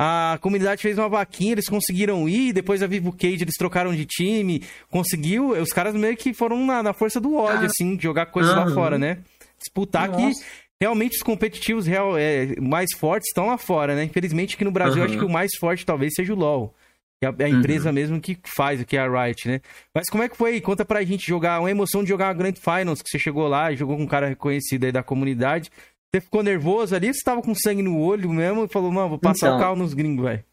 Speaker 1: A comunidade fez uma vaquinha, eles conseguiram ir. Depois a Vivo Cage eles trocaram de time. Conseguiu. Os caras meio que foram na, na força do ódio,
Speaker 3: Ah.
Speaker 1: assim, de jogar coisas lá
Speaker 3: Uhum.
Speaker 1: fora, né? Disputar que
Speaker 3: Nossa.
Speaker 1: Realmente os competitivos real, é, mais fortes estão lá fora, né? Infelizmente aqui no Brasil
Speaker 3: Uhum.
Speaker 1: acho que o mais forte talvez seja o LoL. Que é a,
Speaker 3: Uhum.
Speaker 1: empresa mesmo que faz, que é a Riot, né? Mas como é que foi? Conta pra gente jogar, uma emoção de jogar a Grand Finals, que você chegou lá, jogou com um cara reconhecido aí da comunidade. Você ficou nervoso ali? Você tava com sangue no olho mesmo e falou, não, vou passar
Speaker 3: Então.
Speaker 1: o carro nos gringos, velho.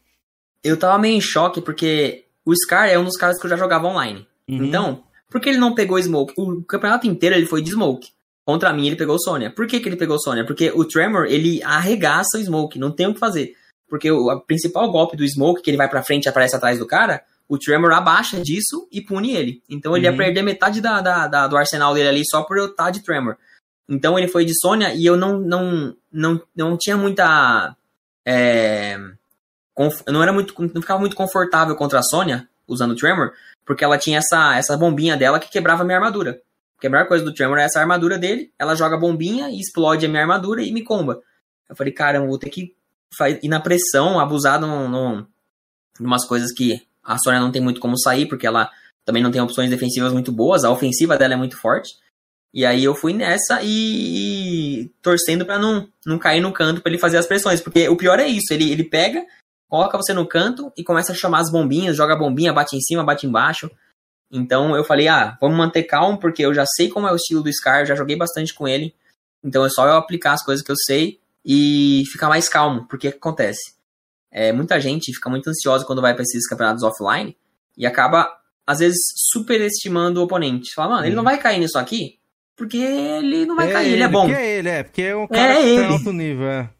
Speaker 3: Eu tava meio em choque porque o Scar é um dos caras que eu já jogava online.
Speaker 1: Uhum.
Speaker 3: Então, por que ele não pegou Smoke? O campeonato inteiro ele foi de Smoke. Contra mim ele pegou Sônia. Por que, que ele pegou Sônia? Porque o Tremor, ele arregaça o Smoke, não tem o que fazer. Porque o principal golpe do Smoke, que ele vai pra frente e aparece atrás do cara, o Tremor abaixa disso e pune ele. Então ele
Speaker 1: Uhum.
Speaker 3: ia perder metade da, da- da- do arsenal dele ali só por eu estar de Tremor. Então ele foi de Sônia e eu não, não, não, não tinha muita. é, conf- não era muito. não ficava muito confortável contra a Sônia usando o Tremor, porque ela tinha essa, essa bombinha dela que quebrava a minha armadura. Porque a melhor coisa do Tremor é essa armadura dele, ela joga bombinha e explode a minha armadura e me comba. Eu falei, cara, eu vou ter que ir na pressão, abusar no, no, umas coisas que a Sônia não tem muito como sair, porque ela também não tem opções defensivas muito boas, a ofensiva dela é muito forte. E aí eu fui nessa e, e torcendo pra não, não cair no canto pra ele fazer as pressões. Porque o pior é isso, ele, ele pega, coloca você no canto e começa a chamar as bombinhas, joga a bombinha, bate em cima, bate embaixo. Então eu falei, ah, vamos manter calmo, porque eu já sei como é o estilo do Scar, eu já joguei bastante com ele. Então é só eu aplicar as coisas que eu sei e ficar mais calmo, porque o que acontece? É, muita gente fica muito ansiosa quando vai pra esses campeonatos offline e acaba, às vezes, superestimando o oponente. Fala, mano, ele não vai cair nisso aqui? porque ele não vai é cair, ele, ele é bom.
Speaker 1: Porque é ele, é, porque é um cara é que tá alto nível, é.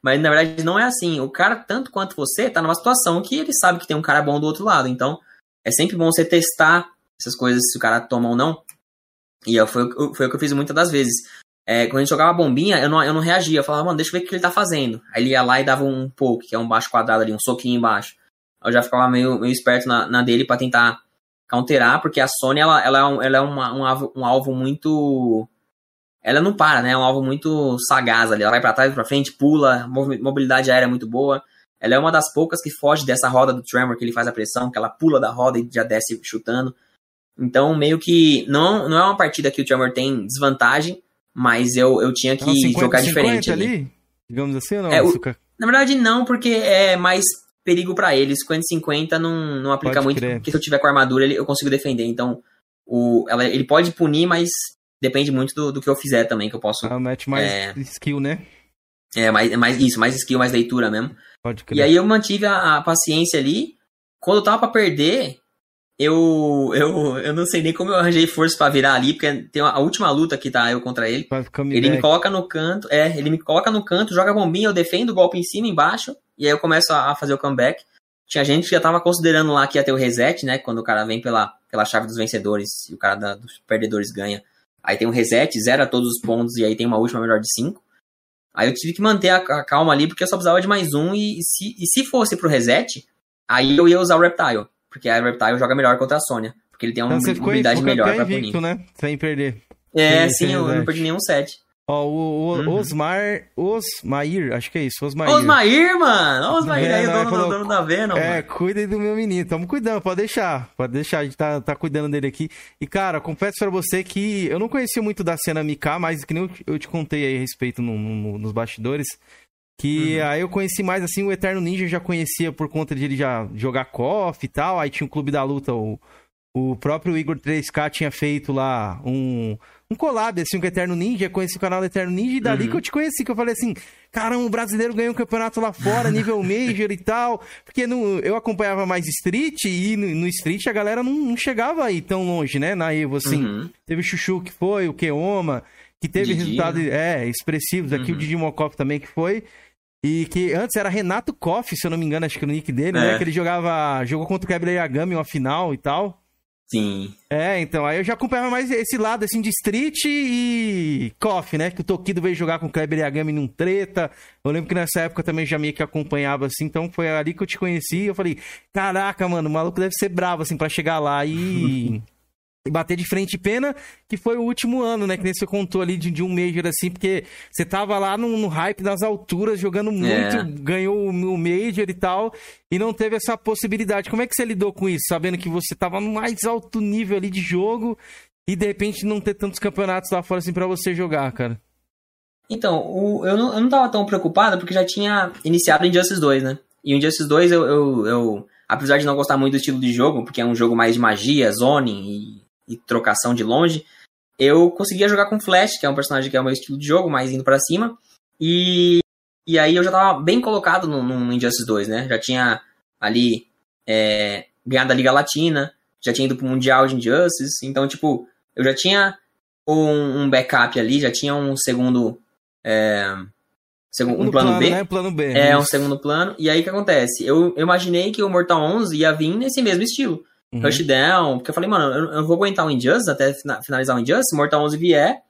Speaker 3: Mas na verdade não é assim. O cara, tanto quanto você, tá numa situação que ele sabe que tem um cara bom do outro lado. Então, é sempre bom você testar essas coisas, se o cara toma ou não. E eu, foi, foi o que eu fiz muitas das vezes. É, quando a gente jogava bombinha, eu não, eu não reagia. Eu falava, mano, deixa eu ver o que ele tá fazendo. Aí ele ia lá e dava um poke, que é um baixo quadrado ali, um soquinho embaixo. Eu já ficava meio, meio esperto na, na dele para tentar counterar, porque a Sony, ela, ela é, um, ela é uma, um, alvo, um alvo muito... Ela não para, né? É um alvo muito sagaz ali. Ela vai para trás, para frente, pula, mobilidade aérea é muito boa. Ela é uma das poucas que foge dessa roda do Tremor, que ele faz a pressão, que ela pula da roda e já desce chutando. Então, meio que não, não é uma partida que o Tremor tem desvantagem, mas eu, eu tinha que então, 50, jogar diferente ali. ali.
Speaker 1: Digamos assim ou não?
Speaker 3: É, o, na verdade, não, porque é mais perigo para ele. 50-50 não, não aplica Pode muito, crer. porque se eu tiver com armadura, ele, eu consigo defender. Então, o, ela, ele pode punir, mas depende muito do, do que eu fizer também, que eu posso.
Speaker 1: Ah, match mais é, skill, né?
Speaker 3: É, mais, mais isso, mais skill, mais leitura mesmo. Pode crer. E aí eu mantive a, a paciência ali. Quando eu tava pra perder, eu, eu, eu não sei nem como eu arranjei força para virar ali, porque tem a última luta que tá eu contra ele. Ele me coloca no canto, é, ele me coloca no canto, joga a bombinha, eu defendo o golpe em cima, embaixo, e aí eu começo a, fazer o comeback. Tinha gente que já tava considerando lá que ia ter o reset, né? Quando o cara vem pela, pela chave dos vencedores e o cara da, dos perdedores ganha. Aí tem um reset, zera todos os pontos e aí tem uma última melhor de 5. Aí eu tive que manter a, a, calma ali, porque eu só precisava de mais um, e, e, se, e se fosse pro reset, aí eu ia usar o Reptile. Porque a Reptile joga melhor contra a Sônia. Porque ele tem uma então, habilidade melhor pra
Speaker 1: punir. né? Sem perder.
Speaker 3: É, sim, eu não perdi nenhum set.
Speaker 1: Ó, o, o uhum. Osmar. Osmair, acho que é isso, Osmair.
Speaker 3: Osmair, mano! Osmair é, aí, o dono, falou, dono da Venom.
Speaker 1: É, mano. cuidem do meu menino. Tamo cuidando, pode deixar. Pode deixar, a gente tá, tá cuidando dele aqui. E, cara, confesso pra você que eu não conhecia muito da cena MK, mas que nem eu, eu te contei aí a respeito no, no, nos bastidores. Que uhum. aí eu conheci mais assim, o Eterno Ninja eu já conhecia por conta de ele já jogar KOF e tal. Aí tinha o Clube da Luta, o, o próprio Igor 3K tinha feito lá um, um collab assim com o Eterno Ninja. Conheci o canal do Eterno Ninja e dali uhum. que eu te conheci, que eu falei assim: caramba, um brasileiro ganhou um campeonato lá fora, nível Major e tal. Porque no, eu acompanhava mais Street e no, no Street a galera não, não, chegava aí tão longe, né? Na Evo, assim. Uhum. Teve o Chuchu que foi, o Keoma, que teve Didi, resultados né? é, expressivos. Aqui o uhum. Didi Mokov também que foi. E que antes era Renato Koff, se eu não me engano, acho que no nick dele, né? é. né? Que ele jogava. Jogou contra o Gabriel Yagami uma final e tal.
Speaker 3: Sim.
Speaker 1: É, então, aí eu já acompanhava mais esse lado, assim, de Street e Koff, né? Que o Tokido veio jogar com o Kleber Yagami num treta. Eu lembro que nessa época também já meio que acompanhava, assim, então foi ali que eu te conheci. Eu falei, caraca, mano, o maluco deve ser bravo, assim, para chegar lá e. bater de frente. Pena que foi o último ano, né? Que nem você contou ali de, de um Major, assim, porque você tava lá no, no hype das alturas, jogando muito, é. ganhou o, o Major e tal, e não teve essa possibilidade. Como é que você lidou com isso, sabendo que você tava no mais alto nível ali de jogo e de repente não ter tantos campeonatos lá fora assim para você jogar, cara?
Speaker 3: Então, o, eu, não, eu não tava tão preocupado porque já tinha iniciado em Injustice 2, né? E Injustice 2 eu, eu, eu, apesar de não gostar muito do estilo de jogo, porque é um jogo mais de magia, zoning e e trocação de longe, eu conseguia jogar com Flash, que é um personagem que é o meu estilo de jogo, mais indo para cima. E, e aí eu já tava bem colocado no, no Injustice 2, né? Já tinha ali é, ganhado a Liga Latina, já tinha ido pro Mundial de Injustice, então, tipo, eu já tinha um, um backup ali, já tinha um segundo. É, segundo um plano, plano B.
Speaker 1: Né? Plano B.
Speaker 3: É, um segundo plano. E aí o que acontece? Eu, eu imaginei que o Mortal 11 ia vir nesse mesmo estilo uhum. Rushdown, porque eu falei, mano, eu, eu vou aguentar o Injustice até finalizar o Injustice, Mortal 11 vier,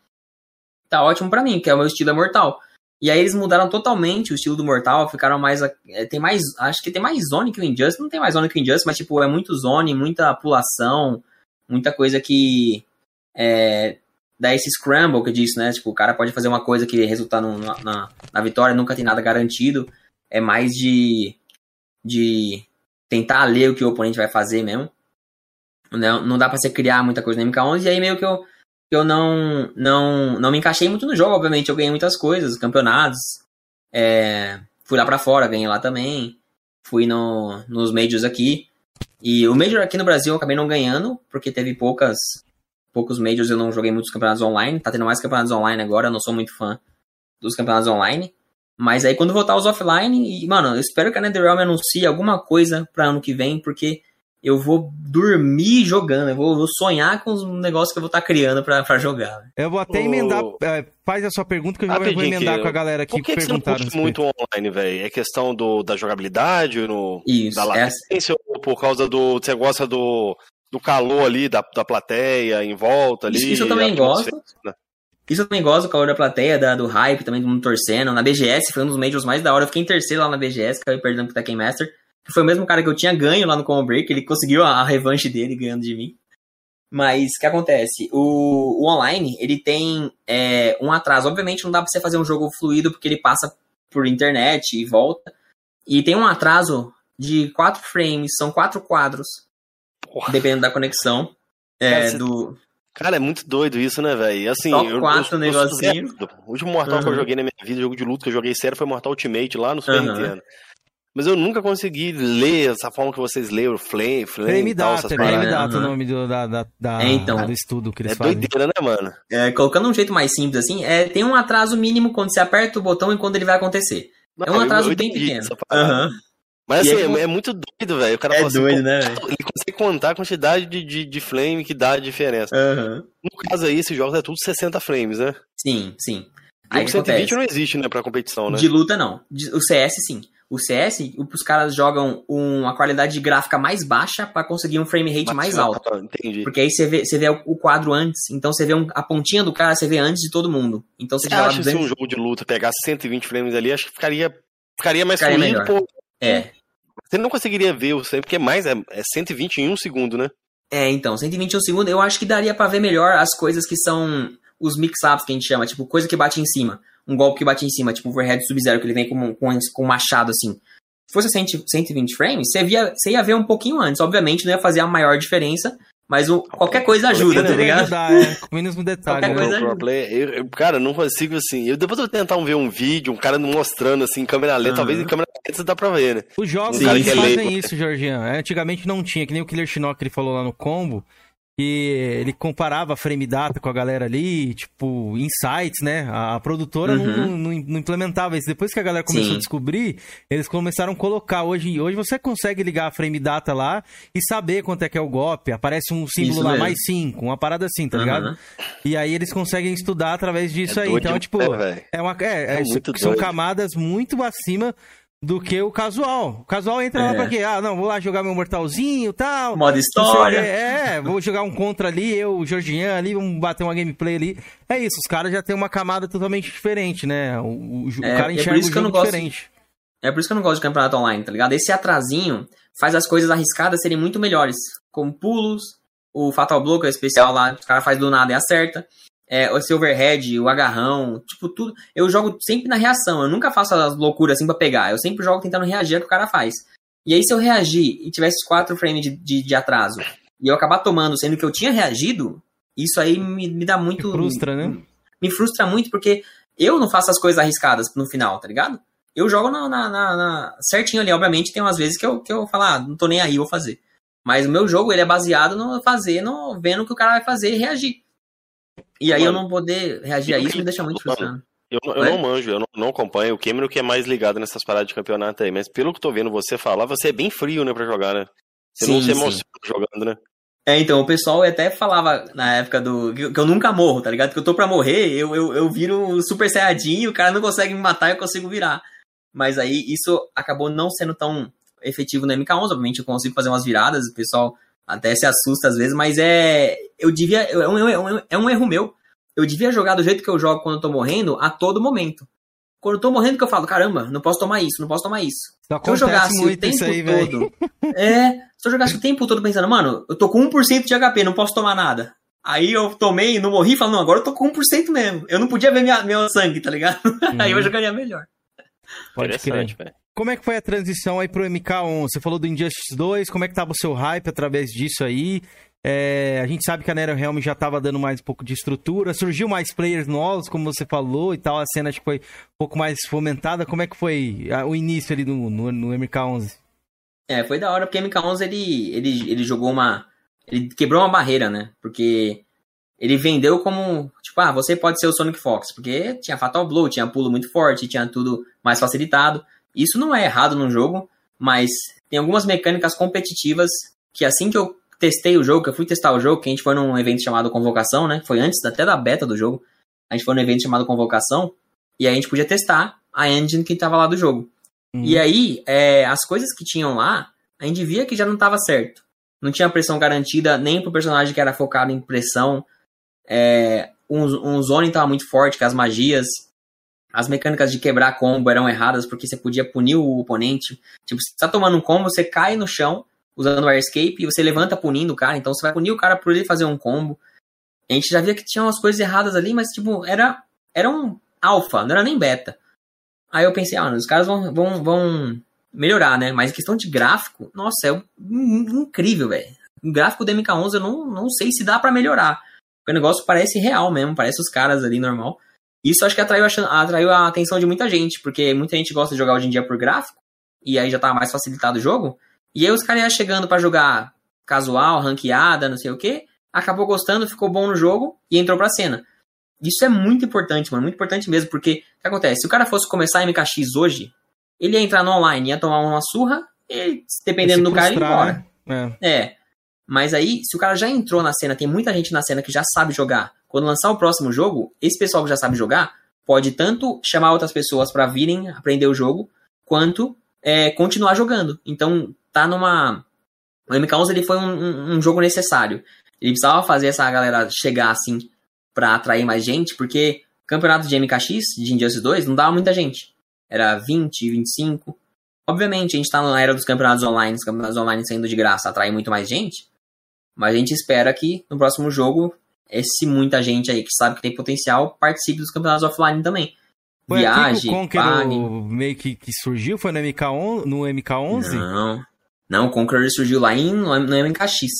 Speaker 3: tá ótimo para mim, que é o meu estilo é Mortal. E aí eles mudaram totalmente o estilo do Mortal, ficaram mais. É, tem mais. Acho que tem mais zone que o Injustice. Não tem mais zone que o Injustice, mas tipo, é muito zone, muita pulação, muita coisa que. É, dá esse scramble que eu disse, né? Tipo, o cara pode fazer uma coisa que resultar no, na, na vitória, nunca tem nada garantido. É mais de. de tentar ler o que o oponente vai fazer mesmo. Não, não dá para você criar muita coisa no MK11, e aí meio que eu, eu não, não, não me encaixei muito no jogo, obviamente. Eu ganhei muitas coisas, campeonatos. É, fui lá para fora, ganhei lá também. Fui no, nos Majors aqui. E o Major aqui no Brasil eu acabei não ganhando, porque teve poucas poucos Majors, eu não joguei muitos campeonatos online. Tá tendo mais campeonatos online agora, eu não sou muito fã dos campeonatos online. Mas aí quando voltar os offline, e, mano, eu espero que a NetherRealm anuncie alguma coisa para ano que vem, porque eu vou dormir jogando, eu vou, vou sonhar com os negócios que eu vou estar tá criando pra, pra jogar.
Speaker 1: Eu vou até emendar, é, faz a sua pergunta que eu já vou emendar que, com a galera aqui
Speaker 2: Por que, que você não curte muito online, velho? É questão do, da jogabilidade, no,
Speaker 3: Isso,
Speaker 2: da latência, é... ou por causa do... Você gosta do, do calor ali, da, da plateia em volta ali?
Speaker 3: Isso, isso eu também gosto. Né? Isso eu também gosto, do calor da plateia, da, do hype, também do mundo torcendo. Na BGS foi um dos majors mais da hora. Eu fiquei em terceiro lá na BGS, acabei perdendo pro Tekken Master que foi o mesmo cara que eu tinha ganho lá no Combo Break, ele conseguiu a, a revanche dele ganhando de mim. Mas o que acontece? O, o online, ele tem é, um atraso. Obviamente não dá pra você fazer um jogo fluido porque ele passa por internet e volta. E tem um atraso de 4 frames, são 4 quadros. Porra. Dependendo da conexão. É, cara, do...
Speaker 2: Cara, é muito doido isso, né, velho? Assim,
Speaker 3: Só eu, quatro negocinho.
Speaker 2: O último Mortal uhum. que eu joguei na minha vida, jogo de luta que eu joguei sério, foi Mortal Ultimate lá no Super uhum. Nintendo. Mas eu nunca consegui ler essa forma que vocês leram, Flame, Flame
Speaker 1: Frame Data, Frame Data o nome do, da, da, da
Speaker 3: é, então,
Speaker 1: do estudo que eles
Speaker 2: é
Speaker 1: fazem.
Speaker 2: É doideira, né, mano?
Speaker 3: É, colocando um jeito mais simples assim, é, tem um atraso mínimo quando você aperta o botão e quando ele vai acontecer. Não, é um atraso bem pequeno.
Speaker 2: Uhum. Mas assim, é, é, muito doido, velho. O cara
Speaker 3: é assim, doido, né, véio?
Speaker 2: Ele consegue contar a quantidade de, de, de flame que dá a diferença.
Speaker 3: Uhum.
Speaker 2: No caso aí, esses jogos é tudo 60 frames, né?
Speaker 3: Sim, sim.
Speaker 2: Aí 120 acontece? não existe, né, pra competição, né?
Speaker 3: De luta, não. O CS, sim. O CS, os caras jogam uma qualidade gráfica mais baixa para conseguir um frame rate mais alto.
Speaker 2: Entendi.
Speaker 3: Porque aí você vê, você vê o quadro antes, então você vê um, a pontinha do cara, você vê antes de todo mundo. Então você,
Speaker 2: você acha se um jogo de luta pegar 120 frames ali, acho que ficaria, ficaria mais
Speaker 3: ficaria fluido, pô. É.
Speaker 2: Você não conseguiria ver o sempre, porque mais é, é 120 em um segundo, né?
Speaker 3: É, então, 120 em um segundo, eu acho que daria para ver melhor as coisas que são os mix-ups que a gente chama, tipo, coisa que bate em cima um golpe que bate em cima, tipo o Overhead Sub-Zero, que ele vem com, com, com um machado assim. Se fosse 120 frames, você, via, você ia ver um pouquinho antes. Obviamente não ia fazer a maior diferença, mas o, qualquer coisa ajuda, tá ligado? Ajudar,
Speaker 1: é, com menos um detalhe.
Speaker 3: Qualquer
Speaker 1: né?
Speaker 3: coisa ajuda.
Speaker 2: Eu, eu, cara, não consigo assim. Eu, depois eu vou tentar ver um vídeo, um cara mostrando assim, em câmera lenta. Uhum. Talvez em câmera lenta dá pra ver, né?
Speaker 1: Os jogos
Speaker 2: um
Speaker 1: eles fazem isso, Georgian. É, antigamente não tinha, que nem o Killer Shinnok ele falou lá no combo que ele comparava a frame data com a galera ali, tipo, insights, né? A, produtora uhum. não, não, não, implementava isso. Depois que a galera começou Sim. a descobrir, eles começaram a colocar. Hoje, hoje você consegue ligar a frame data lá e saber quanto é que é o golpe. Aparece um símbolo isso lá, mesmo. mais 5, uma parada assim, tá uhum. ligado? E aí eles conseguem estudar através disso é aí. Então, tipo, é, é uma. É, é, são camadas muito acima do que o casual. O casual entra é. lá pra quê? Ah, não, vou lá jogar meu mortalzinho e tal.
Speaker 3: Modo história.
Speaker 1: É, vou jogar um contra ali, eu, o Georgian ali, vamos bater uma gameplay ali. É isso, os caras já tem uma camada totalmente diferente, né? O, o, é, cara enxerga é isso eu não diferente.
Speaker 3: Gosto, é por isso que eu não gosto de campeonato online, tá ligado? Esse atrasinho faz as coisas arriscadas serem muito melhores. Como pulos, o Fatal Blow, que é especial lá, o cara faz do nada e acerta é, o overhead, o agarrão, tipo, tudo. Eu jogo sempre na reação, eu nunca faço as loucuras assim pra pegar. Eu sempre jogo tentando reagir ao que o cara faz. E aí, se eu reagir e tivesse 4 frames de, de, de, atraso e eu acabar tomando, sendo que eu tinha reagido, isso aí me, me dá muito.
Speaker 1: Me frustra, né?
Speaker 3: Me, me, frustra muito porque eu não faço as coisas arriscadas no final, tá ligado? Eu jogo na, na, na, na... certinho ali, obviamente, tem umas vezes que eu, que eu falo, ah, não tô nem aí, vou fazer. Mas o meu jogo, ele é baseado no fazer, no vendo o que o cara vai fazer e reagir. E aí Mano, eu não poder reagir a isso me deixa muito frustrado.
Speaker 2: Eu, eu não manjo, eu não, não, acompanho o Cameron que é mais ligado nessas paradas de campeonato aí, mas pelo que tô vendo você falar, você é bem frio, né, pra jogar, né? Você sim, não se emociona sim. jogando, né?
Speaker 3: É, então, o pessoal até falava na época do. que eu nunca morro, tá ligado? Que eu tô pra morrer, eu, eu, eu viro super saiyajin, o cara não consegue me matar, eu consigo virar. Mas aí isso acabou não sendo tão efetivo no MK11, obviamente eu consigo fazer umas viradas, o pessoal até se assusta às vezes, mas é. Eu devia. É um, é um, é um erro meu. Eu devia jogar do jeito que eu jogo quando eu tô morrendo a todo momento. Quando eu tô morrendo, que eu falo, caramba, não posso tomar isso, não posso tomar isso.
Speaker 1: se eu jogasse o tempo aí,
Speaker 3: todo. é, se eu jogasse o tempo todo pensando, mano, eu tô com 1% de HP, não posso tomar nada. Aí eu tomei e não morri, falo, não, agora eu tô com 1% mesmo. Eu não podia ver minha, meu sangue, tá ligado? Uhum. aí eu jogaria melhor.
Speaker 1: Pode crer. Como é que foi a transição aí pro MK1? Você falou do Injustice 2, como é que tava o seu hype através disso aí? É, a gente sabe que a NetherRealm já estava dando mais um pouco de estrutura, surgiu mais players novos, como você falou, e tal, a cena acho que foi um pouco mais fomentada. Como é que foi o início ali no, no, no MK11?
Speaker 3: É, foi da hora, porque o MK11 ele, ele, ele jogou uma. Ele quebrou uma barreira, né? Porque ele vendeu como, tipo, ah, você pode ser o Sonic Fox, porque tinha Fatal Blow, tinha pulo muito forte, tinha tudo mais facilitado. Isso não é errado no jogo, mas tem algumas mecânicas competitivas que assim que eu testei o jogo, que eu fui testar o jogo, que a gente foi num evento chamado Convocação, né? Foi antes até da beta do jogo. A gente foi num evento chamado Convocação, e aí a gente podia testar a engine que tava lá do jogo. Uhum. E aí, é, as coisas que tinham lá, a gente via que já não tava certo. Não tinha pressão garantida nem pro personagem que era focado em pressão. É, um, um zone tava muito forte, que as magias, as mecânicas de quebrar combo eram erradas, porque você podia punir o oponente. Tipo, você tá tomando um combo, você cai no chão usando o Airscape e você levanta punindo o cara, então você vai punir o cara por ele fazer um combo. A gente já via que tinha umas coisas erradas ali, mas tipo, era, era um alfa, não era nem beta. Aí eu pensei, ah, os caras vão, vão, vão melhorar, né? Mas questão de gráfico, nossa, é incrível, velho. O gráfico do MK11 eu não, não sei se dá para melhorar. O negócio parece real mesmo, parece os caras ali normal. Isso acho que atraiu a, atraiu a atenção de muita gente, porque muita gente gosta de jogar hoje em dia por gráfico, e aí já tá mais facilitado o jogo. E aí os caras iam chegando para jogar casual, ranqueada, não sei o que, acabou gostando, ficou bom no jogo e entrou pra cena. Isso é muito importante, mano, muito importante mesmo, porque o que acontece? Se o cara fosse começar MKX hoje, ele ia entrar no online, ia tomar uma surra, e dependendo do cara, ele ia embora. Né? É. é. Mas aí, se o cara já entrou na cena, tem muita gente na cena que já sabe jogar. Quando lançar o próximo jogo, esse pessoal que já sabe jogar pode tanto chamar outras pessoas para virem aprender o jogo, quanto é, continuar jogando. Então, tá numa. O MK11 ele foi um, um, jogo necessário. Ele precisava fazer essa galera chegar assim para atrair mais gente, porque campeonato de MKX, de Injustice 2, não dava muita gente. Era 20, 25. Obviamente, a gente tá na era dos campeonatos online, os campeonatos online saindo de graça, atrai muito mais gente. Mas a gente espera que no próximo jogo, esse muita gente aí que sabe que tem potencial participe dos campeonatos offline também.
Speaker 1: Foi Viagem, aqui que o Conqueror meio que, que surgiu? Foi no, MK11, no MK11?
Speaker 3: Não. Não, o Conqueror surgiu lá em, no, no MKX.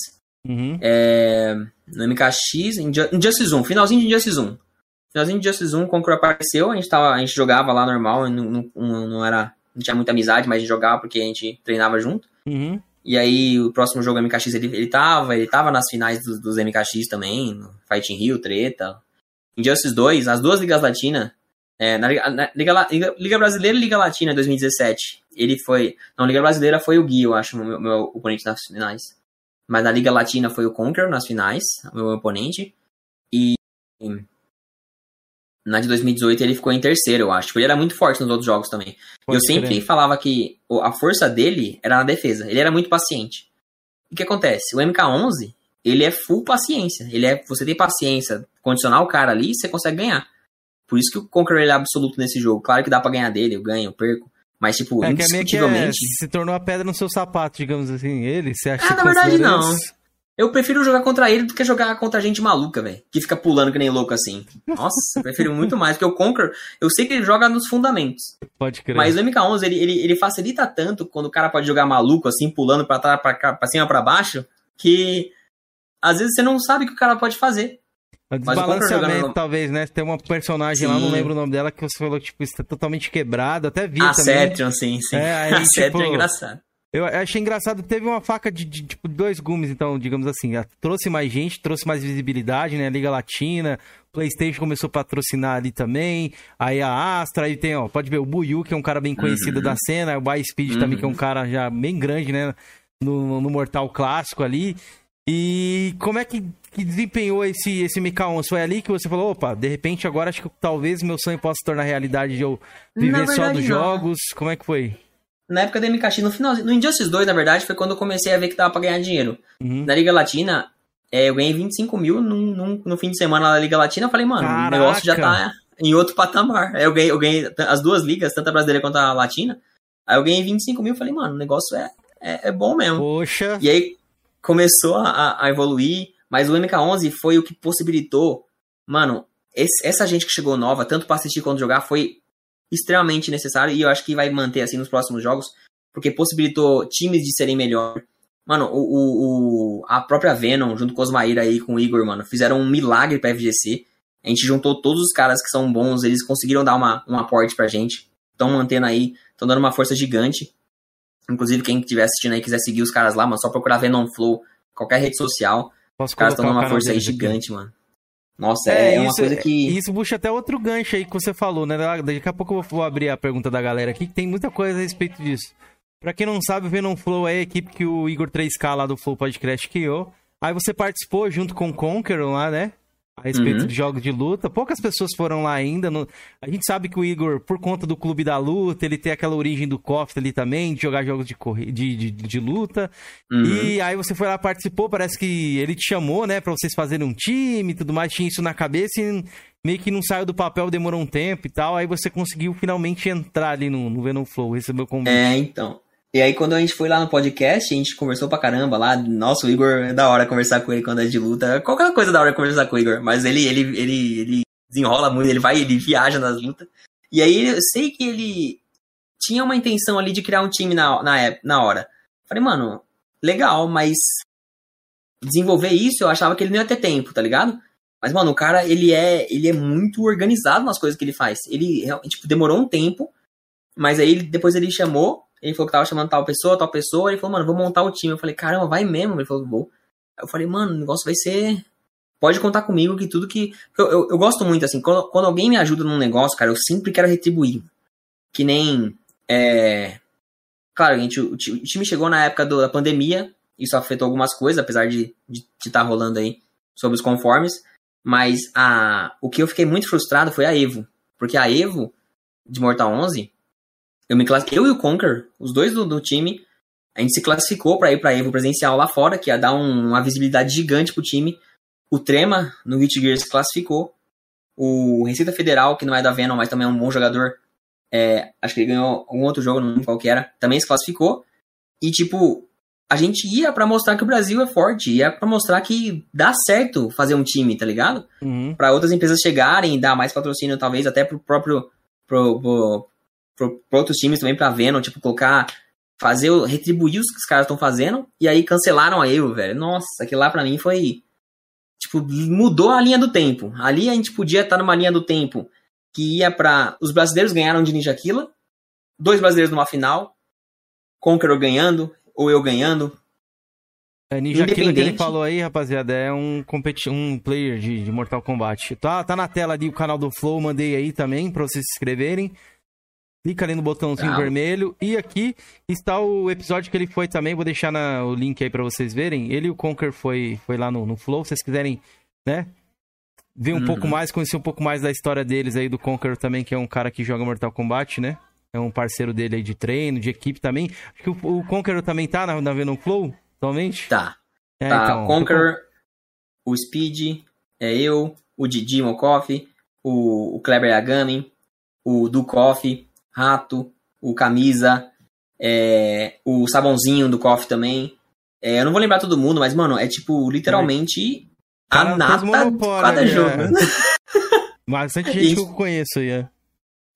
Speaker 3: Uhum. É, no MKX, em Injustice 1, finalzinho de Injustice 1. Finalzinho de Injustice 1, o Conqueror apareceu, a gente, tava, a gente jogava lá normal, não, não, não, era, não tinha muita amizade, mas a gente jogava porque a gente treinava junto. Uhum. E aí o próximo jogo MKX ele, ele tava, ele tava nas finais dos, dos MKX também, Fighting Rio, Treta. Injustice 2, as duas ligas latinas, é, na, na Liga, Liga, Liga, Brasileira e Liga Latina 2017, ele foi. Não, Liga Brasileira foi o Gui, eu acho, meu, meu oponente nas finais. Mas na Liga Latina foi o Conquer nas finais, meu oponente. E na de 2018 ele ficou em terceiro, eu acho. Ele era muito forte nos outros jogos também. Pode eu sempre falava que a força dele era na defesa. Ele era muito paciente. O que acontece? O MK11, ele é full paciência. Ele é, você tem paciência, condicionar o cara ali, você consegue ganhar. Por isso que o Conqueror é absoluto nesse jogo. Claro que dá para ganhar dele, eu ganho, eu perco. Mas, tipo, é, indiscutivelmente.
Speaker 1: Que é, se tornou a pedra no seu sapato, digamos assim. Ele, você acha
Speaker 3: ah, na verdade, não. Eu prefiro jogar contra ele do que jogar contra gente maluca, velho. Que fica pulando que nem louco assim. Nossa, eu prefiro muito mais. Porque o Conquer, eu sei que ele joga nos fundamentos.
Speaker 1: Pode crer.
Speaker 3: Mas o MK11, ele, ele, ele facilita tanto quando o cara pode jogar maluco, assim, pulando pra, pra, cá, pra cima pra baixo, que às vezes você não sabe o que o cara pode fazer.
Speaker 1: O desbalanceamento, talvez, né? Tem uma personagem sim. lá, não lembro o nome dela, que você falou que tipo, está totalmente quebrado. Até vi
Speaker 3: a
Speaker 1: também.
Speaker 3: Cetrion, sim, sim. É, aí, a tipo, Cetrion é engraçado.
Speaker 1: Eu achei engraçado que teve uma faca de, de, tipo dois gumes, então, digamos assim, trouxe mais gente, trouxe mais visibilidade, né? Liga Latina, PlayStation começou a patrocinar ali também, aí a Astra, aí tem, ó, pode ver o Buyu, que é um cara bem conhecido uhum. da cena, o By Speed uhum. também, que é um uhum. cara já bem grande, né? No, no Mortal Clássico ali. E como é que, que desempenhou esse, esse MK11? Foi ali que você falou, opa, de repente agora acho que talvez meu sonho possa se tornar realidade de eu viver verdade, só dos não. jogos. Como é que foi?
Speaker 3: Na época da MKX, no final, no Injustice 2, na verdade, foi quando eu comecei a ver que dava pra ganhar dinheiro. Uhum. Na Liga Latina, é, eu ganhei 25 mil num, num, no fim de semana lá na Liga Latina. Eu falei, mano, Caraca. o negócio já tá em outro patamar. Aí eu ganhei, eu ganhei as duas ligas, tanto a brasileira quanto a latina. Aí eu ganhei 25 mil. Falei, mano, o negócio é, é, é bom mesmo.
Speaker 1: Poxa.
Speaker 3: E aí começou a, a evoluir. Mas o MK11 foi o que possibilitou. Mano, esse, essa gente que chegou nova, tanto pra assistir quanto jogar, foi extremamente necessário e eu acho que vai manter assim nos próximos jogos, porque possibilitou times de serem melhor. Mano, o, o, o, a própria Venom, junto com os Maíra aí, com o Igor, mano, fizeram um milagre pra FGC. A gente juntou todos os caras que são bons, eles conseguiram dar uma, um aporte pra gente. Estão mantendo aí, estão dando uma força gigante. Inclusive, quem estiver assistindo aí quiser seguir os caras lá, mano, só procurar Venom Flow, qualquer rede social. Posso os caras estão dando uma força aí gigante, aqui. mano. Nossa, é, é uma coisa que.
Speaker 1: Isso puxa até outro gancho aí que você falou, né? Daqui a pouco eu vou abrir a pergunta da galera aqui, que tem muita coisa a respeito disso. Pra quem não sabe, o Venom Flow é a equipe que o Igor 3K lá do Flow Podcast criou. Aí você participou junto com o Conqueror lá, né? A respeito uhum. de jogos de luta. Poucas pessoas foram lá ainda. No... A gente sabe que o Igor, por conta do clube da luta, ele tem aquela origem do KOF ali também, de jogar jogos de, corri... de, de, de luta. Uhum. E aí você foi lá, participou, parece que ele te chamou, né, pra vocês fazerem um time e tudo mais, tinha isso na cabeça e meio que não saiu do papel, demorou um tempo e tal. Aí você conseguiu finalmente entrar ali no, no Venom Flow, recebeu o convite.
Speaker 3: É, então. E aí, quando a gente foi lá no podcast, a gente conversou pra caramba lá. Nossa, o Igor é da hora conversar com ele quando é de luta. Qualquer coisa é da hora conversar com o Igor. Mas ele, ele, ele, ele desenrola muito, ele vai, ele viaja nas lutas. E aí, eu sei que ele tinha uma intenção ali de criar um time na, na, na hora. Falei, mano, legal, mas desenvolver isso eu achava que ele não ia ter tempo, tá ligado? Mas, mano, o cara, ele é, ele é muito organizado nas coisas que ele faz. Ele, tipo, demorou um tempo, mas aí depois ele chamou ele falou que tava chamando tal pessoa, tal pessoa. Ele falou, mano, vou montar o time. Eu falei, caramba, vai mesmo? Ele falou, vou. Aí eu falei, mano, o negócio vai ser. Pode contar comigo que tudo que. Eu, eu, eu gosto muito, assim, quando, quando, alguém me ajuda num negócio, cara, eu sempre quero retribuir. Que nem. É... Claro, gente, o, o time chegou na época do, da pandemia, isso afetou algumas coisas, apesar de estar tá rolando aí sobre os conformes. Mas a, o que eu fiquei muito frustrado foi a Evo. Porque a Evo, de Mortal 11, eu, me class... eu e o Conquer, os dois do, do time, a gente se classificou para ir para Evo presencial lá fora, que ia dar um, uma visibilidade gigante pro time. O Trema, no Hit Gear, se classificou. O Receita Federal, que não é da Venom, mas também é um bom jogador, é, acho que ele ganhou um outro jogo, não lembro qual que era, também se classificou. E, tipo, a gente ia para mostrar que o Brasil é forte, ia para mostrar que dá certo fazer um time, tá ligado? Uhum. Para outras empresas chegarem e dar mais patrocínio, talvez até pro próprio pro, pro, para outros times também pra Venom, tipo, colocar. Fazer, retribuir os que os caras estão fazendo, e aí cancelaram a Evo, velho. Nossa, aquilo lá pra mim foi. Tipo, mudou a linha do tempo. Ali a gente podia estar numa linha do tempo que ia para Os brasileiros ganharam de Ninja Killa, dois brasileiros numa final, Conqueror ganhando, ou eu ganhando,
Speaker 1: é, Ninja Killa que ele falou aí, rapaziada, é um, competi um player de, de, Mortal Kombat. Tá, tá na tela ali o canal do Flow, mandei aí também pra vocês se inscreverem. Clica ali no botãozinho Não. vermelho. E aqui está o episódio que ele foi também. Vou deixar na, o link aí para vocês verem. Ele e o Conker foi, foi lá no, no Flow. Se vocês quiserem, né? Ver um uhum. pouco mais, conhecer um pouco mais da história deles aí, do Conker também, que é um cara que joga Mortal Kombat, né? É um parceiro dele aí de treino, de equipe também. Acho que o, o Conqueror também tá na, na Venom Flow, atualmente?
Speaker 3: Tá. É, tá. Então, Conqueror, o Speed, é eu, o Didi Mokoff, o, o Kleber Yagami, o Dukoff, Rato, o Camisa, é, o Sabãozinho do KOF também. É, eu não vou lembrar todo mundo, mas, mano, é tipo, literalmente é. a nata de cada jogo.
Speaker 1: Bastante gente, gente que eu conheço aí. É.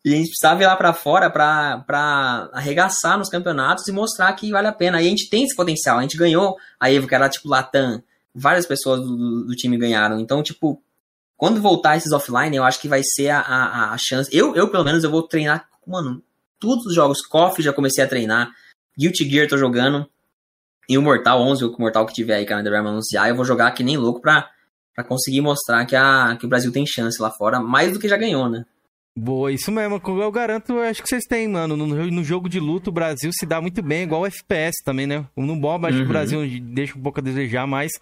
Speaker 3: E a gente precisava ir lá pra fora pra, pra arregaçar nos campeonatos e mostrar que vale a pena. E a gente tem esse potencial. A gente ganhou a Evo, que era tipo Latam. Várias pessoas do, do time ganharam. Então, tipo, quando voltar esses offline, eu acho que vai ser a, a, a chance. Eu, eu, pelo menos, eu vou treinar mano, todos os jogos. KOF já comecei a treinar. Guilty Gear tô jogando. E o Mortal 11, o Mortal que tiver aí que a NetherRealm anunciar, eu vou jogar que nem louco pra, pra conseguir mostrar que, a, que o Brasil tem chance lá fora, mais do que já ganhou, né?
Speaker 1: Boa, isso mesmo. Eu garanto, eu acho que vocês têm, mano. No, no, jogo de luta, o Brasil se dá muito bem, igual o FPS também, né? No bomba, acho uhum. que o uhum. Brasil deixa um pouco a desejar, mas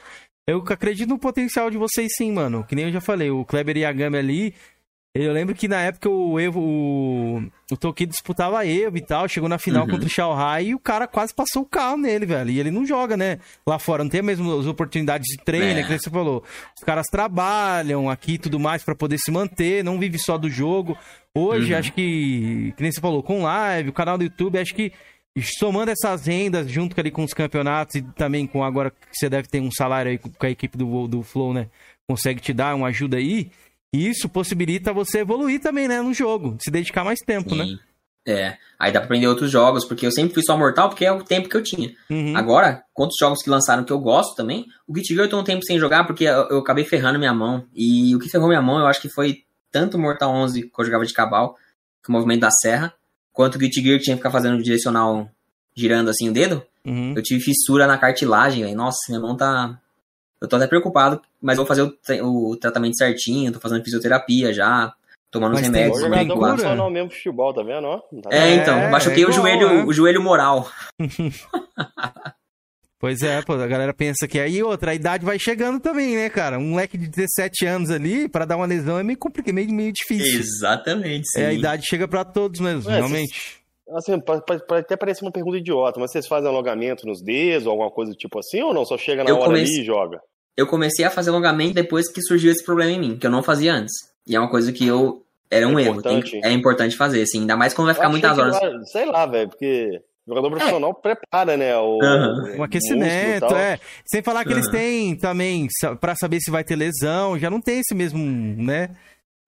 Speaker 1: eu acredito no potencial de vocês sim, mano. Que nem eu já falei, o Kleber Yagami ali, eu lembro que na época o Evo, o, o Toki disputava Evo e tal, chegou na final uhum. contra o Shao Hai e o cara quase passou o carro nele, velho. E ele não joga, né? Lá fora, não tem mesmo as oportunidades de treino, é. que você falou. Os caras trabalham aqui e tudo mais para poder se manter, não vive só do jogo. Hoje, uhum. acho que, que nem você falou, com live, o canal do YouTube, acho que somando essas rendas junto ali com os campeonatos e também com agora que você deve ter um salário aí com a equipe do, do Flow, né? Consegue te dar uma ajuda aí isso possibilita você evoluir também, né, no jogo, se dedicar mais tempo, né? Sim. né?
Speaker 3: É, aí dá pra aprender outros jogos, porque eu sempre fui só Mortal, porque é o tempo que eu tinha. Uhum. Agora, quantos jogos que lançaram que eu gosto também, o Git Gear eu tô um tempo sem jogar, porque eu, eu, acabei ferrando minha mão, e o que ferrou minha mão, eu acho que foi tanto Mortal 11, que eu jogava de cabal, que o movimento da serra, quanto o Git Gear que tinha que ficar fazendo direcional girando assim o dedo, uhum. eu tive fissura na cartilagem, aí, nossa, minha mão tá eu tô até preocupado, mas vou fazer o, o tratamento certinho, tô fazendo fisioterapia já. tomando os remédios.
Speaker 2: O jogador profissional mesmo futebol, tá vendo? Tá
Speaker 3: é, então, é, machuquei é igual, o joelho, é. o joelho moral.
Speaker 1: Pois é, pô, a galera pensa que aí outra, a idade vai chegando também, né, cara? Um moleque de 17 anos ali, para dar uma lesão é meio complicado, meio, meio difícil.
Speaker 3: Exatamente, sim.
Speaker 1: É, a idade chega para todos mesmo, é, realmente.
Speaker 2: Assim, até parecer uma pergunta idiota, mas vocês fazem alongamento nos dedos ou alguma coisa do tipo assim, ou não? Só chega na eu hora comecei... ali e joga?
Speaker 3: Eu comecei a fazer alongamento depois que surgiu esse problema em mim, que eu não fazia antes. E é uma coisa que eu... Era um é erro. Tem, é importante fazer, assim. Ainda mais quando vai ficar muitas horas.
Speaker 2: sei lá, velho, porque o jogador profissional é. prepara, né? O,
Speaker 1: uhum. o aquecimento, é. Sem falar que uhum. eles têm também, para saber se vai ter lesão, já não tem esse mesmo, né?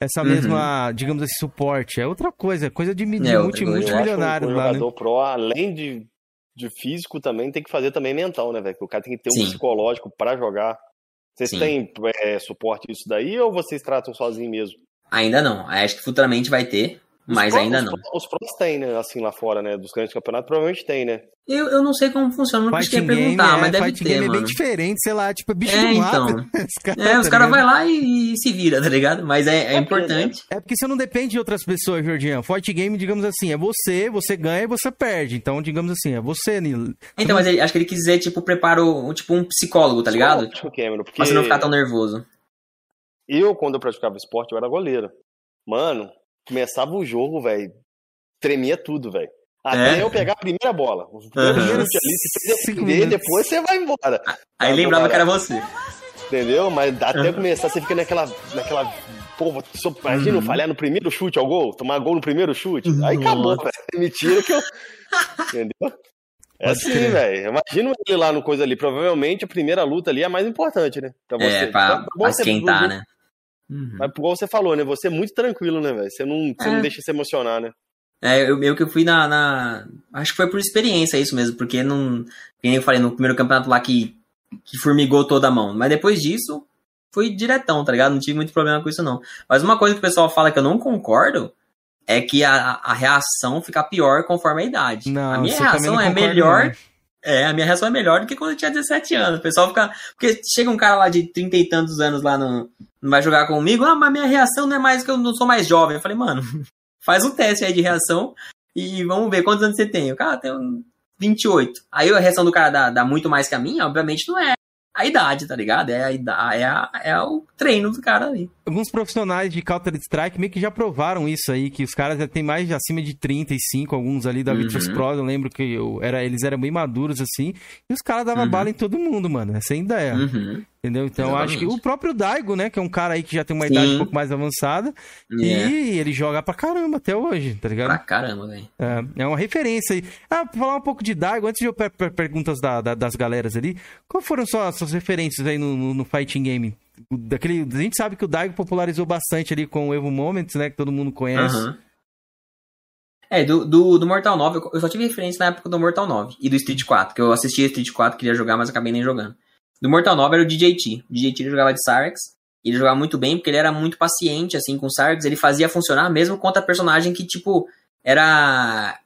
Speaker 1: Essa uhum. mesma, digamos assim, suporte. É outra coisa, coisa de, de é, multi, multimilionário
Speaker 2: lá, né? jogador né? pro, além de, de físico, também tem que fazer também mental, né, velho? O cara tem que ter Sim. um psicológico para jogar. Vocês Sim. têm é, suporte isso daí ou vocês tratam sozinho mesmo?
Speaker 3: Ainda não. Acho que futuramente vai ter. Mas ainda
Speaker 2: os,
Speaker 3: não.
Speaker 2: Os pros tem, né? Assim lá fora, né? Dos grandes campeonatos, provavelmente tem, né?
Speaker 3: Eu, eu não sei como funciona, não queria perguntar, é, mas deve ter, game
Speaker 1: mano. é bem diferente, sei lá, tipo, bicho
Speaker 3: é, então. os cara, é, os caras vão lá e, e, se vira, tá ligado? Mas é, é, é importante.
Speaker 1: É porque você não depende de outras pessoas, Jorginho. Fight game, digamos assim, é você, você ganha e você perde. Então, digamos assim, é você, Nilo.
Speaker 3: Então, mas ele, acho que ele quis dizer, tipo, preparo, tipo, um psicólogo, tá ligado? Psicólogo, Cameron, porque... Pra você não ficar tão nervoso.
Speaker 2: Eu, quando eu praticava esporte, eu era goleiro. Mano, começava o jogo, velho tremia tudo, velho. Até é? eu pegar a primeira bola. O primeiro uhum. chute ali, se depois você vai embora.
Speaker 3: Aí vai lembrava que era você.
Speaker 2: Entendeu? Mas até uhum. começar, você fica naquela. naquela pô, imagina uhum. falhar no primeiro chute ao gol, tomar gol no primeiro chute. Uhum. Aí acabou, velho. Mentira que eu. Entendeu? É assim, velho. Imagina ele lá no coisa ali. Provavelmente a primeira luta ali é a mais importante, né?
Speaker 3: Pra você. É, pra, então, pra esquentar, né?
Speaker 2: Uhum. Mas igual você falou, né? Você é muito tranquilo, né, velho? Você, não, você é. não deixa se emocionar, né?
Speaker 3: É, eu meio que fui na, na, Acho que foi por experiência isso mesmo, porque não. Como eu falei, no primeiro campeonato lá que, que formigou toda a mão. Mas depois disso, fui diretão, tá ligado? Não tive muito problema com isso, não. Mas uma coisa que o pessoal fala que eu não concordo é que a, a reação fica pior conforme a idade.
Speaker 1: Não,
Speaker 3: a minha reação é melhor. É, a minha reação é melhor do que quando eu tinha 17 anos. O pessoal fica. Porque chega um cara lá de 30 e tantos anos lá no. Não vai jogar comigo, ah, mas minha reação não é mais que eu não sou mais jovem. Eu falei, mano, faz um teste aí de reação e vamos ver quantos anos você tem. O cara tem 28. Aí a reação do cara dá, dá muito mais que a minha, obviamente não é a idade, tá ligado? É, a, é, a, é o treino do cara ali.
Speaker 1: Alguns profissionais de Counter-Strike meio que já provaram isso aí, que os caras já têm mais de acima de 35, alguns ali da uhum. Pro, eu lembro que eu era, eles eram bem maduros assim, e os caras davam uhum. bala em todo mundo, mano, essa ainda é. Uhum. Entendeu? Então Exatamente. acho que o próprio Daigo, né? Que é um cara aí que já tem uma Sim. idade um pouco mais avançada. Yeah. E ele joga pra caramba até hoje, tá ligado?
Speaker 3: Pra caramba, velho.
Speaker 1: É, é uma referência aí. Ah, pra falar um pouco de Daigo, antes de eu per per perguntas da, da, das galeras ali, qual foram suas, suas referências aí no, no, no, fighting game? Daquele, a gente sabe que o Daigo popularizou bastante ali com o Evo Moments, né? Que todo mundo conhece. Uhum.
Speaker 3: É, do, do, do, Mortal 9, eu só tive referência na época do Mortal 9 e do Street 4, que eu assistia Street 4, queria jogar, mas acabei nem jogando. Do Mortal 9 era o DJT. O DJT jogava de Sarx. Ele jogava muito bem porque ele era muito paciente, assim, com o Sarx. Ele fazia funcionar mesmo contra personagem que, tipo, era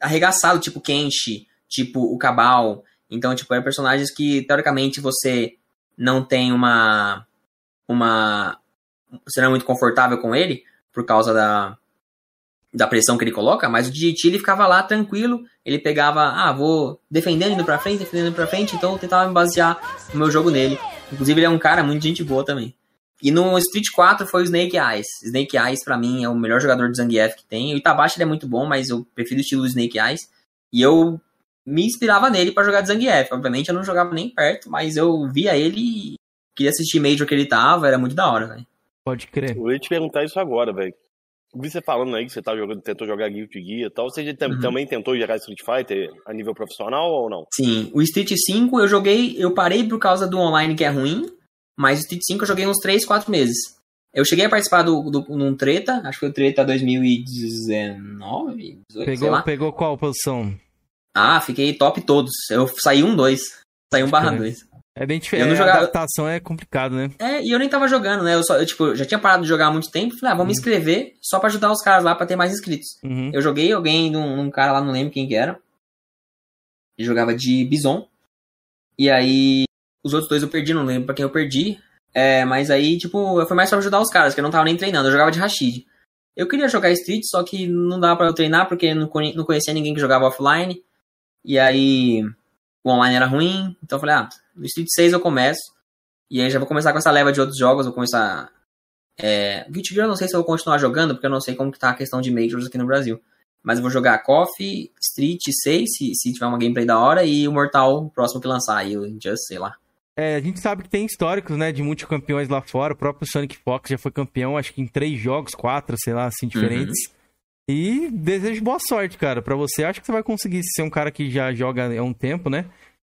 Speaker 3: arregaçado, tipo Kenshi, tipo o Cabal. Então, tipo, eram personagens que, teoricamente, você não tem uma. Uma. Você não é muito confortável com ele, por causa da, da pressão que ele coloca, mas o DJT ele ficava lá tranquilo, ele pegava, ah, vou defendendo indo pra frente, defendendo indo pra frente, então eu tentava me basear no meu jogo nele. Inclusive ele é um cara muito gente boa também. E no Street 4 foi o Snake Eyes. Snake Eyes para mim é o melhor jogador de Zangief que tem. O Itabashi ele é muito bom, mas eu prefiro o estilo do Snake Eyes. E eu me inspirava nele para jogar de Zangief. Obviamente eu não jogava nem perto, mas eu via ele e queria assistir Major que ele tava, era muito da hora, velho.
Speaker 1: Pode crer.
Speaker 2: Eu ia te perguntar isso agora, velho vi você falando aí que você tá jogando, tentou jogar Guilty Gear e tal. Você uhum. também tentou jogar Street Fighter a nível profissional ou não?
Speaker 3: Sim, o Street 5 eu joguei, eu parei por causa do online que é ruim, mas o Street 5 eu joguei uns 3, 4 meses. Eu cheguei a participar do, do, num treta, acho que foi o treta 2019, 18,
Speaker 1: pegou, Pegou qual posição?
Speaker 3: Ah, fiquei top todos. Eu saí um 2. Saí um barra 2.
Speaker 1: É bem diferente. Eu não jogava... A adaptação é complicado, né?
Speaker 3: É, e eu nem tava jogando, né? Eu, só, eu, tipo, já tinha parado de jogar há muito tempo. Falei, ah, vamos uhum. me inscrever só pra ajudar os caras lá pra ter mais inscritos. Uhum. Eu joguei, eu ganhei num, num, cara lá, não lembro quem que era. Ele jogava de Bison. E aí, os outros dois eu perdi, não lembro pra quem eu perdi. É, mas aí, tipo, foi mais pra ajudar os caras, que eu não tava nem treinando. Eu jogava de Rashid. Eu queria jogar Street, só que não dava para eu treinar porque não conhecia ninguém que jogava offline. E aí o online era ruim, então eu falei, ah, no Street 6 eu começo. E aí já vou começar com essa leva de outros jogos, vou começar. É, Guilty Gear eu não sei se eu vou continuar jogando, porque eu não sei como que tá a questão de Majors aqui no Brasil. Mas eu vou jogar Coffee, Street 6, se, se tiver uma gameplay da hora, e o Mortal, o próximo que lançar, aí o Just, sei lá.
Speaker 1: É, a gente sabe que tem históricos, né, de multicampeões lá fora. O próprio Sonic Fox já foi campeão, acho que em três jogos, quatro, sei lá, assim, diferentes. Uhum. E desejo boa sorte, cara, para você. Acho que você vai conseguir ser um cara que já joga há um tempo, né?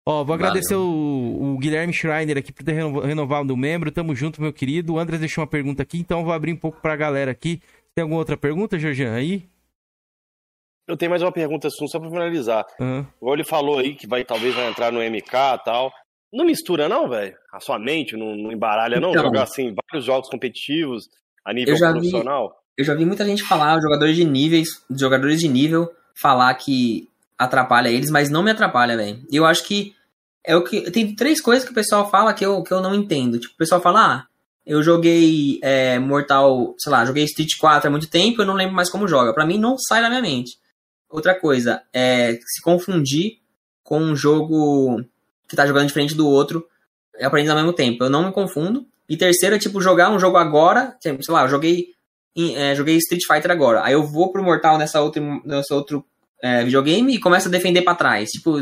Speaker 1: Ó, vou agradecer o, o, Guilherme Schreiner aqui por ter renovado o membro. Tamo junto, meu querido. O André deixou uma pergunta aqui, então vou abrir um pouco pra galera aqui. Tem alguma outra pergunta, Georgian, aí?
Speaker 2: Eu tenho mais uma pergunta só pra finalizar. Uhum. Igual ele falou aí que vai, talvez vai entrar no MK e tal. Não mistura, não, velho? A sua mente não, não embaralha, não? Então, Jogar assim, vários jogos competitivos a nível eu profissional?
Speaker 3: Eu já vi muita gente falar, jogadores de níveis, jogadores de nível, falar que atrapalha eles, mas não me atrapalha, velho. Eu acho que é o que. Tem três coisas que o pessoal fala que eu, que eu não entendo. Tipo, o pessoal fala, ah, eu joguei é, Mortal, sei lá, joguei Street 4 há muito tempo, eu não lembro mais como joga. Para mim não sai da minha mente. Outra coisa, é se confundir com um jogo que tá jogando diferente do outro, aprendendo ao mesmo tempo. Eu não me confundo. E terceiro é tipo jogar um jogo agora, sei lá, eu joguei, é, joguei Street Fighter agora. Aí eu vou pro Mortal nessa outra, nessa outro é, videogame e começo a defender para trás. Tipo,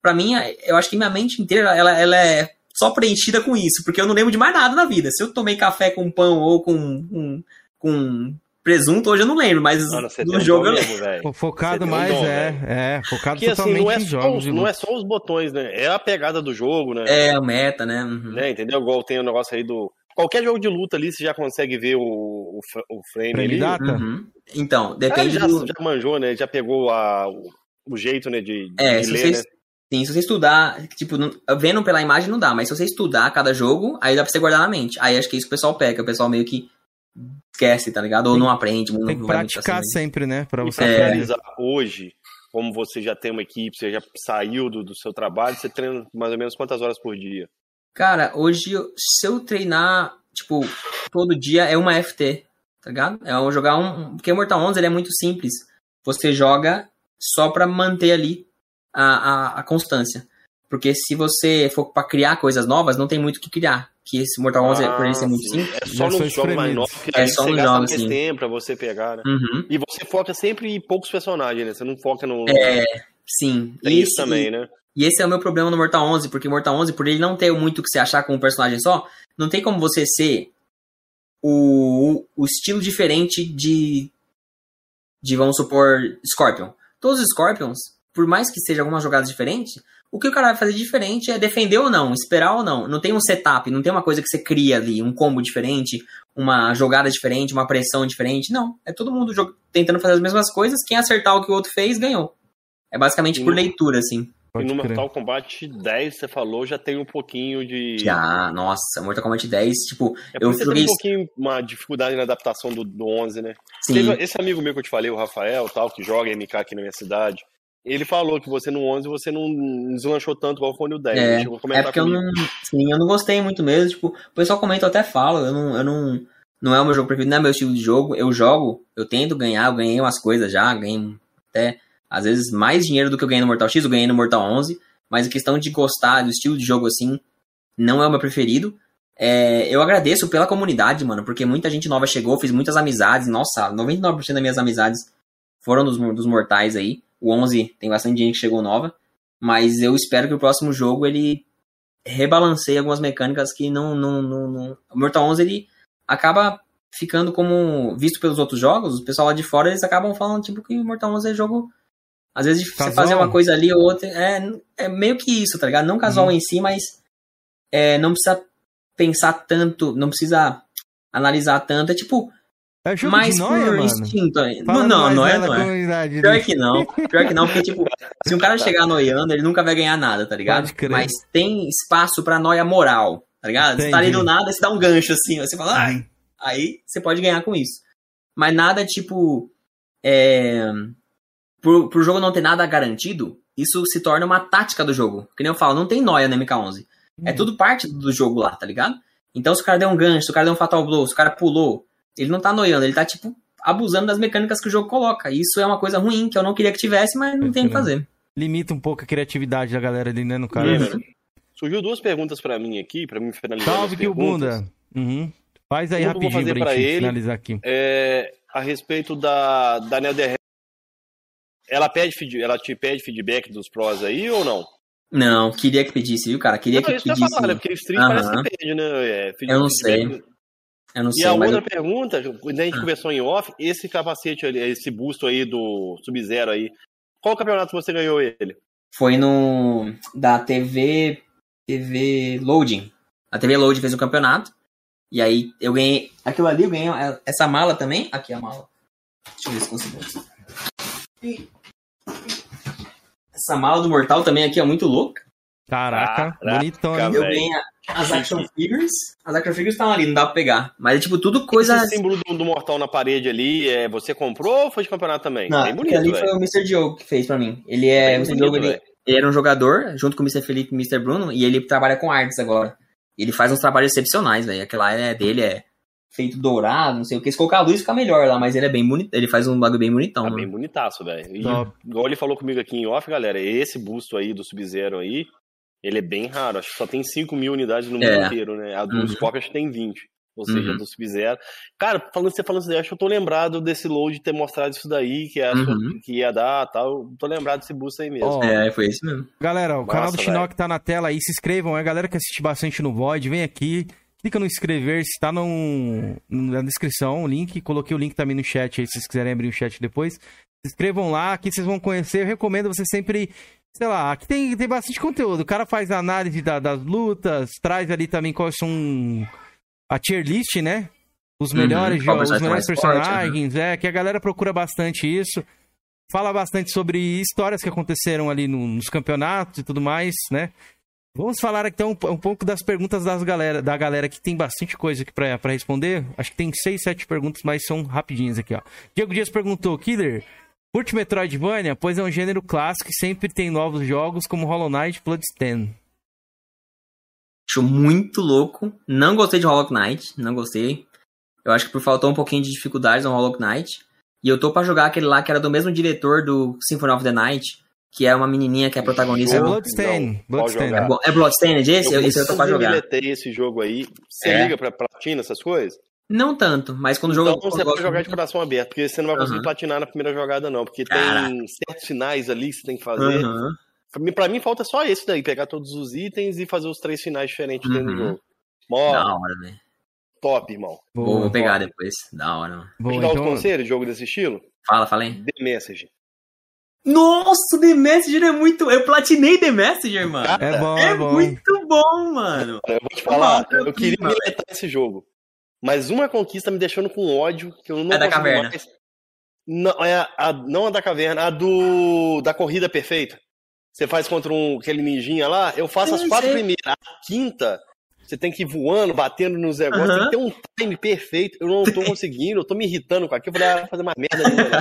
Speaker 3: pra mim, eu acho que minha mente inteira ela, ela é só preenchida com isso, porque eu não lembro de mais nada na vida. Se eu tomei café com pão ou com, com, com presunto, hoje eu não lembro, mas Mano, no jogo eu lembro.
Speaker 1: Focado mais, um é, é, focado Porque, assim,
Speaker 2: totalmente
Speaker 1: assim, não é,
Speaker 2: os, não é só os botões, né? É a pegada do jogo, né?
Speaker 3: É, a meta, né? Uhum.
Speaker 2: né? Entendeu? Igual tem o um negócio aí do... Qualquer jogo de luta ali, você já consegue ver o, o, o frame, frame ali.
Speaker 3: Data? Uhum. Então, depende
Speaker 2: já,
Speaker 3: do...
Speaker 2: já manjou, né? Já pegou a, o, o jeito, né, de,
Speaker 3: é,
Speaker 2: de ler,
Speaker 3: vocês... né? Sim, se você estudar, tipo, não, vendo pela imagem não dá, mas se você estudar cada jogo, aí dá pra você guardar na mente. Aí acho que é isso que o pessoal pega, o pessoal meio que esquece, tá ligado? Ou tem, não aprende.
Speaker 1: Tem que praticar assim, sempre, né?
Speaker 2: Pra você é... realizar hoje, como você já tem uma equipe, você já saiu do, do seu trabalho, você treina mais ou menos quantas horas por dia?
Speaker 3: Cara, hoje, se eu treinar, tipo, todo dia é uma FT, tá ligado? É eu jogar um. Porque o Mortal 11 ele é muito simples. Você joga só pra manter ali a, a, a constância. Porque se você for para criar coisas novas, não tem muito o que criar. Que esse Mortal 11, ah, por ele ser muito simples.
Speaker 2: É só nos jogos mais novos que
Speaker 3: é só nos jogos, sim.
Speaker 2: tempo pra você pegar, né?
Speaker 3: Uhum.
Speaker 2: E você foca sempre em poucos personagens, né? Você não foca no...
Speaker 3: É, sim.
Speaker 2: Tem isso também, né?
Speaker 3: E esse é o meu problema no Mortal 11, porque Mortal 11, por ele não ter muito o que você achar com um personagem só, não tem como você ser o, o estilo diferente de, de, vamos supor, Scorpion. Todos os Scorpions, por mais que seja algumas jogadas diferentes, o que o cara vai fazer diferente é defender ou não, esperar ou não. Não tem um setup, não tem uma coisa que você cria ali, um combo diferente, uma jogada diferente, uma pressão diferente. Não. É todo mundo tentando fazer as mesmas coisas. Quem acertar o que o outro fez, ganhou. É basicamente e por leitura, assim.
Speaker 2: E no Mortal Kombat 10, você falou, já tem um pouquinho de.
Speaker 3: Já, nossa, Mortal Kombat 10, tipo.
Speaker 2: É eu joguei... tem um pouquinho uma dificuldade na adaptação do, do 11, né? Sim. Teve esse amigo meu que eu te falei, o Rafael, tal, que joga MK aqui na minha cidade. Ele falou que você no 11 você não deslanchou tanto igual foi no 10.
Speaker 3: É, é porque eu não, sim, eu não gostei muito mesmo. Tipo, o pessoal comenta, eu até falo, eu não, eu não, não é o meu jogo preferido, não é meu estilo de jogo. Eu jogo, eu tento ganhar, eu ganhei umas coisas já, ganhei até, às vezes, mais dinheiro do que eu ganhei no Mortal X, eu ganhei no Mortal 11. Mas a questão de gostar do estilo de jogo assim, não é o meu preferido. É, eu agradeço pela comunidade, mano, porque muita gente nova chegou, fiz muitas amizades. Nossa, 99% das minhas amizades foram dos, dos mortais aí. O 11 tem bastante gente que chegou nova, mas eu espero que o próximo jogo ele rebalanceie algumas mecânicas que não, não, não, não... O Mortal 11 ele acaba ficando como visto pelos outros jogos, o pessoal lá de fora eles acabam falando tipo que o Mortal 11 é jogo às vezes casual. você fazer uma coisa ali ou outra, é, é meio que isso, tá ligado? Não casual uhum. em si, mas é, não precisa pensar tanto, não precisa analisar tanto, é tipo,
Speaker 1: é jogo mais por mano. instinto.
Speaker 3: Fala não, não, é, não é. Pior que não. Pior que não, porque, tipo, se um cara chegar noiando, ele nunca vai ganhar nada, tá ligado? Mas tem espaço pra noia moral, tá ligado? Entendi. Você tá ali do nada, você dá um gancho assim, você fala, ai. Aí você pode ganhar com isso. Mas nada, tipo. É... Pro, pro jogo não ter nada garantido, isso se torna uma tática do jogo. Que nem eu falo, não tem noia no MK11. Hum. É tudo parte do jogo lá, tá ligado? Então, se o cara deu um gancho, se o cara deu um fatal blow, se o cara pulou, ele não tá noiando, ele tá, tipo, abusando das mecânicas que o jogo coloca. Isso é uma coisa ruim, que eu não queria que tivesse, mas não tem o que fazer.
Speaker 1: Limita um pouco a criatividade da galera ali, né, no caso.
Speaker 2: Surgiu duas perguntas para mim aqui, para mim finalizar.
Speaker 1: Salve, que o Bunda. Uhum. Faz aí rapidinho fazer pra, pra gente ele, finalizar aqui.
Speaker 2: É, a respeito da, da Nether ela pede ela te pede feedback dos prós aí ou não?
Speaker 3: Não, queria que pedisse, viu, cara? Queria não, que pedisse. Falar,
Speaker 2: né? Porque stream parece que pede, né? É,
Speaker 3: eu não sei. Eu não e sei,
Speaker 2: a outra eu... pergunta, quando a gente ah. conversou em off, esse capacete, esse busto aí do Sub-Zero aí, qual campeonato você ganhou ele?
Speaker 3: Foi no da TV TV Loading. A TV Loading fez o um campeonato. E aí eu ganhei aquilo ali, eu ganhei essa mala também. Aqui a mala. Deixa eu ver se consigo. Essa mala do Mortal também aqui é muito louca.
Speaker 1: Caraca, Caraca bonitão.
Speaker 3: Eu ganhei as action figures. As action figures estão ali, não dá pra pegar. Mas é tipo tudo coisa.
Speaker 2: Esse símbolo do, do, Mortal na parede ali, é, você comprou ou foi de campeonato também?
Speaker 3: Não, Bem bonito, ali véio. foi o Mr. Diogo que fez pra mim. Ele é. Bem o Mr. Diogo, ele, ele, era um jogador, junto com o Mr. Felipe e o Mr. Bruno, e ele trabalha com artes agora. Ele faz uns trabalhos excepcionais, velho. Aquela é dele é feito dourado, não sei o que. Se colocar a luz fica melhor lá, mas ele é bem bonito. Ele faz um bagulho bem bonitão. Tá
Speaker 2: mano. bem bonitaço, velho. Igual ele falou comigo aqui em off, galera, esse busto aí do Sub-Zero aí, ele é bem raro. Acho que só tem 5 mil unidades no mundo é. inteiro, né? A do uhum. Scorpion acho que tem 20. Ou seja, uhum. do Sub-Zero. Cara, falando, você falando isso acho que eu tô lembrado desse load ter mostrado isso daí, que, é uhum. que ia dar tal. Tô lembrado desse boost aí mesmo.
Speaker 3: Oh, é, foi isso mesmo.
Speaker 1: Galera, o Nossa, canal do Shinnok tá na tela aí, se inscrevam. É a galera que assiste bastante no Void, vem aqui. Clica no inscrever, se tá no, na descrição o link. Coloquei o link também no chat aí, se vocês quiserem abrir o chat depois. Se inscrevam lá, aqui vocês vão conhecer. Eu recomendo você sempre sei lá, aqui tem, tem bastante conteúdo. O cara faz análise da, das lutas, traz ali também quais são a tier list, né? Os uhum. melhores uhum, jogos, os melhores personagens, forte, né? é, que a galera procura bastante isso. Fala bastante sobre histórias que aconteceram ali no, nos campeonatos e tudo mais, né? Vamos falar então um, pouco das perguntas das galera, da galera que tem bastante coisa aqui pra responder. Acho que tem seis, sete perguntas, mas são rapidinhas aqui, ó. Diego Dias perguntou, Killer, curte Metroidvania? Pois é um gênero clássico e sempre tem novos jogos como Hollow Knight e Bloodstained.
Speaker 3: Acho muito louco. Não gostei de Hollow Knight, não gostei. Eu acho que por faltou um pouquinho de dificuldades no Hollow Knight. E eu tô para jogar aquele lá que era do mesmo diretor do Symphony of the Night, que é uma menininha que é protagonista.
Speaker 1: É Bloodstain. Bloodstain.
Speaker 3: É, é Bloodstain, esse? Eu, esse eu tô pra jogar.
Speaker 2: Eu esse jogo aí. Você é. liga pra platina, essas coisas?
Speaker 3: Não tanto, mas quando o jogo...
Speaker 2: Então você pode jogar de coração aberto, porque você não vai conseguir uhum. platinar na primeira jogada não, porque Cara. tem certos finais ali que você tem que fazer. Uhum. Pra, mim, pra mim falta só esse daí, pegar todos os itens e fazer os três finais diferentes uhum. dentro do uhum. jogo. Mó,
Speaker 3: da hora, velho.
Speaker 2: Top, irmão.
Speaker 3: Vou, vou pegar depois, da hora. Mano.
Speaker 2: Vou dar então... conselhos de jogo desse estilo?
Speaker 3: Fala, fala aí.
Speaker 2: The Message.
Speaker 3: Nossa, The Messenger é muito. Eu platinei The Messenger, mano.
Speaker 1: É bom, é,
Speaker 3: é
Speaker 1: bom.
Speaker 3: muito bom, mano.
Speaker 2: Eu vou te falar, eu, eu queria militar esse jogo. Mas uma conquista me deixando com ódio que eu não
Speaker 3: É da caverna. Mais.
Speaker 2: Não, é a, não a da caverna, a do. da corrida perfeita. Você faz contra um, aquele ninjinha lá, eu faço eu as quatro sei. primeiras. A quinta, você tem que ir voando, batendo nos negócios, uhum. tem que ter um time perfeito. Eu não tô conseguindo, eu tô me irritando com aquilo. Eu falei, ah, fazer uma merda ali,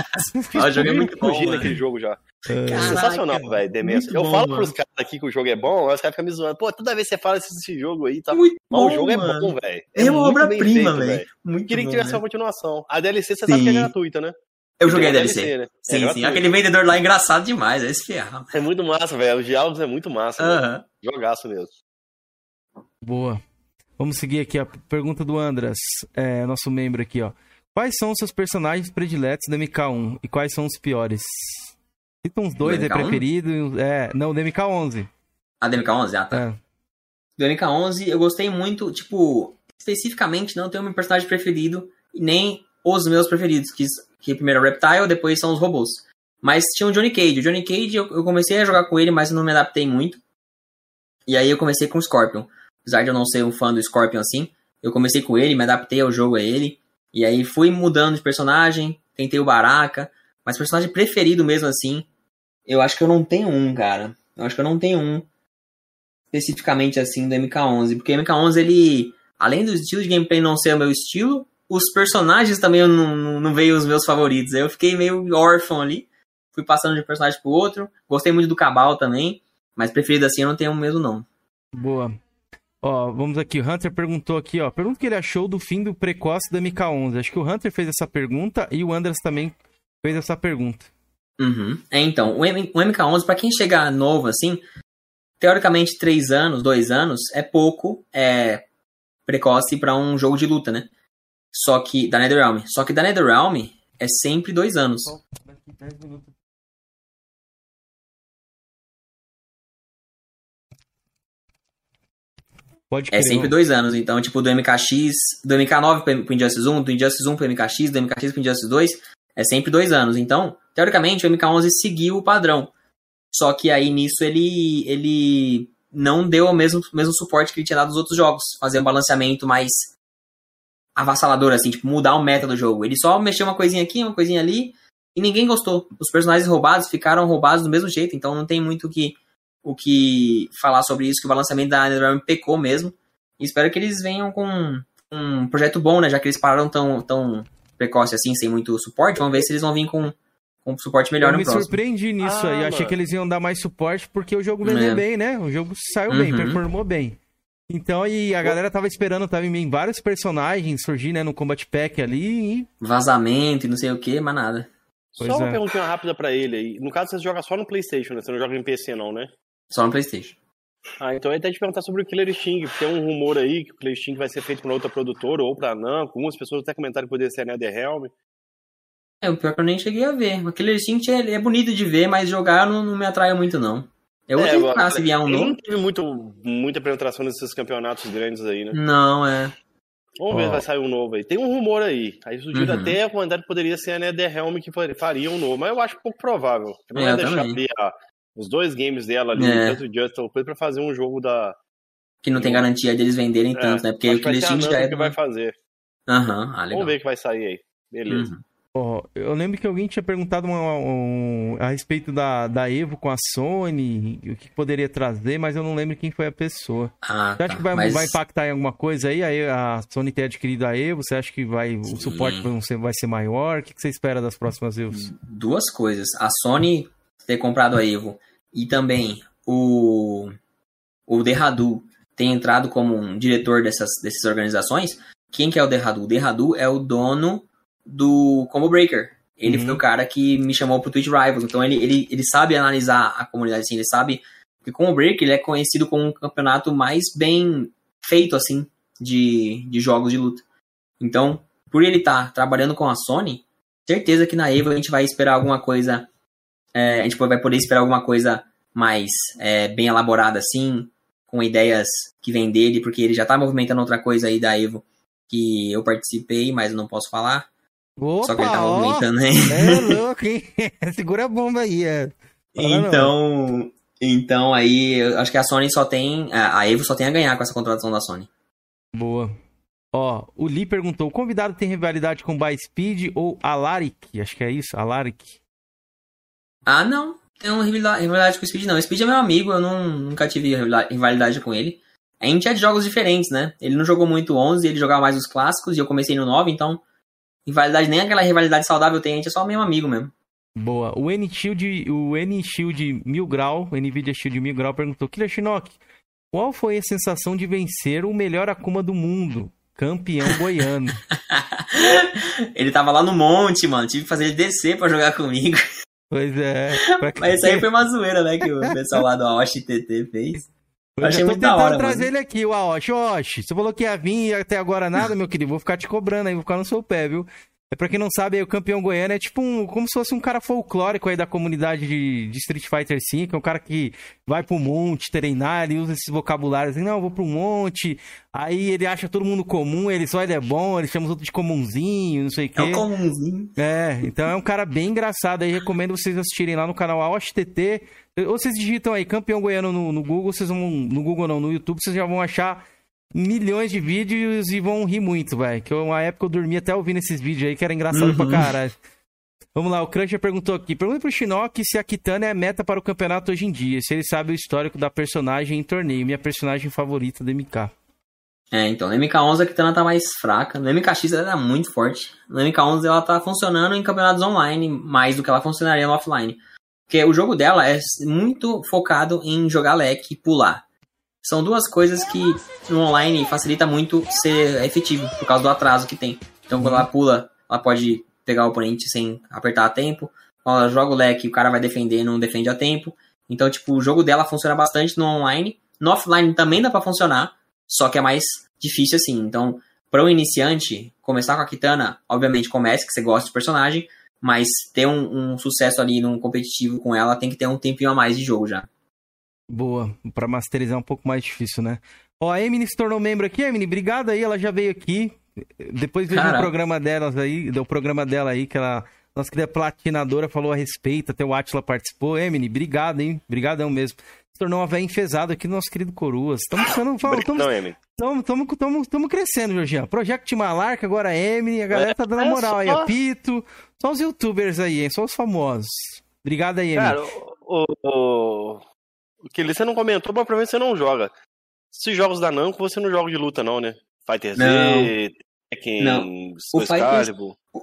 Speaker 3: ah, é muito bom.
Speaker 2: naquele jogo já. É. Sensacional, velho, Demência. Eu bom, falo mano. pros caras aqui que o jogo é bom, os caras ficam me zoando. Pô, toda vez que você fala esse jogo aí, tá.
Speaker 3: Muito
Speaker 2: Mas
Speaker 3: bom,
Speaker 2: o jogo
Speaker 3: mano.
Speaker 2: é bom, velho.
Speaker 3: É, é uma obra-prima, velho.
Speaker 2: Queria que tivesse uma continuação. A DLC você sim. sabe que é gratuita, né?
Speaker 3: Eu joguei a DLC. DLC né? Sim, é sim. Aquele vendedor lá é engraçado demais, é esse ferro.
Speaker 2: É muito massa, velho. Os diálogos é muito massa. Uh -huh. Jogaço mesmo.
Speaker 1: Boa. Vamos seguir aqui a pergunta do Andras, é, nosso membro aqui, ó. Quais são os seus personagens prediletos da MK1 e quais são os piores? Cita uns dois aí preferidos. É, não, do MK11.
Speaker 3: Ah, do MK11? Ah, tá. É. Do MK11 eu gostei muito, tipo, especificamente não tenho meu personagem preferido, nem os meus preferidos, que, que primeiro é o Reptile, depois são os robôs. Mas tinha o Johnny Cage. O Johnny Cage eu, eu comecei a jogar com ele, mas eu não me adaptei muito. E aí eu comecei com o Scorpion apesar de eu não ser um fã do Scorpion assim, eu comecei com ele, me adaptei ao jogo a ele, e aí fui mudando de personagem, tentei o Baraka, mas personagem preferido mesmo assim, eu acho que eu não tenho um, cara. Eu acho que eu não tenho um especificamente assim do MK11, porque o MK11 ele, além do estilo de gameplay não ser o meu estilo, os personagens também não, não, não veio os meus favoritos. Eu fiquei meio órfão ali, fui passando de um personagem pro outro. Gostei muito do Cabal também, mas preferido assim eu não tenho mesmo não.
Speaker 1: Boa. Ó, vamos aqui. O Hunter perguntou aqui, ó. Pergunta o que ele achou do fim do precoce do MK11. Acho que o Hunter fez essa pergunta e o Andras também fez essa pergunta.
Speaker 3: Uhum. É, então, o, M o MK11, para quem chegar novo assim, teoricamente, 3 anos, 2 anos, é pouco é, precoce para um jogo de luta, né? Só que, da NetherRealm. Só que da NetherRealm é sempre 2 anos. Daqui 10 minutos. Pode é sempre dois anos. Então, tipo, do MKX, do MK9 pro Injustice 1, do Injustice 1 pro MKX, do MKX pro Injustice 2, é sempre dois anos. Então, teoricamente, o MK11 seguiu o padrão. Só que aí nisso ele, ele não deu o mesmo, mesmo suporte que ele tinha dado nos outros jogos. Fazer um balanceamento mais avassalador, assim, tipo, mudar o meta do jogo. Ele só mexeu uma coisinha aqui, uma coisinha ali, e ninguém gostou. Os personagens roubados ficaram roubados do mesmo jeito, então não tem muito o que o que falar sobre isso, que o balanceamento da NetherRealm pecou mesmo. E espero que eles venham com um projeto bom, né? Já que eles pararam tão, tão precoce assim, sem muito suporte. Vamos ver se eles vão vir com, com suporte melhor
Speaker 1: eu
Speaker 3: no próximo.
Speaker 1: Eu me surpreendi nisso ah, aí. Achei que eles iam dar mais suporte porque o jogo vendeu é. bem, né? O jogo saiu uhum. bem, performou bem. Então, e a galera tava esperando, tava em vários personagens surgir, né, no Combat Pack ali e...
Speaker 3: Vazamento e não sei o que, mas nada.
Speaker 2: Pois só uma é. perguntinha rápida para ele aí. No caso, você joga só no Playstation, né? Você não joga em PC não, né?
Speaker 3: Só no PlayStation.
Speaker 2: Ah, então eu ia até te perguntar sobre o Killer Sting, porque tem um rumor aí que o Killer Sting vai ser feito por outra produtora ou pra Namco. Algumas pessoas até comentaram que poderia ser a NetherRealm.
Speaker 3: É, o pior que eu nem cheguei a ver. O Killer Instinct é, é bonito de ver, mas jogar não, não me atrai muito, não. Eu vou é, tentar se vier um novo. Não
Speaker 2: teve muito, muita penetração nesses campeonatos grandes aí, né?
Speaker 3: Não, é.
Speaker 2: Vamos ver se vai sair um novo aí. Tem um rumor aí. Aí surgiu uhum. até a comentário que poderia ser a NetherRealm que faria um novo. Mas eu acho pouco provável. Não é, vai deixar abrir a, os dois games dela ali, é. tanto o Just Play, pra fazer um jogo da.
Speaker 3: Que não tem garantia deles venderem é, tanto, né? Porque o Instinct
Speaker 2: já é. que vai fazer.
Speaker 3: Aham, uhum. ah, legal.
Speaker 2: Vamos ver o que vai sair aí. Beleza. Uhum.
Speaker 1: Oh, eu lembro que alguém tinha perguntado uma, um, a respeito da, da Evo com a Sony, o que poderia trazer, mas eu não lembro quem foi a pessoa.
Speaker 3: Ah,
Speaker 1: você acha
Speaker 3: tá,
Speaker 1: que vai,
Speaker 3: mas...
Speaker 1: vai impactar em alguma coisa aí? aí? A Sony ter adquirido a Evo, você acha que vai, o suporte vai ser, vai ser maior? O que você espera das próximas Evos?
Speaker 3: Duas coisas. A Sony ter comprado a Evo e também o, o Derradu ter entrado como um diretor dessas, dessas organizações. Quem que é o Derradu? O Derradu é o dono do Combo Breaker. Ele uhum. foi o cara que me chamou pro Twitch Rivals. Então ele, ele, ele sabe analisar a comunidade, assim, ele sabe. Porque Combo Breaker ele é conhecido como um campeonato mais bem feito, assim, de, de jogos de luta. Então, por ele estar tá trabalhando com a Sony, certeza que na EVO a gente vai esperar alguma coisa. É, a gente vai poder esperar alguma coisa mais é, bem elaborada, assim, com ideias que vem dele, porque ele já tá movimentando outra coisa aí da Evo que eu participei, mas eu não posso falar.
Speaker 1: Opa,
Speaker 3: Só que ele
Speaker 1: tá
Speaker 3: movimentando aí.
Speaker 1: É louco, hein? Segura a bomba aí. É.
Speaker 3: Então, então aí, eu acho que a Sony só tem. A Evo só tem a ganhar com essa contratação da Sony.
Speaker 1: Boa. Ó, o Lee perguntou: o convidado tem rivalidade com By Speed ou Alaric? Acho que é isso, Alaric.
Speaker 3: Ah, não. Tem uma rivalidade com o Speed, não. O Speed é meu amigo, eu não, nunca tive rivalidade com ele. A gente é de jogos diferentes, né? Ele não jogou muito 11, ele jogava mais os clássicos e eu comecei no 9, então rivalidade, nem aquela rivalidade saudável tem, a gente é só meu amigo mesmo.
Speaker 1: Boa. O N-Shield, o N-Shield Mil Grau, o NVIDIA Shield Mil Grau perguntou, Killer Shinnok, qual foi a sensação de vencer o melhor Akuma do mundo? Campeão goiano.
Speaker 3: ele tava lá no monte, mano. Tive que fazer ele descer pra jogar comigo.
Speaker 1: Pois é.
Speaker 3: Mas isso aí foi uma zoeira, né? Que o pessoal lá do Aoshi TT fez. Eu achei muito da hora,
Speaker 1: trazer mano. ele aqui, o Aoshi. Oshi, você falou que ia vir e até agora nada, meu querido. Vou ficar te cobrando aí, vou ficar no seu pé, viu? É pra quem não sabe, o campeão goiano é tipo um, como se fosse um cara folclórico aí da comunidade de, de Street Fighter V, que é um cara que vai pro monte treinar, ele usa esses vocabulários assim, não, eu vou pro monte, aí ele acha todo mundo comum, ele só ele é bom, ele chama os outros de comunzinho, não sei o quê. É
Speaker 3: o comunzinho.
Speaker 1: É, então é um cara bem engraçado aí, recomendo vocês assistirem lá no canal AOSTT, ou vocês digitam aí, campeão goiano no, no Google, vocês vão, no Google não, no YouTube, vocês já vão achar milhões de vídeos e vão rir muito, velho. Que uma época eu dormia até ouvindo esses vídeos aí, que era engraçado uhum. pra caralho. Vamos lá, o Cruncher perguntou aqui. Pergunta pro Shinnok se a Kitana é meta para o campeonato hoje em dia. Se ele sabe o histórico da personagem em torneio. Minha personagem favorita do MK.
Speaker 3: É, então, no MK11 a Kitana tá mais fraca. No MKX ela tá muito forte. No MK11 ela tá funcionando em campeonatos online mais do que ela funcionaria no offline. Porque o jogo dela é muito focado em jogar leque e pular. São duas coisas que no online facilita muito ser efetivo, por causa do atraso que tem. Então quando ela pula, ela pode pegar o oponente sem apertar a tempo. Quando ela joga o leque, o cara vai defender e não defende a tempo. Então, tipo, o jogo dela funciona bastante no online. No offline também dá para funcionar, só que é mais difícil assim. Então, para um iniciante, começar com a Kitana, obviamente comece que você gosta do personagem, mas ter um, um, sucesso ali num competitivo com ela tem que ter um tempinho a mais de jogo já.
Speaker 1: Boa, para masterizar é um pouco mais difícil, né? Ó, a Emily se tornou membro aqui, Emily, obrigado aí, ela já veio aqui. Depois veio o programa delas aí, do programa dela aí, que ela, nossa querida platinadora falou a respeito, até o Atila participou. Emily, obrigado, hein? Obrigadão mesmo tornou uma velha enfesada aqui no nosso querido Coruas. Estamos ficando. Estamos crescendo, Jorginho. Project Malarca, agora Emily, a galera tá dando é moral aí. A Pito. Só os youtubers aí, hein? Só os famosos. Obrigado aí, Emily. Cara,
Speaker 2: o que você não comentou, mas provavelmente você não joga. Esses jogos da Namco você não joga de luta, não, né? Fighter Z, Tekken,
Speaker 3: não. O Fighters,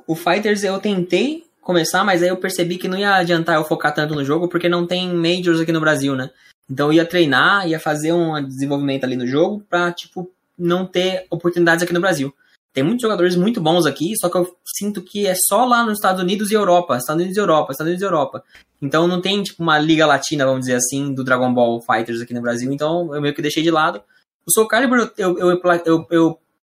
Speaker 3: o Fighters eu tentei começar, mas aí eu percebi que não ia adiantar eu focar tanto no jogo, porque não tem Majors aqui no Brasil, né? Então eu ia treinar, ia fazer um desenvolvimento ali no jogo pra, tipo, não ter oportunidades aqui no Brasil. Tem muitos jogadores muito bons aqui, só que eu sinto que é só lá nos Estados Unidos e Europa, Estados Unidos e Europa, Estados Unidos e Europa. Então não tem, tipo, uma liga latina, vamos dizer assim, do Dragon Ball Fighters aqui no Brasil, então eu meio que deixei de lado. O Soul Calibur eu, eu, eu, eu,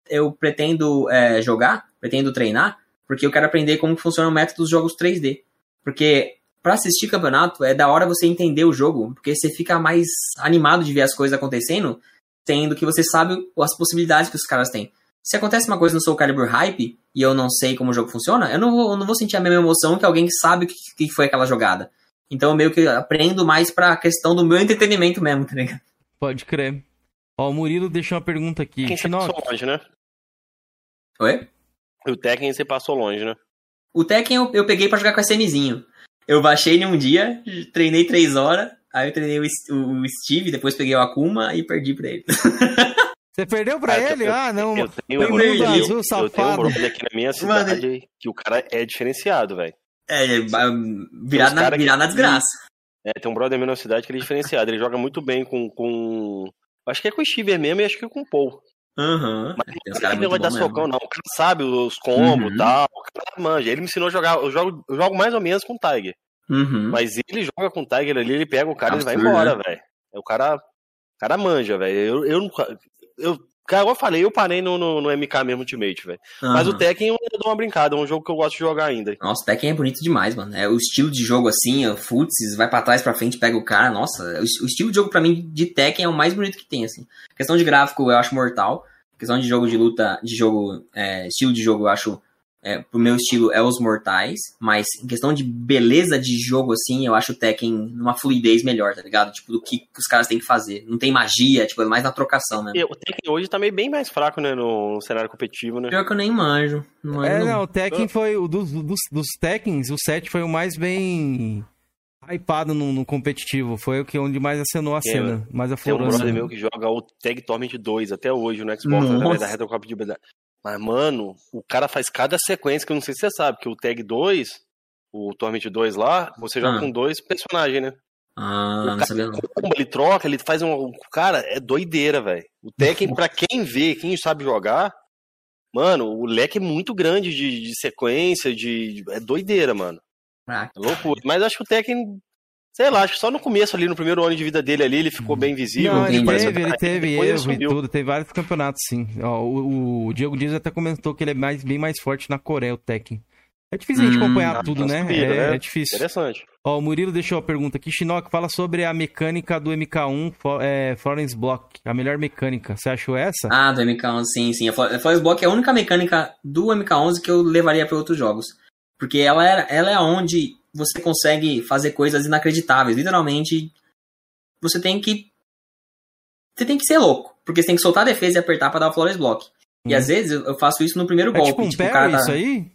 Speaker 3: eu pretendo é, jogar, pretendo treinar, porque eu quero aprender como funciona o método dos jogos 3D. Porque para assistir campeonato é da hora você entender o jogo, porque você fica mais animado de ver as coisas acontecendo, tendo que você sabe as possibilidades que os caras têm. Se acontece uma coisa no Soul Calibur Hype e eu não sei como o jogo funciona, eu não vou, eu não vou sentir a mesma emoção que alguém que sabe o que, que foi aquela jogada. Então eu meio que aprendo mais pra questão do meu entretenimento mesmo, tá ligado?
Speaker 1: Pode crer. Ó, o Murilo deixou uma pergunta aqui.
Speaker 2: Quem você passou longe, né?
Speaker 3: Oi?
Speaker 2: O Tekken você passou longe, né?
Speaker 3: O Tekken eu, eu peguei para jogar com SMzinho. Eu baixei em um dia, treinei três horas, aí eu treinei o, o Steve, depois peguei o Akuma e perdi pra ele.
Speaker 1: Você perdeu pra ah, ele? Eu, ah, não.
Speaker 2: Eu tenho, um brother, azul, eu tenho um brother aqui na minha cidade Mano, que o cara é diferenciado, velho.
Speaker 3: É, virado na, virar na desgraça.
Speaker 2: É, tem um brother na minha cidade que ele é diferenciado. Ele joga muito bem com. com... Acho que é com o Steve mesmo e acho que é com o Paul.
Speaker 3: Uhum. Mas
Speaker 2: é, o cara não vai dar socão, não. O cara sabe os combos e uhum. tal. O cara manja. Ele me ensinou a jogar. Eu jogo, eu jogo mais ou menos com o Tiger.
Speaker 3: Uhum.
Speaker 2: Mas ele joga com o Tiger ali, ele pega o cara e vai embora, né? velho. O cara, o cara manja, velho. Eu, eu, eu, cara, eu falei, eu parei no, no, no MK mesmo Ultimate, velho. Uhum. Mas o Tekken eu dou uma brincada, é um jogo que eu gosto de jogar ainda.
Speaker 3: Nossa, o Tekken é bonito demais, mano. É o estilo de jogo assim, o futsis, vai para trás, para frente, pega o cara. Nossa, o, o, estilo de jogo para mim de Tekken é o mais bonito que tem, assim. questão de gráfico eu acho mortal questão de jogo de luta, de jogo, é, estilo de jogo, eu acho, é, pro meu estilo, é os mortais, mas em questão de beleza de jogo, assim, eu acho o Tekken numa fluidez melhor, tá ligado? Tipo, do que os caras têm que fazer. Não tem magia, tipo, é mais na trocação, né?
Speaker 2: O Tekken hoje tá meio bem mais fraco, né, no cenário competitivo, né?
Speaker 3: Pior que eu nem manjo. Não
Speaker 1: é, não, o Tekken foi, o dos, dos, dos Tekkens, o 7 foi o mais bem hypado no, no, competitivo. Foi o que onde mais acenou a cena. Mais aflorou.
Speaker 2: Tem um brother meu que joga o Tag Torment 2 até hoje no Xbox, né, da Retro de Mas, mano, o cara faz cada sequência que eu não sei se você sabe, que o Tag 2, o Torment 2 lá, você joga ah. com dois personagens, né?
Speaker 3: Ah, o não sabia não.
Speaker 2: Ele troca, ele faz um. Cara, é doideira, velho. O Tekken, pra quem vê, quem sabe jogar, mano, o leque é muito grande de, de sequência, de. É doideira, mano. Ah, é loucura. Mas acho que o Tekken, sei lá, acho que só no começo ali, no primeiro ano de vida dele ali, ele ficou bem visível.
Speaker 1: Não, ele teve, ele teve erro e tudo, teve vários campeonatos, sim. Ó, o, o, Diego Dias até comentou que ele é mais, bem mais forte na Coreia, o Tekken. É difícil hum, a gente hum. acompanhar tudo, né? É, né? é, difícil.
Speaker 2: Interessante.
Speaker 1: Ó, o Murilo deixou a pergunta aqui. Shinnok, fala sobre a mecânica do MK1 é, Florence Block. A melhor mecânica. Você achou essa?
Speaker 3: Ah, do MK1, sim, sim. A Florence Block é a única mecânica do MK11 que eu levaria para outros jogos. Porque ela, era, ela é onde você consegue fazer coisas inacreditáveis. Literalmente, você tem que. Você tem que ser louco. Porque você tem que soltar a defesa e apertar para dar o Flores Block. Hum. E às vezes eu faço isso no primeiro é golpe.
Speaker 1: Tipo um
Speaker 3: tipo,
Speaker 1: parry, tá... isso aí?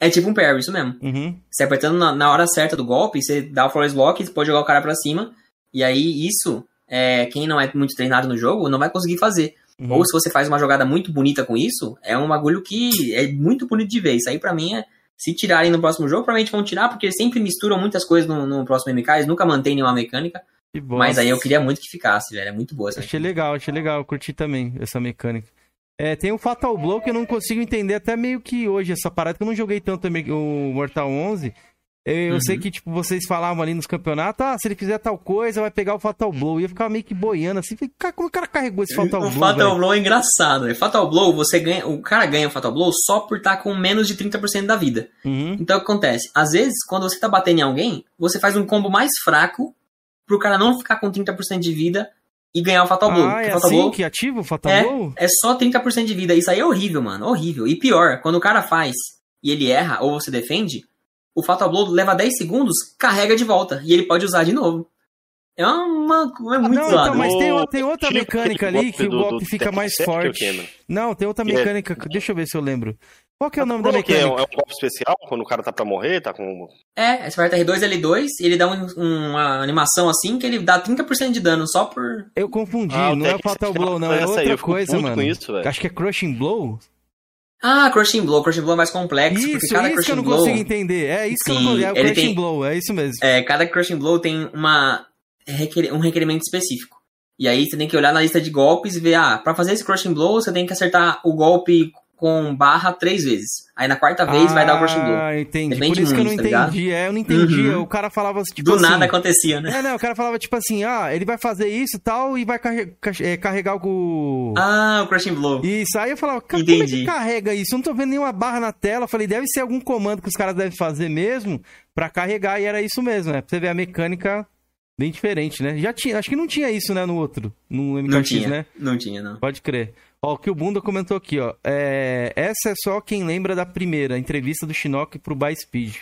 Speaker 3: É tipo um parry, isso mesmo.
Speaker 1: Uhum.
Speaker 3: Você apertando na, na, hora certa do golpe, você dá o Flores Block, você pode jogar o cara pra cima. E aí isso, é, quem não é muito treinado no jogo, não vai conseguir fazer. Uhum. Ou se você faz uma jogada muito bonita com isso, é um bagulho que é muito bonito de ver. Isso aí pra mim é, se tirarem no próximo jogo, provavelmente vão tirar, porque eles sempre misturam muitas coisas no, no próximo MK, eles nunca mantêm nenhuma mecânica. Mas aí eu queria muito que ficasse, velho. É muito boa essa
Speaker 1: Achei mecânica. legal, achei legal. Eu curti também essa mecânica. É, tem o Fatal Blow que eu não consigo entender até meio que hoje, essa parada, que eu não joguei tanto o Mortal 11. Eu, uhum. sei que, tipo, vocês falavam ali nos campeonatos, ah, se ele fizer tal coisa, vai pegar o Fatal Blow. E eu ficava meio que boiando assim, como o cara carregou esse Fatal
Speaker 3: o
Speaker 1: Blow?
Speaker 3: O Fatal véio? Blow é engraçado. O Fatal Blow, você ganha. O cara ganha o Fatal Blow só por estar tá com menos de 30% da vida. Uhum. Então o que acontece? Às vezes, quando você tá batendo em alguém, você faz um combo mais fraco pro cara não ficar com 30% de vida e ganhar o Fatal Blow.
Speaker 1: Ah, é
Speaker 3: Fatal
Speaker 1: assim Blow que ativa o Fatal
Speaker 3: é,
Speaker 1: Blow?
Speaker 3: É só 30% de vida. Isso aí é horrível, mano. Horrível. E pior, quando o cara faz e ele erra ou você defende, o Fatal Blow leva 10 segundos, carrega de volta. E ele pode usar de novo. É uma. É muito não,
Speaker 1: então, mas tem, tem outra mecânica ali que o golpe fica mais forte. Não, tem outra mecânica. Deixa eu ver se eu lembro. Qual que é o nome da mecânica? É
Speaker 2: um, é um golpe especial quando o cara tá pra morrer, tá com.
Speaker 3: É, você aperta R2 L2 e ele dá um, uma animação assim que ele dá 30% de dano só por.
Speaker 1: Eu confundi, ah, não é Fatal Blow, não, é outra coisa, mano. Isso, Acho que é Crushing Blow.
Speaker 3: Ah, Crushing Blow. Crushing Blow é mais complexo.
Speaker 1: Isso, cada isso que eu não blow, consigo entender. É isso sim, que eu não consigo. É o Crushing tem, Blow, é isso mesmo.
Speaker 3: É, cada Crushing Blow tem uma, um requerimento específico. E aí você tem que olhar na lista de golpes e ver, ah, pra fazer esse Crushing Blow, você tem que acertar o golpe com barra três vezes. Aí na quarta vez ah, vai dar o Crushing Blow.
Speaker 1: Ah, entendi. Depende Por isso muito, que eu não tá entendi. É, eu não entendi. Uhum. O cara falava tipo
Speaker 3: Do
Speaker 1: assim,
Speaker 3: nada acontecia, né?
Speaker 1: É, não, o cara falava tipo assim, ah, ele vai fazer isso e tal e vai é, carregar o...
Speaker 3: Ah, o Crushing Blow.
Speaker 1: Isso, aí eu falava, cara, entendi. como é que carrega isso? Eu não tô vendo nenhuma barra na tela. Eu falei, deve ser algum comando que os caras devem fazer mesmo pra carregar e era isso mesmo, né? Pra você ver a mecânica bem diferente, né? Já tinha, acho que não tinha isso, né, no outro, no MKX,
Speaker 3: não tinha,
Speaker 1: né?
Speaker 3: Não tinha, não.
Speaker 1: Pode crer. Ó, o que o Bunda comentou aqui, ó. É, essa é só quem lembra da primeira entrevista do Shinnok pro Speed.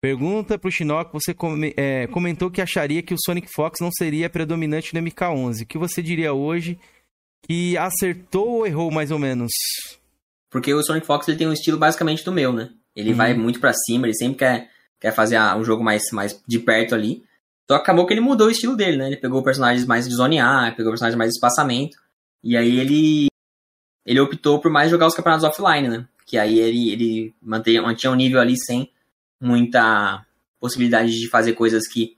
Speaker 1: Pergunta pro Shinnok, você come, é, comentou que acharia que o Sonic Fox não seria predominante no MK11. O que você diria hoje que acertou ou errou mais ou menos?
Speaker 3: Porque o Sonic Fox ele tem um estilo basicamente do meu, né? Ele uhum. vai muito para cima, ele sempre quer, quer fazer um jogo mais, mais de perto ali. Só acabou que ele mudou o estilo dele, né? Ele pegou personagens mais de zonear, pegou personagens mais de espaçamento. E aí ele ele optou por mais jogar os campeonatos offline, né? Que aí ele, ele mantinha, mantinha um nível ali sem muita possibilidade de fazer coisas que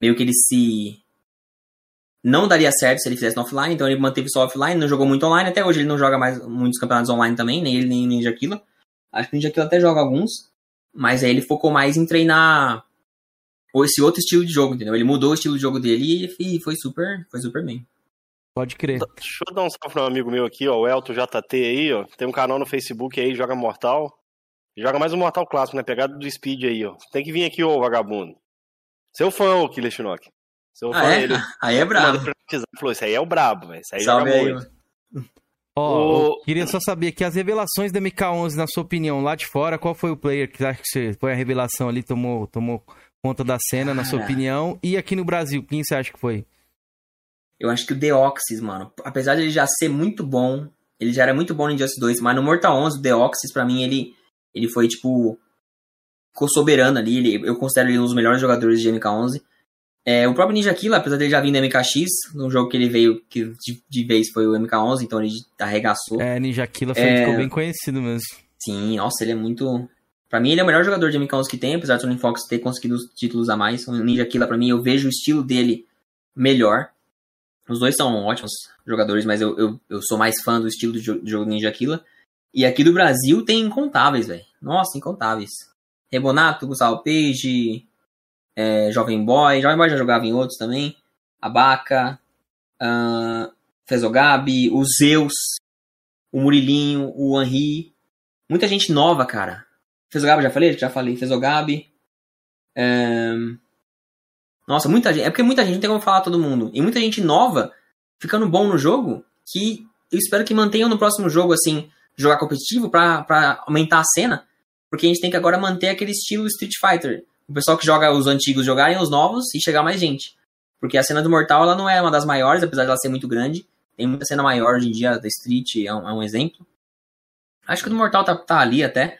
Speaker 3: meio que ele se não daria certo se ele fizesse no offline, então ele manteve só offline, não jogou muito online, até hoje ele não joga mais muitos campeonatos online também, nem ele nem Ninja Killa. Acho que o Ninja Killa até joga alguns, mas aí ele focou mais em treinar esse outro estilo de jogo, entendeu? Ele mudou o estilo de jogo dele e foi super, foi super bem.
Speaker 1: Pode crer.
Speaker 2: Deixa eu dar um salve para um amigo meu aqui, ó, o Elton JT aí, ó. Tem um canal no Facebook aí, joga Mortal. Joga mais um Mortal clássico, né? Pegada do Speed aí, ó. Tem que vir aqui, ô vagabundo. Seu fã, ô Killer Shinnok.
Speaker 3: Seu ah, fã, é? ele. Aí é brabo.
Speaker 2: Falou, isso aí é o brabo, velho. Isso aí Salve joga aí, muito.
Speaker 1: Ó, oh, queria só saber que as revelações da MK11, na sua opinião, lá de fora, qual foi o player que acha que foi a revelação ali, tomou, tomou conta da cena, na sua opinião? E aqui no Brasil, quem você acha que foi?
Speaker 3: Eu acho que o Deoxys, mano, apesar de ele já ser muito bom, ele já era muito bom no Injustice 2, mas no Mortal 11, o Deoxys, pra mim, ele, ele foi, tipo, ficou soberano ali, ele, eu considero ele um dos melhores jogadores de MK11. É, o próprio Ninja Kill, apesar dele já vir do MKX, no jogo que ele veio que de, de vez foi o MK11, então ele arregaçou.
Speaker 1: É, Ninja Kill é... ficou bem conhecido mesmo.
Speaker 3: Sim, nossa, ele é muito... Pra mim, ele é o melhor jogador de MK11 que tem, apesar do Sonic Fox ter conseguido os títulos a mais. O Ninja Kill, pra mim, eu vejo o estilo dele melhor. Os dois são ótimos jogadores, mas eu, eu, eu sou mais fã do estilo de jogo Ninja Killa. E aqui do Brasil tem incontáveis, velho. Nossa, incontáveis. Rebonato, Gustavo Page, é, Jovem Boy. Jovem Boy já jogava em outros também. Abaca, uh, Fezogabi, o Zeus, o Murilinho, o Henri. Muita gente nova, cara. Fezogabi já falei? Já falei. Fezogabi. Um, nossa, muita gente. É porque muita gente não tem como falar todo mundo. E muita gente nova ficando bom no jogo que eu espero que mantenham no próximo jogo, assim, jogar competitivo para aumentar a cena. Porque a gente tem que agora manter aquele estilo Street Fighter. O pessoal que joga os antigos jogarem os novos e chegar mais gente. Porque a cena do Mortal ela não é uma das maiores, apesar de ela ser muito grande. Tem muita cena maior hoje em dia da Street, é um, é um exemplo. Acho que o do Mortal tá, tá ali até.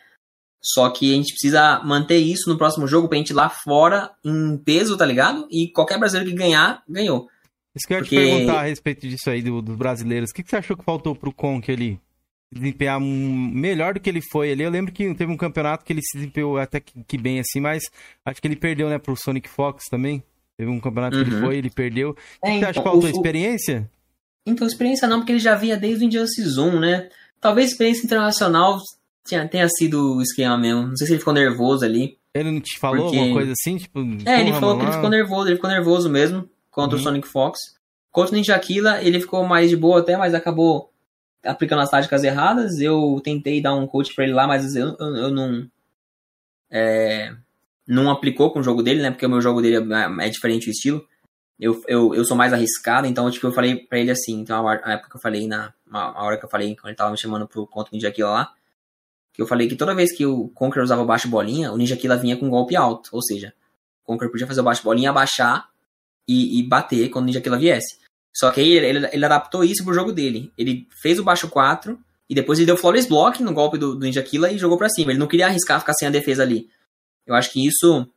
Speaker 3: Só que a gente precisa manter isso no próximo jogo pra gente ir lá fora em peso, tá ligado? E qualquer brasileiro que ganhar, ganhou.
Speaker 1: Isso que eu ia Porque... te perguntar a respeito disso aí, do, dos brasileiros. O que, que você achou que faltou pro Conk ali? Desempenhar melhor do que ele foi ali. Eu lembro que teve um campeonato que ele se desempenhou até que, que bem assim, mas acho que ele perdeu, né, pro Sonic Fox também. Teve um campeonato uhum. que ele uhum. foi, ele perdeu. É, Você então, acha que faltou o... experiência?
Speaker 3: Então, experiência não, porque ele já vinha desde o Injustice 1, né? Talvez experiência internacional tinha, tenha sido o esquema mesmo. Não sei se ele ficou nervoso ali.
Speaker 1: Ele não te falou porque... alguma coisa assim? Tipo,
Speaker 3: é, ele falou que ele ficou nervoso, ele ficou nervoso mesmo contra uhum. o Sonic Fox. Contra o Ninja Killa, ele ficou mais de boa até, mas acabou aplicando as táticas erradas. Eu tentei dar um coach pra ele lá, mas eu, eu, eu não. É, não aplicou com o jogo dele, né? Porque o meu jogo dele é, é diferente o estilo. Eu, eu, eu sou mais arriscado, então tipo, eu falei pra ele assim, então a, época que eu falei, na a hora que eu falei, quando ele tava me chamando pro contra o Ninja Killa lá, que eu falei que toda vez que o Conquer usava baixo bolinha, o Ninja Killa vinha com um golpe alto, ou seja, o Conquer podia fazer o baixo bolinha, abaixar e, e bater quando o Ninja Killa viesse. Só que aí ele, ele, adaptou isso pro jogo dele. Ele fez o baixo 4 e depois ele deu flawless block no golpe do, do Ninja Killa e jogou pra cima. Ele não queria arriscar ficar sem a defesa ali. Eu acho que isso.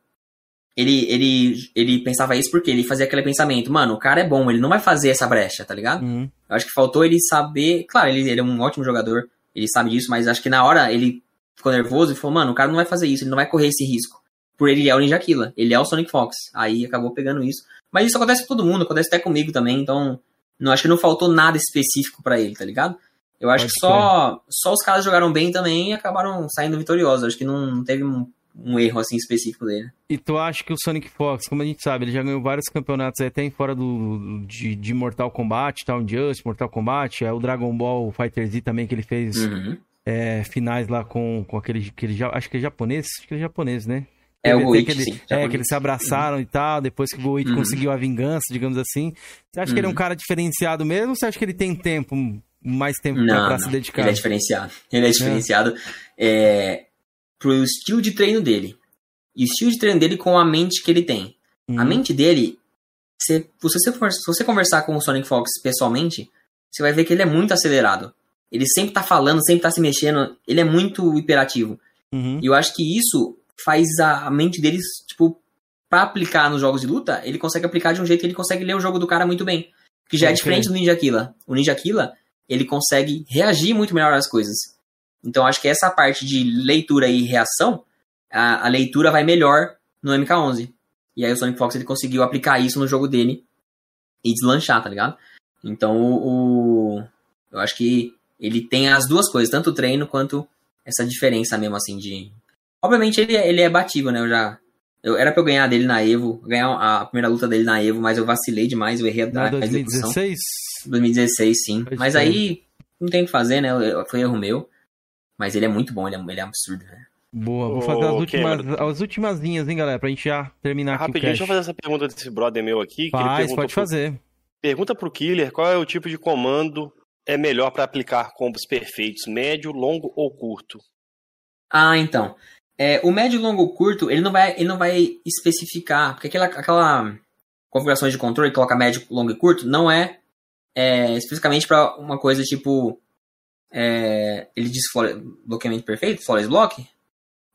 Speaker 3: Ele, ele, ele pensava isso porque ele fazia aquele pensamento, mano, o cara é bom, ele não vai fazer essa brecha, tá ligado? Uhum. Eu acho que faltou ele saber. Claro, ele, ele é um ótimo jogador, ele sabe disso, mas acho que na hora ele ficou nervoso e falou, mano, o cara não vai fazer isso, ele não vai correr esse risco. Por ele é o Ninja Killa, ele é o Sonic Fox. Aí acabou pegando isso. Mas isso acontece com todo mundo, acontece até comigo também, então. Não acho que não faltou nada específico para ele, tá ligado? Eu acho Pode que só, só os caras jogaram bem também e acabaram saindo vitoriosos. Acho que não teve um um erro assim específico dele.
Speaker 1: E tu acha que o Sonic Fox, como a gente sabe, ele já ganhou vários campeonatos até fora do, de, de Mortal Kombat, Town Just, Mortal Kombat, é o Dragon Ball Fighter Z também que ele fez uhum. é, finais lá com, com aquele, aquele. Acho que é japonês? Acho que é japonês, né?
Speaker 3: É o Goichi,
Speaker 1: sim, É, que eles se abraçaram uhum. e tal, depois que o Goichi uhum. conseguiu a vingança, digamos assim. Você acha que ele é um uhum. cara diferenciado mesmo ou você acha que ele tem tempo, mais tempo não, pra, pra não. se dedicar?
Speaker 3: Ele é diferenciado. Ele é diferenciado. É. é pro estilo de treino dele. E o estilo de treino dele com a mente que ele tem. Uhum. A mente dele, se, se, você for, se você conversar com o Sonic Fox pessoalmente, você vai ver que ele é muito acelerado. Ele sempre tá falando, sempre tá se mexendo, ele é muito hiperativo. Uhum. E eu acho que isso faz a, mente deles, tipo, pra aplicar nos jogos de luta, ele consegue aplicar de um jeito que ele consegue ler o jogo do cara muito bem. Que já é diferente do Ninja Killa. O Ninja Killa, ele consegue reagir muito melhor às coisas. Então acho que essa parte de leitura e reação, a, a leitura vai melhor no MK11. E aí o Sonic Fox ele conseguiu aplicar isso no jogo dele e deslanchar, tá ligado? Então o, o, eu acho que ele tem as duas coisas, tanto o treino quanto essa diferença mesmo assim de. Obviamente ele, ele é batível, né? Eu já. Eu, era pra eu ganhar dele na Evo, ganhar a primeira luta dele na Evo, mas eu vacilei demais, eu errei a,
Speaker 1: a 2016?
Speaker 3: 2016, sim. Pode mas aí não tem o que fazer, né? Foi erro meu. Mas ele é muito bom, ele é, ele é absurdo, né?
Speaker 1: Boa, vou fazer as últimas, as últimas linhas, hein, galera, pra gente já terminar aqui
Speaker 2: Rapidinho, deixa eu fazer essa pergunta desse brother meu aqui.
Speaker 1: Faz, pode pro... fazer.
Speaker 2: Pergunta pro Killer qual é o tipo de comando é melhor para aplicar combos perfeitos, médio, longo ou curto?
Speaker 3: Ah, então. É, o médio, longo ou curto, ele não vai, ele não vai especificar, porque aquela, aquela configuração de controle que coloca médio, longo e curto não é, é especificamente para uma coisa tipo é, ele diz bloqueamento perfeito, flawless block.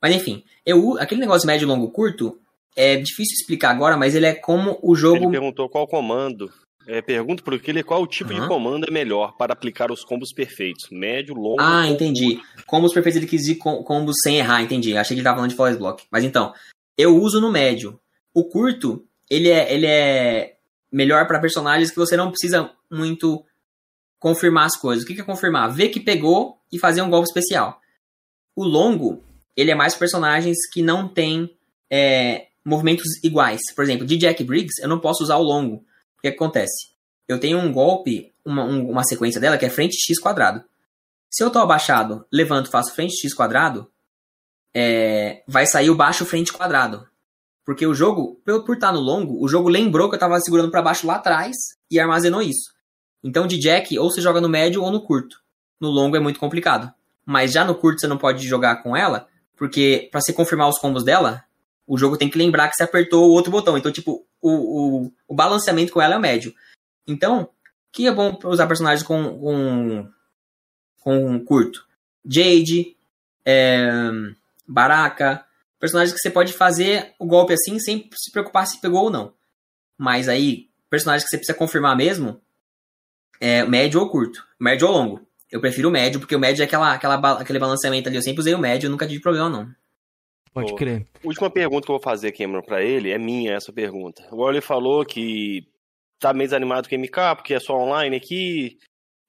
Speaker 3: Mas enfim, eu, aquele negócio médio, longo, curto, é difícil explicar agora, mas ele é como o jogo. Ele
Speaker 2: perguntou qual comando. É, pergunta pro ele qual o tipo uhum. de comando é melhor para aplicar os combos perfeitos. Médio, longo.
Speaker 3: Ah, entendi. Curto. Combos perfeitos ele quis dizer combos sem errar, entendi. Achei que ele tava falando de flawless block. Mas então, eu uso no médio. O curto, ele é, ele é melhor para personagens que você não precisa muito confirmar as coisas. O que é confirmar? Ver que pegou e fazer um golpe especial. O longo, ele é mais personagens que não tem é, movimentos iguais. Por exemplo, de Jack Briggs, eu não posso usar o longo. O que, acontece? Eu tenho um golpe, uma, um, uma sequência dela que é frente x quadrado. Se eu tô abaixado, levanto, faço frente x quadrado, é, vai sair o baixo frente quadrado. Porque o jogo, por estar no longo, o jogo lembrou que eu estava segurando para baixo lá atrás e armazenou isso. Então de Jack, ou você joga no médio ou no curto. No longo é muito complicado. Mas já no curto você não pode jogar com ela, porque para você confirmar os combos dela, o jogo tem que lembrar que você apertou o outro botão. Então, tipo, o, o, o balanceamento com ela é o médio. Então, que é bom usar personagens com, com, com curto? Jade, é, Baraka, personagens que você pode fazer o golpe assim sem se preocupar se pegou ou não. Mas aí, personagens que você precisa confirmar mesmo, é, médio ou curto. Médio ou longo. Eu prefiro o médio, porque o médio é aquela, aquela, aquele balanceamento ali. Eu sempre usei o médio, nunca tive problema, não.
Speaker 1: Pode crer.
Speaker 2: Última pergunta que eu vou fazer, Cameron, pra ele, é minha essa pergunta. Agora ele falou que tá meio desanimado com o MK, porque é só online aqui.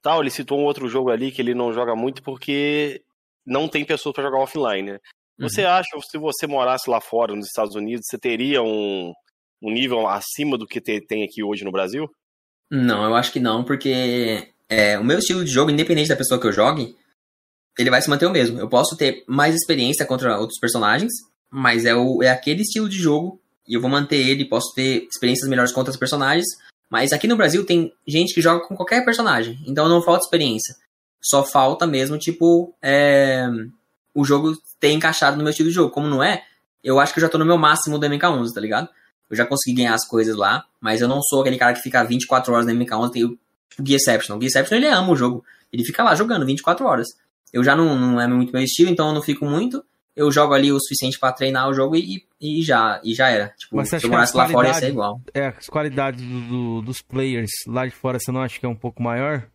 Speaker 2: Tal, ele citou um outro jogo ali que ele não joga muito porque não tem pessoas para jogar offline, né? Você uhum. acha, se você morasse lá fora, nos Estados Unidos, você teria um, um nível acima do que tem aqui hoje no Brasil?
Speaker 3: Não, eu acho que não, porque é, o meu estilo de jogo, independente da pessoa que eu jogue, ele vai se manter o mesmo. Eu posso ter mais experiência contra outros personagens, mas é, o, é aquele estilo de jogo e eu vou manter ele. Posso ter experiências melhores contra os personagens, mas aqui no Brasil tem gente que joga com qualquer personagem, então não falta experiência. Só falta mesmo, tipo, é, o jogo ter encaixado no meu estilo de jogo. Como não é, eu acho que eu já tô no meu máximo do MK11, tá ligado? Eu já consegui ganhar as coisas lá, mas eu não sou aquele cara que fica 24 horas no MK11, tem o tipo, Gearception. O Gearception, ele ama o jogo. Ele fica lá jogando 24 horas. Eu já não, não é muito meu estilo, então eu não fico muito. Eu jogo ali o suficiente para treinar o jogo e, e, já, e já era. Tipo,
Speaker 1: Mas se eu morasse lá fora ia ser igual. É, as qualidades do, do, dos players lá de fora, você não acha que é um pouco maior?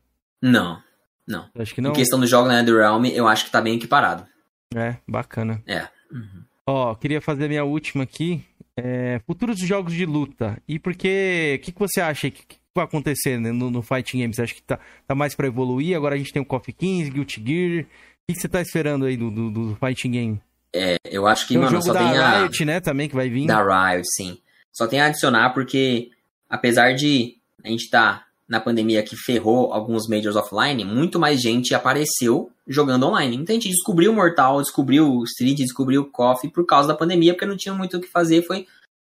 Speaker 3: Não, não.
Speaker 1: Acho que não.
Speaker 3: Em questão do jogo na né, Realm, eu acho que tá bem equiparado.
Speaker 1: É, bacana.
Speaker 3: É. Uhum.
Speaker 1: Ó, queria fazer a minha última aqui. É, futuros jogos de luta. E porque. O que, que você acha que, que vai acontecer né, no, no Fighting Games? Você acha que tá, tá mais para evoluir? Agora a gente tem o Coffee Kings, Guilty Gear. O que, você tá esperando aí do, do, do Fighting Game?
Speaker 3: É, eu acho que, tem mano, só tem a.
Speaker 1: Riot, né, também, que vai vir.
Speaker 3: Da Riot, sim. Só tem a adicionar porque, apesar de a gente tá na pandemia que ferrou alguns Majors offline, muito mais gente apareceu jogando online. Muita gente descobriu Mortal, descobriu Street, descobriu Coffee por causa da pandemia, porque não tinha muito o que fazer, foi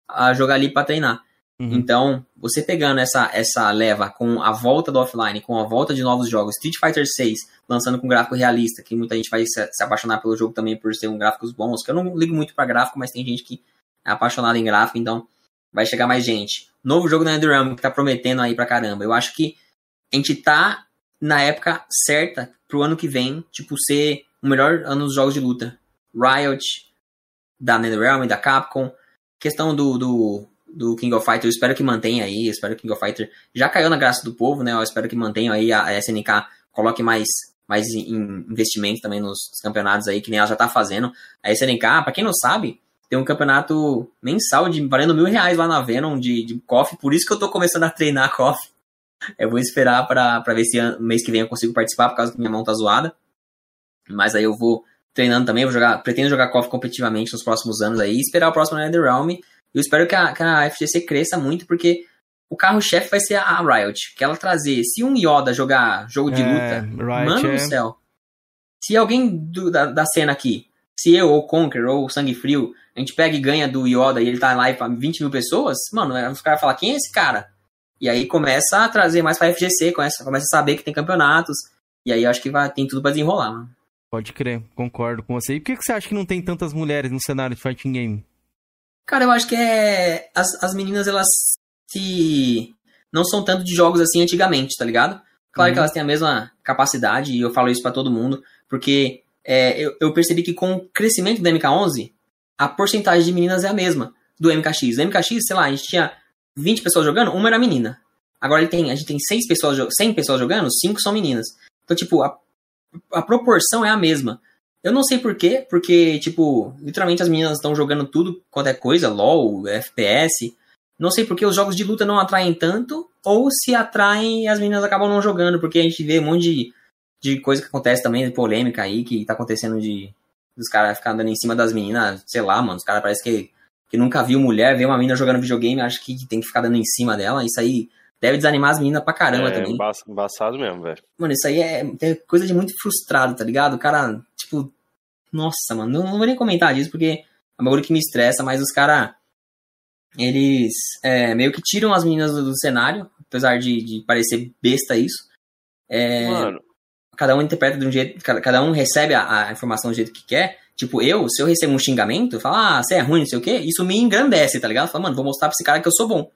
Speaker 3: a jogar ali para treinar. Uhum. Então, você pegando essa, essa leva com a volta do offline, com a volta de novos jogos, Street Fighter 6 lançando com gráfico realista, que muita gente vai se, se apaixonar pelo jogo também por ser um gráficos bons, que eu não ligo muito para gráfico, mas tem gente que é apaixonada em gráfico, então vai chegar mais gente. Novo jogo da NetherRealm que tá prometendo aí pra caramba. Eu acho que a gente tá na época certa pro ano que vem, tipo, ser o melhor ano dos jogos de luta. Riot, da NetherRealm, da Capcom. Questão do, do, do King of Fighter, eu espero que mantenha aí. Eu espero que King of Fighter já caiu na graça do povo, né? Eu espero que mantenha aí a SNK, coloque mais mais investimento também nos campeonatos aí, que nem ela já tá fazendo. A SNK, pra quem não sabe, tem um campeonato mensal de valendo mil reais lá na Venom de, de coffee, por isso que eu tô começando a treinar coffee. Eu vou esperar pra, pra ver se mês que vem eu consigo participar, por causa que minha mão tá zoada. Mas aí eu vou treinando também, vou jogar, pretendo jogar coffee competitivamente nos próximos anos aí, e esperar o próximo NetherRealm. Eu espero que a, que a FGC cresça muito, porque o carro-chefe vai ser a Riot. Que ela trazer, se um Yoda jogar jogo de é, luta, Riot mano é... do céu. Se alguém do, da, da cena aqui, se eu, ou Conquer, ou Sangue Frio, a gente pega e ganha do Yoda e ele tá lá pra 20 mil pessoas, mano, os caras falar quem é esse cara? E aí começa a trazer mais pra FGC, começa, começa a saber que tem campeonatos. E aí acho que vai, tem tudo pra desenrolar, mano.
Speaker 1: Pode crer, concordo com você. E por que, que você acha que não tem tantas mulheres no cenário de fighting game?
Speaker 3: Cara, eu acho que é. As, as meninas, elas se. Não são tanto de jogos assim antigamente, tá ligado? Claro uhum. que elas têm a mesma capacidade, e eu falo isso para todo mundo, porque é, eu, eu, percebi que com o crescimento do MK11, a porcentagem de meninas é a mesma do MKX. O MKX, sei lá, a gente tinha 20 pessoas jogando, uma era menina. Agora ele tem, a gente tem 6 pessoas, 100 pessoas jogando, 5 são meninas. Então, tipo, a, a proporção é a mesma. Eu não sei porquê, porque, tipo, literalmente as meninas estão jogando tudo quanto é coisa, LOL, FPS. Não sei porque os jogos de luta não atraem tanto, ou se atraem as meninas acabam não jogando, porque a gente vê um monte de, de coisa que acontece também, de polêmica aí, que tá acontecendo de dos caras ficar andando em cima das meninas, sei lá, mano, os caras parece que, que nunca viu mulher, vê uma menina jogando videogame, acha que tem que ficar dando em cima dela, isso aí deve desanimar as meninas pra caramba
Speaker 2: é,
Speaker 3: também.
Speaker 2: É embaçado mesmo, velho.
Speaker 3: Mano, isso aí é, é, coisa de muito frustrado, tá ligado? O cara, tipo, nossa, mano, não, não vou nem comentar disso porque é um bagulho que me estressa, mas os caras eles é, meio que tiram as meninas do, do cenário, apesar de, de, parecer besta isso. É, Mano. Cada um interpreta de um jeito, cada um recebe a, a, informação do jeito que quer. Tipo, eu, se eu recebo um xingamento, falo, ah, você é ruim, não sei o quê, isso me engrandece, tá ligado? Fala, mano, vou mostrar pra esse cara que eu sou bom.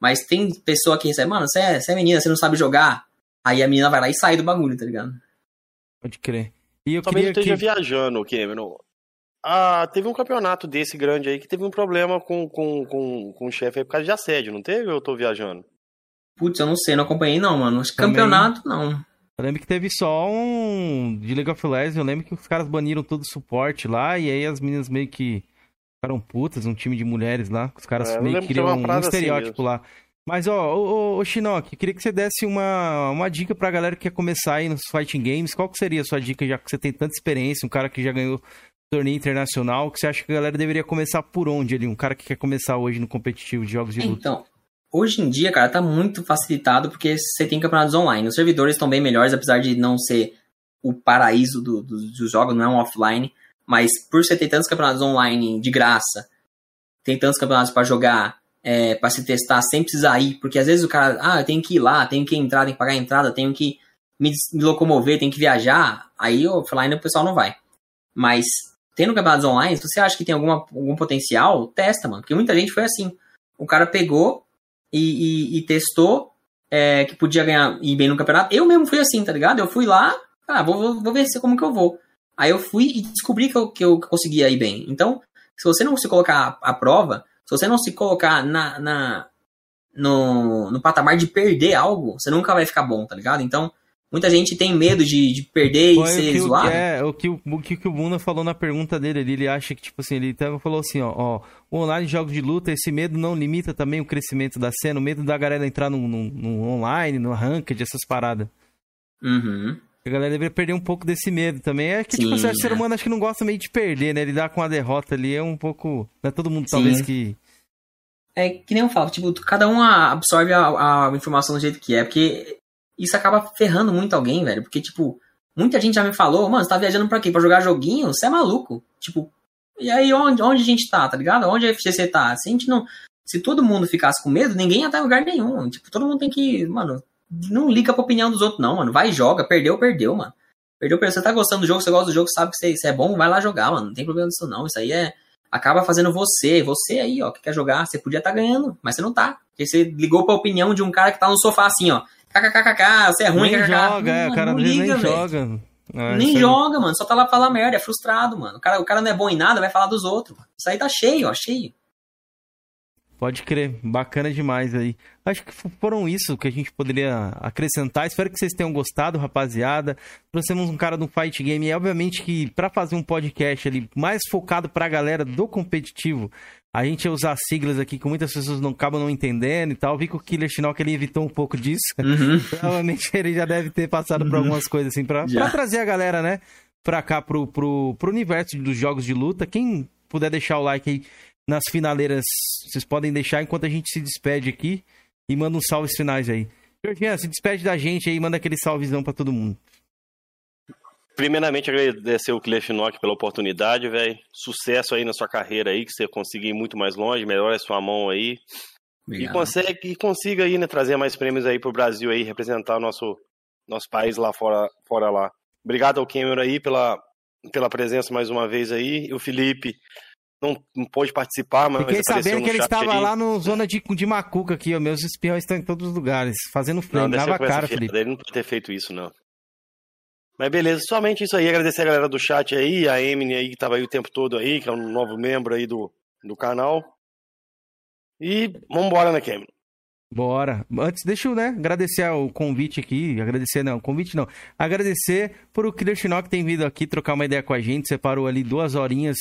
Speaker 3: Mas tem pessoa que recebe, mano, você é, é menina, você não sabe jogar. Aí a menina vai lá e sai do bagulho, tá ligado?
Speaker 1: Pode crer. E eu
Speaker 2: Talvez
Speaker 1: queria
Speaker 2: esteja que... viajando, Cameron. Ah, teve um campeonato desse grande aí que teve um problema com, com, com, com o chefe aí por causa de assédio, não teve ou eu tô viajando?
Speaker 3: Putz, eu não sei, não acompanhei não, mano. Acho que campeonato não.
Speaker 1: Eu lembro que teve só um de League of Legends, eu lembro que os caras baniram todo o suporte lá, e aí as meninas meio que ficaram putas, um time de mulheres lá, os caras é, meio que queriam um assim estereótipo assim lá. Mas, ó, ô, ô, ô Shinnok, eu queria que você desse uma, uma dica pra galera que quer começar aí nos fighting games. Qual que seria a sua dica, já que você tem tanta experiência, um cara que já ganhou torneio internacional, que você acha que a galera deveria começar por onde ali? Um cara que quer começar hoje no competitivo de jogos de luta.
Speaker 3: Então, hoje em dia, cara, tá muito facilitado porque você tem campeonatos online. Os servidores estão bem melhores, apesar de não ser o paraíso do, do, dos jogos, não é um offline. Mas por você ter tantos campeonatos online de graça, tem tantos campeonatos para jogar, é, para se testar sem precisar ir, porque às vezes o cara, ah, eu tenho que ir lá, tenho que entrar, tenho que pagar a entrada, tenho que me, me locomover, tenho que viajar, aí offline o pessoal não vai. Mas tendo campeonatos online, se você acha que tem alguma, algum potencial, testa, mano. Porque muita gente foi assim. O cara pegou e, e, e testou é, que podia ganhar ir bem no campeonato. Eu mesmo fui assim, tá ligado? Eu fui lá, ah, vou, vou ver como que eu vou. Aí eu fui e descobri que eu, que eu conseguia ir bem. Então, se você não se colocar à, prova, se você não se colocar na, na no, no patamar de perder algo, você nunca vai ficar bom, tá ligado? Então, Muita gente tem medo de, de perder Foi e ser
Speaker 1: que,
Speaker 3: zoado.
Speaker 1: É, o que o, o que o Buna falou na pergunta dele ali, ele acha que, tipo assim, ele até falou assim, ó, ó, o online de jogos de luta, esse medo não limita também o crescimento da cena, o medo da galera entrar no, no, no online, no ranked, essas paradas.
Speaker 3: Uhum.
Speaker 1: A galera deveria perder um pouco desse medo também. É que, Sim, tipo, o ser humano acho que não gosta meio de perder, né? Lidar com a derrota ali é um pouco. Não é todo mundo, Sim. talvez, que.
Speaker 3: É que nem eu falo, tipo, cada um absorve a, a informação do jeito que é. Porque isso acaba ferrando muito alguém, velho. Porque, tipo, muita gente já me falou, mano, você tá viajando pra quê? Pra jogar joguinho? Você é maluco. Tipo, e aí onde, onde a gente tá, tá ligado? Onde a FGC tá? Se a gente não. Se todo mundo ficasse com medo, ninguém ia estar em lugar nenhum. Tipo, todo mundo tem que. Mano, não liga pra opinião dos outros, não, mano. Vai joga. Perdeu, perdeu, mano. Perdeu, perdeu. Você tá gostando do jogo, você gosta do jogo, sabe que você, você é bom, vai lá jogar, mano. Não tem problema disso, não. Isso aí é. Acaba fazendo você. Você aí, ó, que quer jogar, você podia estar tá ganhando, mas você não tá. Porque você ligou pra opinião de um cara que tá no sofá assim, ó kkkk, você é ruim,
Speaker 1: nem joga, é, o cara não liga, nem joga.
Speaker 3: Ah, nem joga, mano. Só tá lá pra falar merda, é frustrado, mano. O cara, o cara não é bom em nada, vai falar dos outros. Isso aí tá cheio, ó, cheio.
Speaker 1: Pode crer, bacana demais aí. Acho que foram isso que a gente poderia acrescentar. Espero que vocês tenham gostado, rapaziada. Trouxemos um cara do Fight Game. E obviamente que para fazer um podcast ali mais focado pra galera do competitivo, a gente ia usar siglas aqui que muitas pessoas não acabam não entendendo e tal. Vi que o Killer Shinnok ele evitou um pouco disso. Uhum. Provavelmente ele já deve ter passado por uhum. algumas coisas assim pra, pra, trazer a galera, né? Pra cá, pro, pro, pro universo dos jogos de luta. Quem puder deixar o like aí nas finaleiras, vocês podem deixar enquanto a gente se despede aqui e manda uns salves finais aí. Jorginho, se despede da gente aí e manda aquele salvezão pra todo mundo.
Speaker 2: Primeiramente, agradecer o Cliff Nock pela oportunidade, velho. Sucesso aí na sua carreira aí, que você consiga ir muito mais longe, melhore a sua mão aí. Obrigado. E, consegue, e consiga aí, né, trazer mais prêmios aí pro Brasil aí, representar o nosso, nosso país lá fora, fora lá. Obrigado ao Cameron aí pela, pela presença mais uma vez aí. E o Felipe não, não pôde participar, mas.
Speaker 1: Fiquei sabendo que ele estava aí. lá no zona de, de Macuca aqui, ó. Meus espiões estão em todos os lugares, fazendo frame, dava cara, Felipe.
Speaker 2: Ele não pode ter feito isso, não. Mas beleza, somente isso aí. Agradecer a galera do chat aí, a Emily aí que tava aí o tempo todo aí, que é um novo membro aí do, do canal. E vambora, né, Cameron?
Speaker 1: Bora. Antes, deixa eu, né, agradecer o convite aqui. Agradecer, não, convite não. Agradecer por o Killer Shinnok ter vindo aqui trocar uma ideia com a gente. Separou ali duas horinhas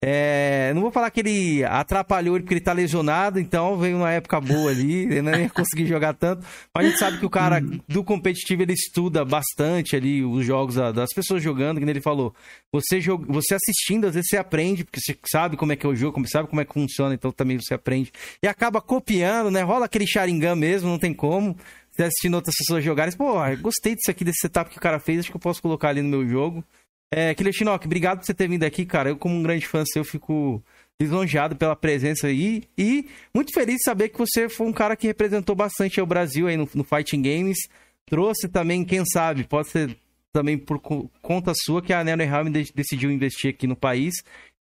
Speaker 1: é, não vou falar que ele atrapalhou ele porque ele tá lesionado, então veio uma época boa ali, ele não ia conseguir jogar tanto. Mas a gente sabe que o cara do competitivo ele estuda bastante ali os jogos das pessoas jogando, que ele falou. Você, jog... você assistindo, às vezes você aprende, porque você sabe como é que é o jogo, sabe como é que funciona, então também você aprende. E acaba copiando, né? Rola aquele Sharingan mesmo, não tem como. Você assistindo outras pessoas jogarem, pô, gostei disso aqui, desse setup que o cara fez, acho que eu posso colocar ali no meu jogo. É, Killer Shinnok, obrigado por você ter vindo aqui, cara. Eu, como um grande fã seu, fico lisonjeado pela presença aí. E muito feliz de saber que você foi um cara que representou bastante o Brasil aí no, no Fighting Games. Trouxe também, quem sabe, pode ser também por conta sua que a NeuroHelm decidiu investir aqui no país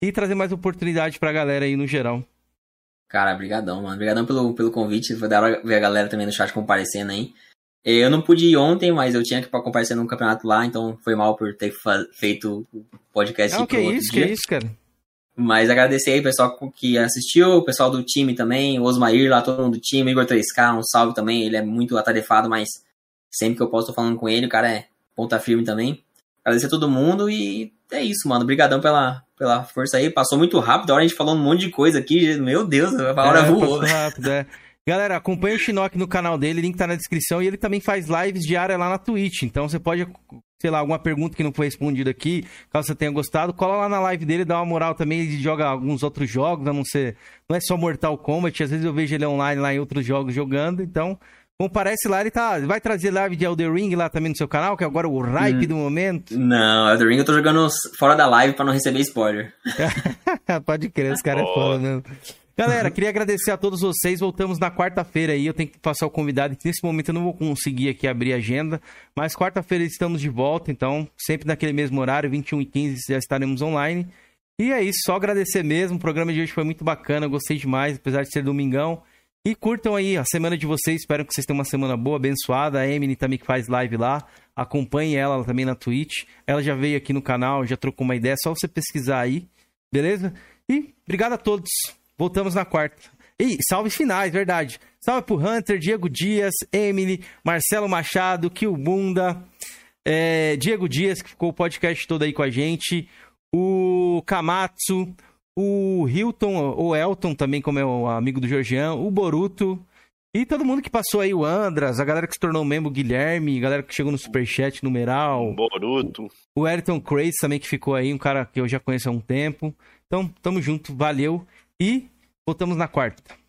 Speaker 1: e trazer mais oportunidade pra galera aí no geral.
Speaker 3: Cara, brigadão, mano. Brigadão pelo, pelo convite. Foi da hora ver a galera também no chat comparecendo aí. Eu não pude ir ontem, mas eu tinha que comparecer num campeonato lá, então foi mal por ter feito o podcast
Speaker 1: não, que isso, dia. que isso, cara.
Speaker 3: Mas agradecer aí o pessoal que assistiu, o pessoal do time também, o Osmair lá, todo mundo do time, Igor 3K, um salve também, ele é muito atarefado, mas Sempre que eu posso, tô falando com ele. O cara é ponta firme também. Agradecer a todo mundo e é isso, mano. Obrigadão pela, pela força aí. Passou muito rápido. A hora a gente falou um monte de coisa aqui. Meu Deus, a hora é, voou. rápido,
Speaker 1: é. Galera, acompanha o Shinnok no canal dele, link tá na descrição. E ele também faz lives diárias lá na Twitch. Então você pode, sei lá, alguma pergunta que não foi respondida aqui, caso você tenha gostado, cola lá na live dele, dá uma moral também. Ele joga alguns outros jogos, a não ser. Não é só Mortal Kombat, às vezes eu vejo ele online lá em outros jogos jogando. Então, Comparece lá, ele tá. Vai trazer live de Elder Ring lá também no seu canal, que é agora o hype hum, do momento.
Speaker 3: Não, Elder Ring eu tô jogando fora da live para não receber spoiler.
Speaker 1: Pode crer, esse cara é foda mesmo. Galera, queria agradecer a todos vocês. Voltamos na quarta-feira aí. Eu tenho que passar o convidado. Nesse momento eu não vou conseguir aqui abrir a agenda. Mas quarta-feira estamos de volta. Então, sempre naquele mesmo horário, 21 e 15 já estaremos online. E é isso, só agradecer mesmo. O programa de hoje foi muito bacana. Gostei demais, apesar de ser domingão. E curtam aí a semana de vocês. Espero que vocês tenham uma semana boa, abençoada. A Emily também que faz live lá. Acompanhe ela também na Twitch. Ela já veio aqui no canal, já trocou uma ideia. É só você pesquisar aí. Beleza? E obrigado a todos. Voltamos na quarta. E salve finais, verdade. Salve pro Hunter, Diego Dias, Emily, Marcelo Machado, Kilbunda, é, Diego Dias, que ficou o podcast todo aí com a gente. O Kamatsu, o Hilton, o Elton também, como é o amigo do Georgian, o Boruto, e todo mundo que passou aí, o Andras, a galera que se tornou membro, o Guilherme, a galera que chegou no Superchat numeral.
Speaker 2: Boruto.
Speaker 1: O Ayrton Craze também que ficou aí, um cara que eu já conheço há um tempo. Então, tamo junto, valeu. E voltamos na quarta.